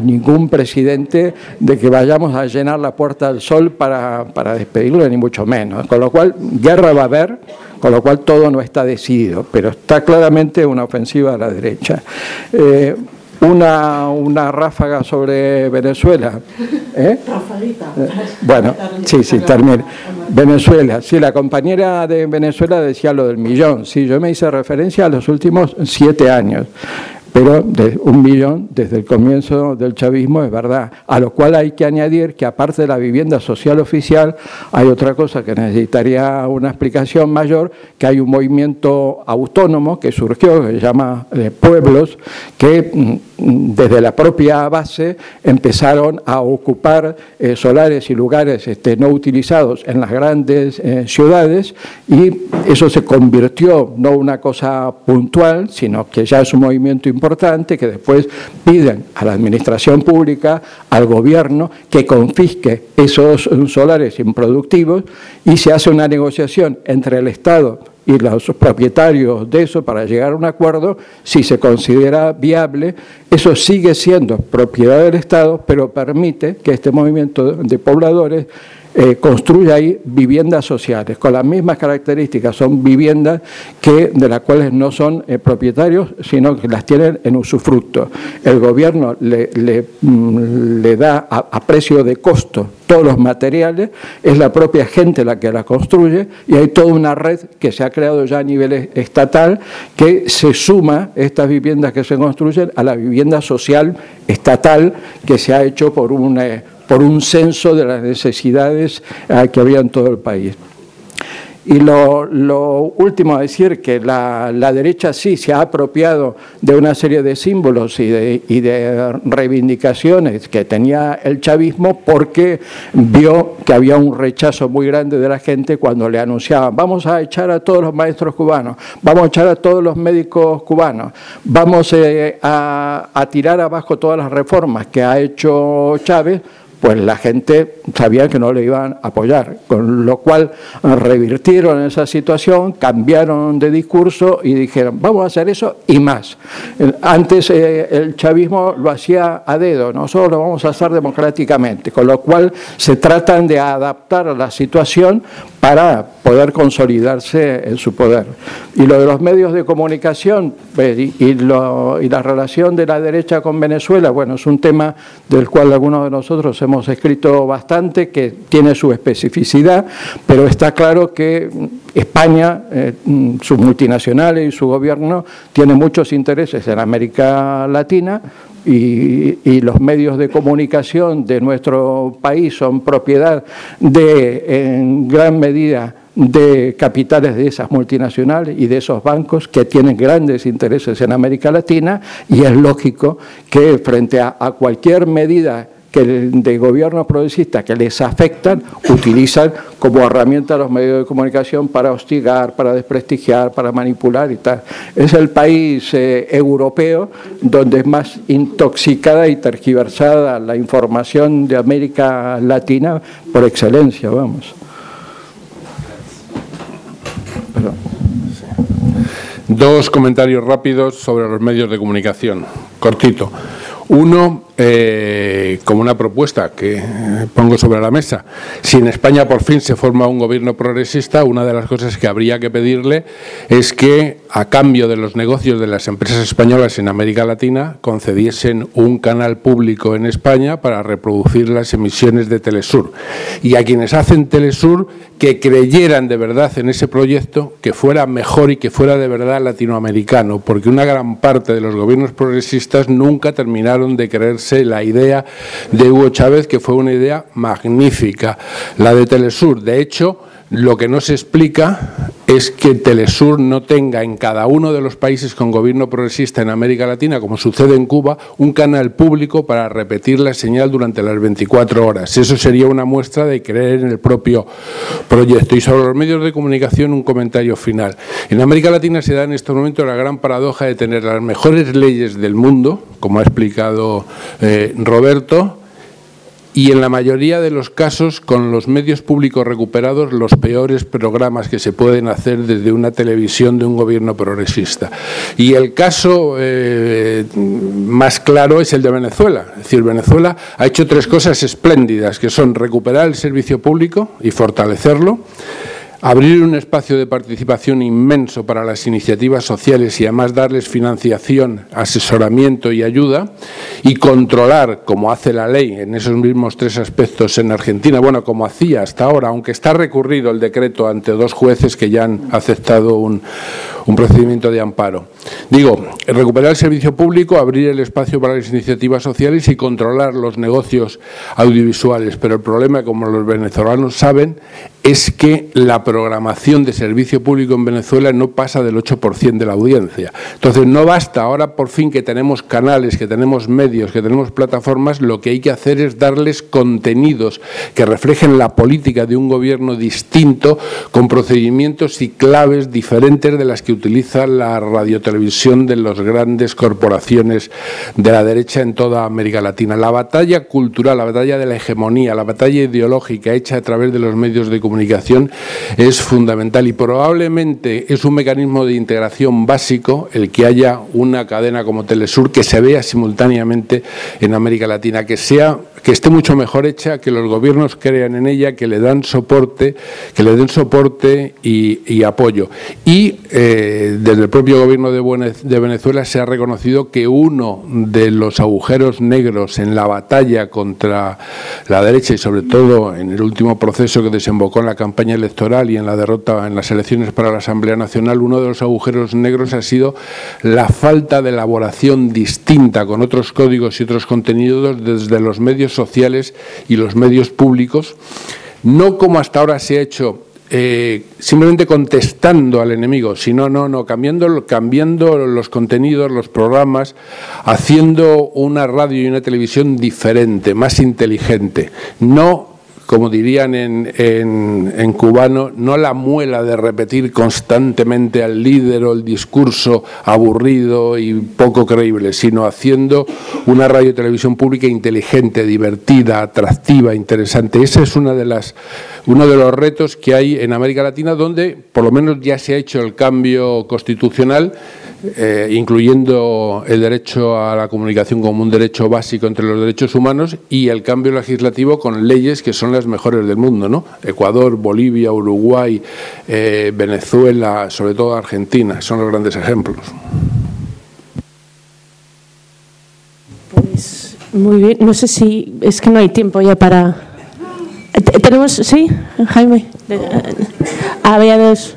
ningún presidente de que vayamos a llenar la puerta del sol para, para, despedirlo, ni mucho menos. Con lo cual, guerra va a haber, con lo cual todo no está decidido, pero está claramente una ofensiva a la derecha. Eh, una, una ráfaga sobre Venezuela. ¿Eh? ¿Eh? Bueno, sí, sí, termina. Venezuela, sí, la compañera de Venezuela decía lo del millón. Sí, yo me hice referencia a los últimos siete años pero un millón desde el comienzo del chavismo es verdad. A lo cual hay que añadir que aparte de la vivienda social oficial, hay otra cosa que necesitaría una explicación mayor, que hay un movimiento autónomo que surgió, que se llama eh, Pueblos, que mm, desde la propia base empezaron a ocupar eh, solares y lugares este, no utilizados en las grandes eh, ciudades y eso se convirtió no una cosa puntual, sino que ya es un movimiento importante importante que después piden a la administración pública, al gobierno, que confisque esos solares improductivos y se hace una negociación entre el Estado y los propietarios de eso para llegar a un acuerdo, si se considera viable, eso sigue siendo propiedad del Estado, pero permite que este movimiento de pobladores eh, construye ahí viviendas sociales, con las mismas características, son viviendas que, de las cuales no son eh, propietarios, sino que las tienen en usufructo. El gobierno le, le, mm, da a, precio de costo todos los materiales, es la propia gente la que la construye y hay toda una red que se ha creado ya a nivel estatal que se suma estas viviendas que se construyen a la vivienda social estatal que se ha hecho por un eh, por un censo de las necesidades eh, que había en todo el país. Y lo, último a decir que la, derecha sí se ha apropiado de una serie de símbolos y de, reivindicaciones que tenía el chavismo porque vio que había un rechazo muy grande de la gente cuando le anunciaban vamos a echar a todos los maestros cubanos, vamos a echar a todos los médicos cubanos, vamos eh, a tirar abajo todas las reformas que ha hecho Chávez pues la gente sabía que no le iban a apoyar, con lo cual revirtieron esa situación, cambiaron de discurso y dijeron, vamos a hacer eso y más. Antes eh, el chavismo lo hacía a dedo, nosotros lo vamos a hacer democráticamente, con lo cual se tratan de adaptar a la situación para poder consolidarse en su poder. Y lo de los medios de comunicación pues, y, la relación de la derecha con Venezuela, bueno, es un tema del cual algunos de nosotros hemos escrito bastante, que tiene su especificidad, pero está claro que España, eh, sus multinacionales y su gobierno tienen muchos intereses en América Latina, y, los medios de comunicación de nuestro país son propiedad de, en gran medida, de capitales de esas multinacionales y de esos bancos que tienen grandes intereses en América Latina y es lógico que frente a cualquier medida que de gobiernos progresistas que les afectan utilizan como herramienta los medios de comunicación para hostigar, para desprestigiar, para manipular y tal. Es el país eh, europeo donde es más intoxicada y tergiversada la información de América Latina por excelencia, vamos. Dos comentarios rápidos sobre los medios de comunicación. Cortito. Uno, eh, como una propuesta que pongo sobre la mesa, si en España por fin se forma un gobierno progresista, una de las cosas que habría que pedirle es que, a cambio de los negocios de las empresas españolas en América Latina, concediesen un canal público en España para reproducir las emisiones de Telesur. Y a quienes hacen Telesur, que creyeran de verdad en ese proyecto, que fuera mejor y que fuera de verdad latinoamericano, porque una gran parte de los gobiernos progresistas nunca terminaron de creerse la idea de Hugo Chávez, que fue una idea magnífica, la de Telesur. De hecho, lo que no se explica es que Telesur no tenga en cada uno de los países con gobierno progresista en América Latina, como sucede en Cuba, un canal público para repetir la señal durante las 24 horas. Eso sería una muestra de creer en el propio proyecto. Y sobre los medios de comunicación, un comentario final. En América Latina se da en este momento la gran paradoja de tener las mejores leyes del mundo, como ha explicado eh, Roberto, y en la mayoría de los casos con los medios públicos recuperados los peores programas que se pueden hacer desde una televisión de un gobierno progresista. Y el caso eh, más claro es el de Venezuela. Es decir, Venezuela ha hecho tres cosas espléndidas, que son recuperar el servicio público y fortalecerlo, abrir un espacio de participación inmenso para las iniciativas sociales y además darles financiación, asesoramiento y ayuda y controlar, como hace la ley en esos mismos tres aspectos en Argentina, bueno, como hacía hasta ahora, aunque está recurrido el decreto ante dos jueces que ya han aceptado un, un procedimiento de amparo. Digo, recuperar el servicio público, abrir el espacio para las iniciativas sociales y controlar los negocios audiovisuales, pero el problema, como los venezolanos saben, es que la programación de servicio público en Venezuela no pasa del 8% de la audiencia. Entonces, no basta ahora por fin que tenemos canales, que tenemos medios, que tenemos plataformas, lo que hay que hacer es darles contenidos que reflejen la política de un gobierno distinto, con procedimientos y claves diferentes de las que utiliza la radiotelevisión de las grandes corporaciones de la derecha en toda América Latina. La batalla cultural, la batalla de la hegemonía, la batalla ideológica hecha a través de los medios de comunicación es fundamental y probablemente es un mecanismo de integración básico el que haya una cadena como Telesur que se vea simultáneamente en América Latina, que sea que esté mucho mejor hecha, que los gobiernos crean en ella, que le dan soporte, que le den soporte y, apoyo. Y eh, desde el propio gobierno de Venezuela se ha reconocido que uno de los agujeros negros en la batalla contra la derecha y sobre todo en el último proceso que desembocó en la campaña electoral y en la derrota en las elecciones para la Asamblea Nacional, uno de los agujeros negros ha sido la falta de elaboración distinta con otros códigos y otros contenidos desde los medios sociales y los medios públicos, no como hasta ahora se ha hecho eh, simplemente contestando al enemigo, sino no, no, cambiando, cambiando los contenidos, los programas, haciendo una radio y una televisión diferente, más inteligente, no como dirían en, en, cubano, no la muela de repetir constantemente al líder o el discurso aburrido y poco creíble, sino haciendo una radio y televisión pública inteligente, divertida, atractiva, interesante. Ese es una de las, uno de los retos que hay en América Latina, donde por lo menos ya se ha hecho el cambio constitucional eh, incluyendo el derecho a la comunicación como un derecho básico entre los derechos humanos y el cambio legislativo con leyes que son las mejores del mundo, ¿no? Ecuador, Bolivia, Uruguay, eh, Venezuela, sobre todo Argentina, son los grandes ejemplos. Pues muy bien, no sé si es que no hay tiempo ya para. Tenemos, sí, Jaime. Había dos.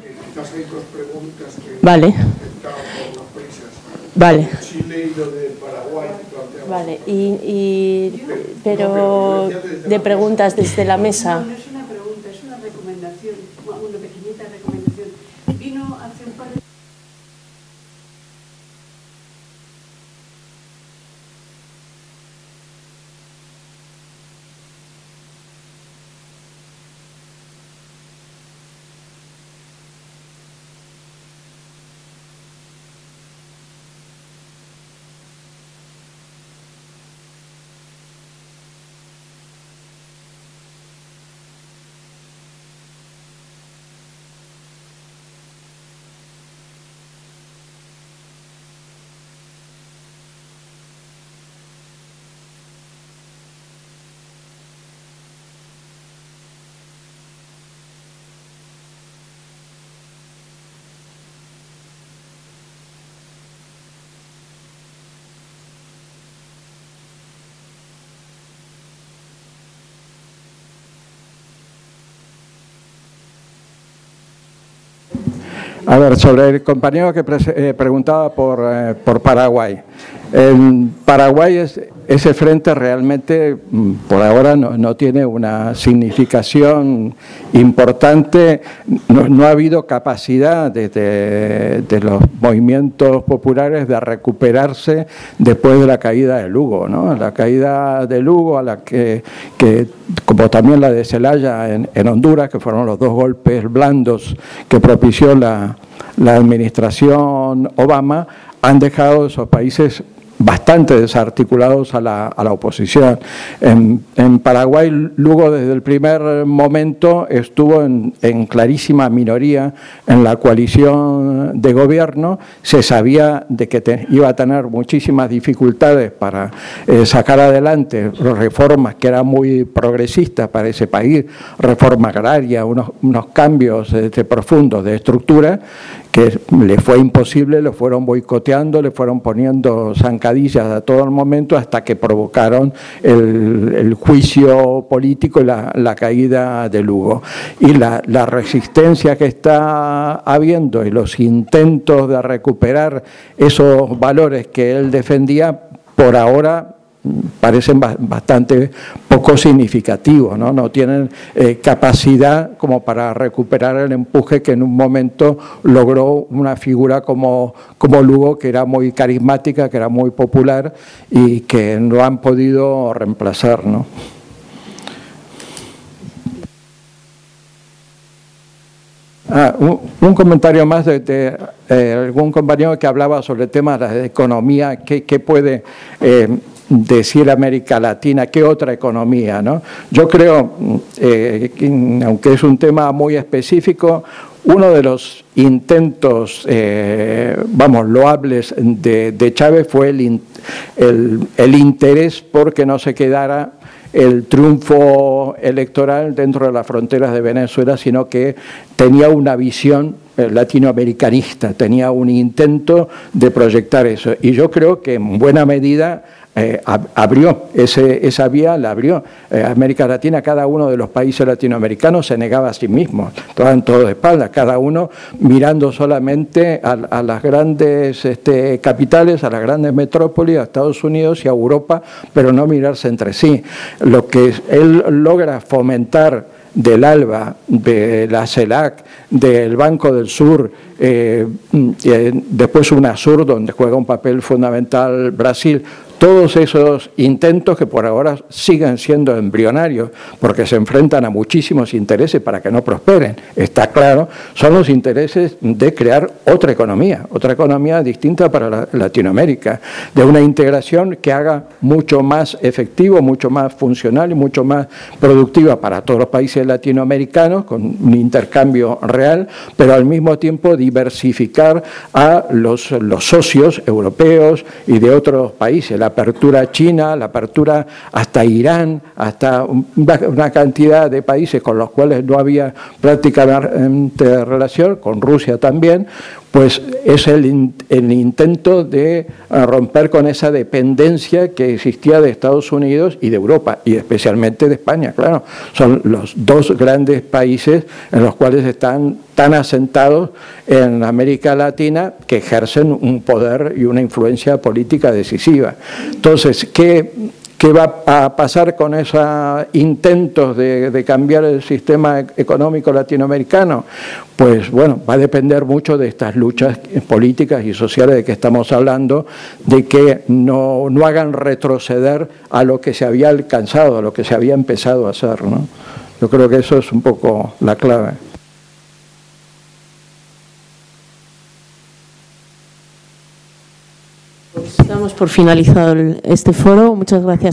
Vale. Vale. Vale, y, y, pero de preguntas desde la mesa. Sobre el compañero que eh, preguntaba por, eh, por Paraguay. En Paraguay es, ese frente realmente mm, por ahora no, tiene una significación importante, no, ha habido capacidad de, los movimientos populares de recuperarse después de la caída de Lugo, ¿no? La caída de Lugo, a la que, como también la de Celaya en Honduras, que fueron los dos golpes blandos que propició la, la administración Obama, han dejado esos países bastante desarticulados a la, a la oposición. En, Paraguay, Lugo desde el primer momento estuvo en, en, clarísima minoría en la coalición de gobierno, se sabía de que iba a tener muchísimas dificultades para eh, sacar adelante reformas que eran muy progresistas para ese país, reforma agraria, unos, unos cambios este, profundos de estructura, que le fue imposible, lo fueron boicoteando, le fueron poniendo zancadillas a todo el momento hasta que provocaron el, juicio político y la, caída de Lugo. Y la, la resistencia que está habiendo y los intentos de recuperar esos valores que él defendía, por ahora parecen bastante poco significativos, no, no tienen eh, capacidad como para recuperar el empuje que en un momento logró una figura como, como Lugo, que era muy carismática, que era muy popular y que no han podido reemplazar. ¿no? Ah, un, comentario más de, eh, algún compañero que hablaba sobre el tema de economía, qué, puede eh, decir América Latina, qué otra economía. ¿no? Yo creo, eh, que, aunque es un tema muy específico, uno de los intentos, eh, vamos, loables de, Chávez fue el, el, interés por que no se quedara el triunfo electoral dentro de las fronteras de Venezuela, sino que tenía una visión eh, latinoamericanista, tenía un intento de proyectar eso. Y yo creo que en buena medida eh, abrió ese, esa vía, la abrió. Eh, América Latina, cada uno de los países latinoamericanos se negaba a sí mismo, estaban todos de espaldas, cada uno mirando solamente a, las grandes este, capitales, a las grandes metrópolis, a Estados Unidos y a Europa, pero no mirarse entre sí. Lo que él logra fomentar del ALBA, de la CELAC, del Banco del Sur, eh, después UNASUR, donde juega un papel fundamental Brasil, todos esos intentos que por ahora siguen siendo embrionarios, porque se enfrentan a muchísimos intereses para que no prosperen, está claro, son los intereses de crear otra economía, otra economía distinta para la- Latinoamérica, de una integración que haga mucho más efectivo, mucho más funcional y mucho más productiva para todos los países latinoamericanos, con un intercambio real, pero al mismo tiempo diversificar a los, los socios europeos y de otros países, la apertura China, la apertura hasta Irán, hasta una cantidad de países con los cuales no había prácticamente relación, con Rusia también, pues es el, in- el intento de eh, romper con esa dependencia que existía de Estados Unidos y de Europa, y especialmente de España, claro. Son los dos grandes países en los cuales están tan asentados en América Latina que ejercen un poder y una influencia política decisiva. Entonces, ¿qué, ¿Qué va a pasar con esos intentos de, cambiar el sistema económico latinoamericano? Pues bueno, va a depender mucho de estas luchas políticas y sociales de que estamos hablando, de que no, no hagan retroceder a lo que se había alcanzado, a lo que se había empezado a hacer. ¿no? Yo creo que eso es un poco la clave. Damos por finalizado este foro. Muchas gracias.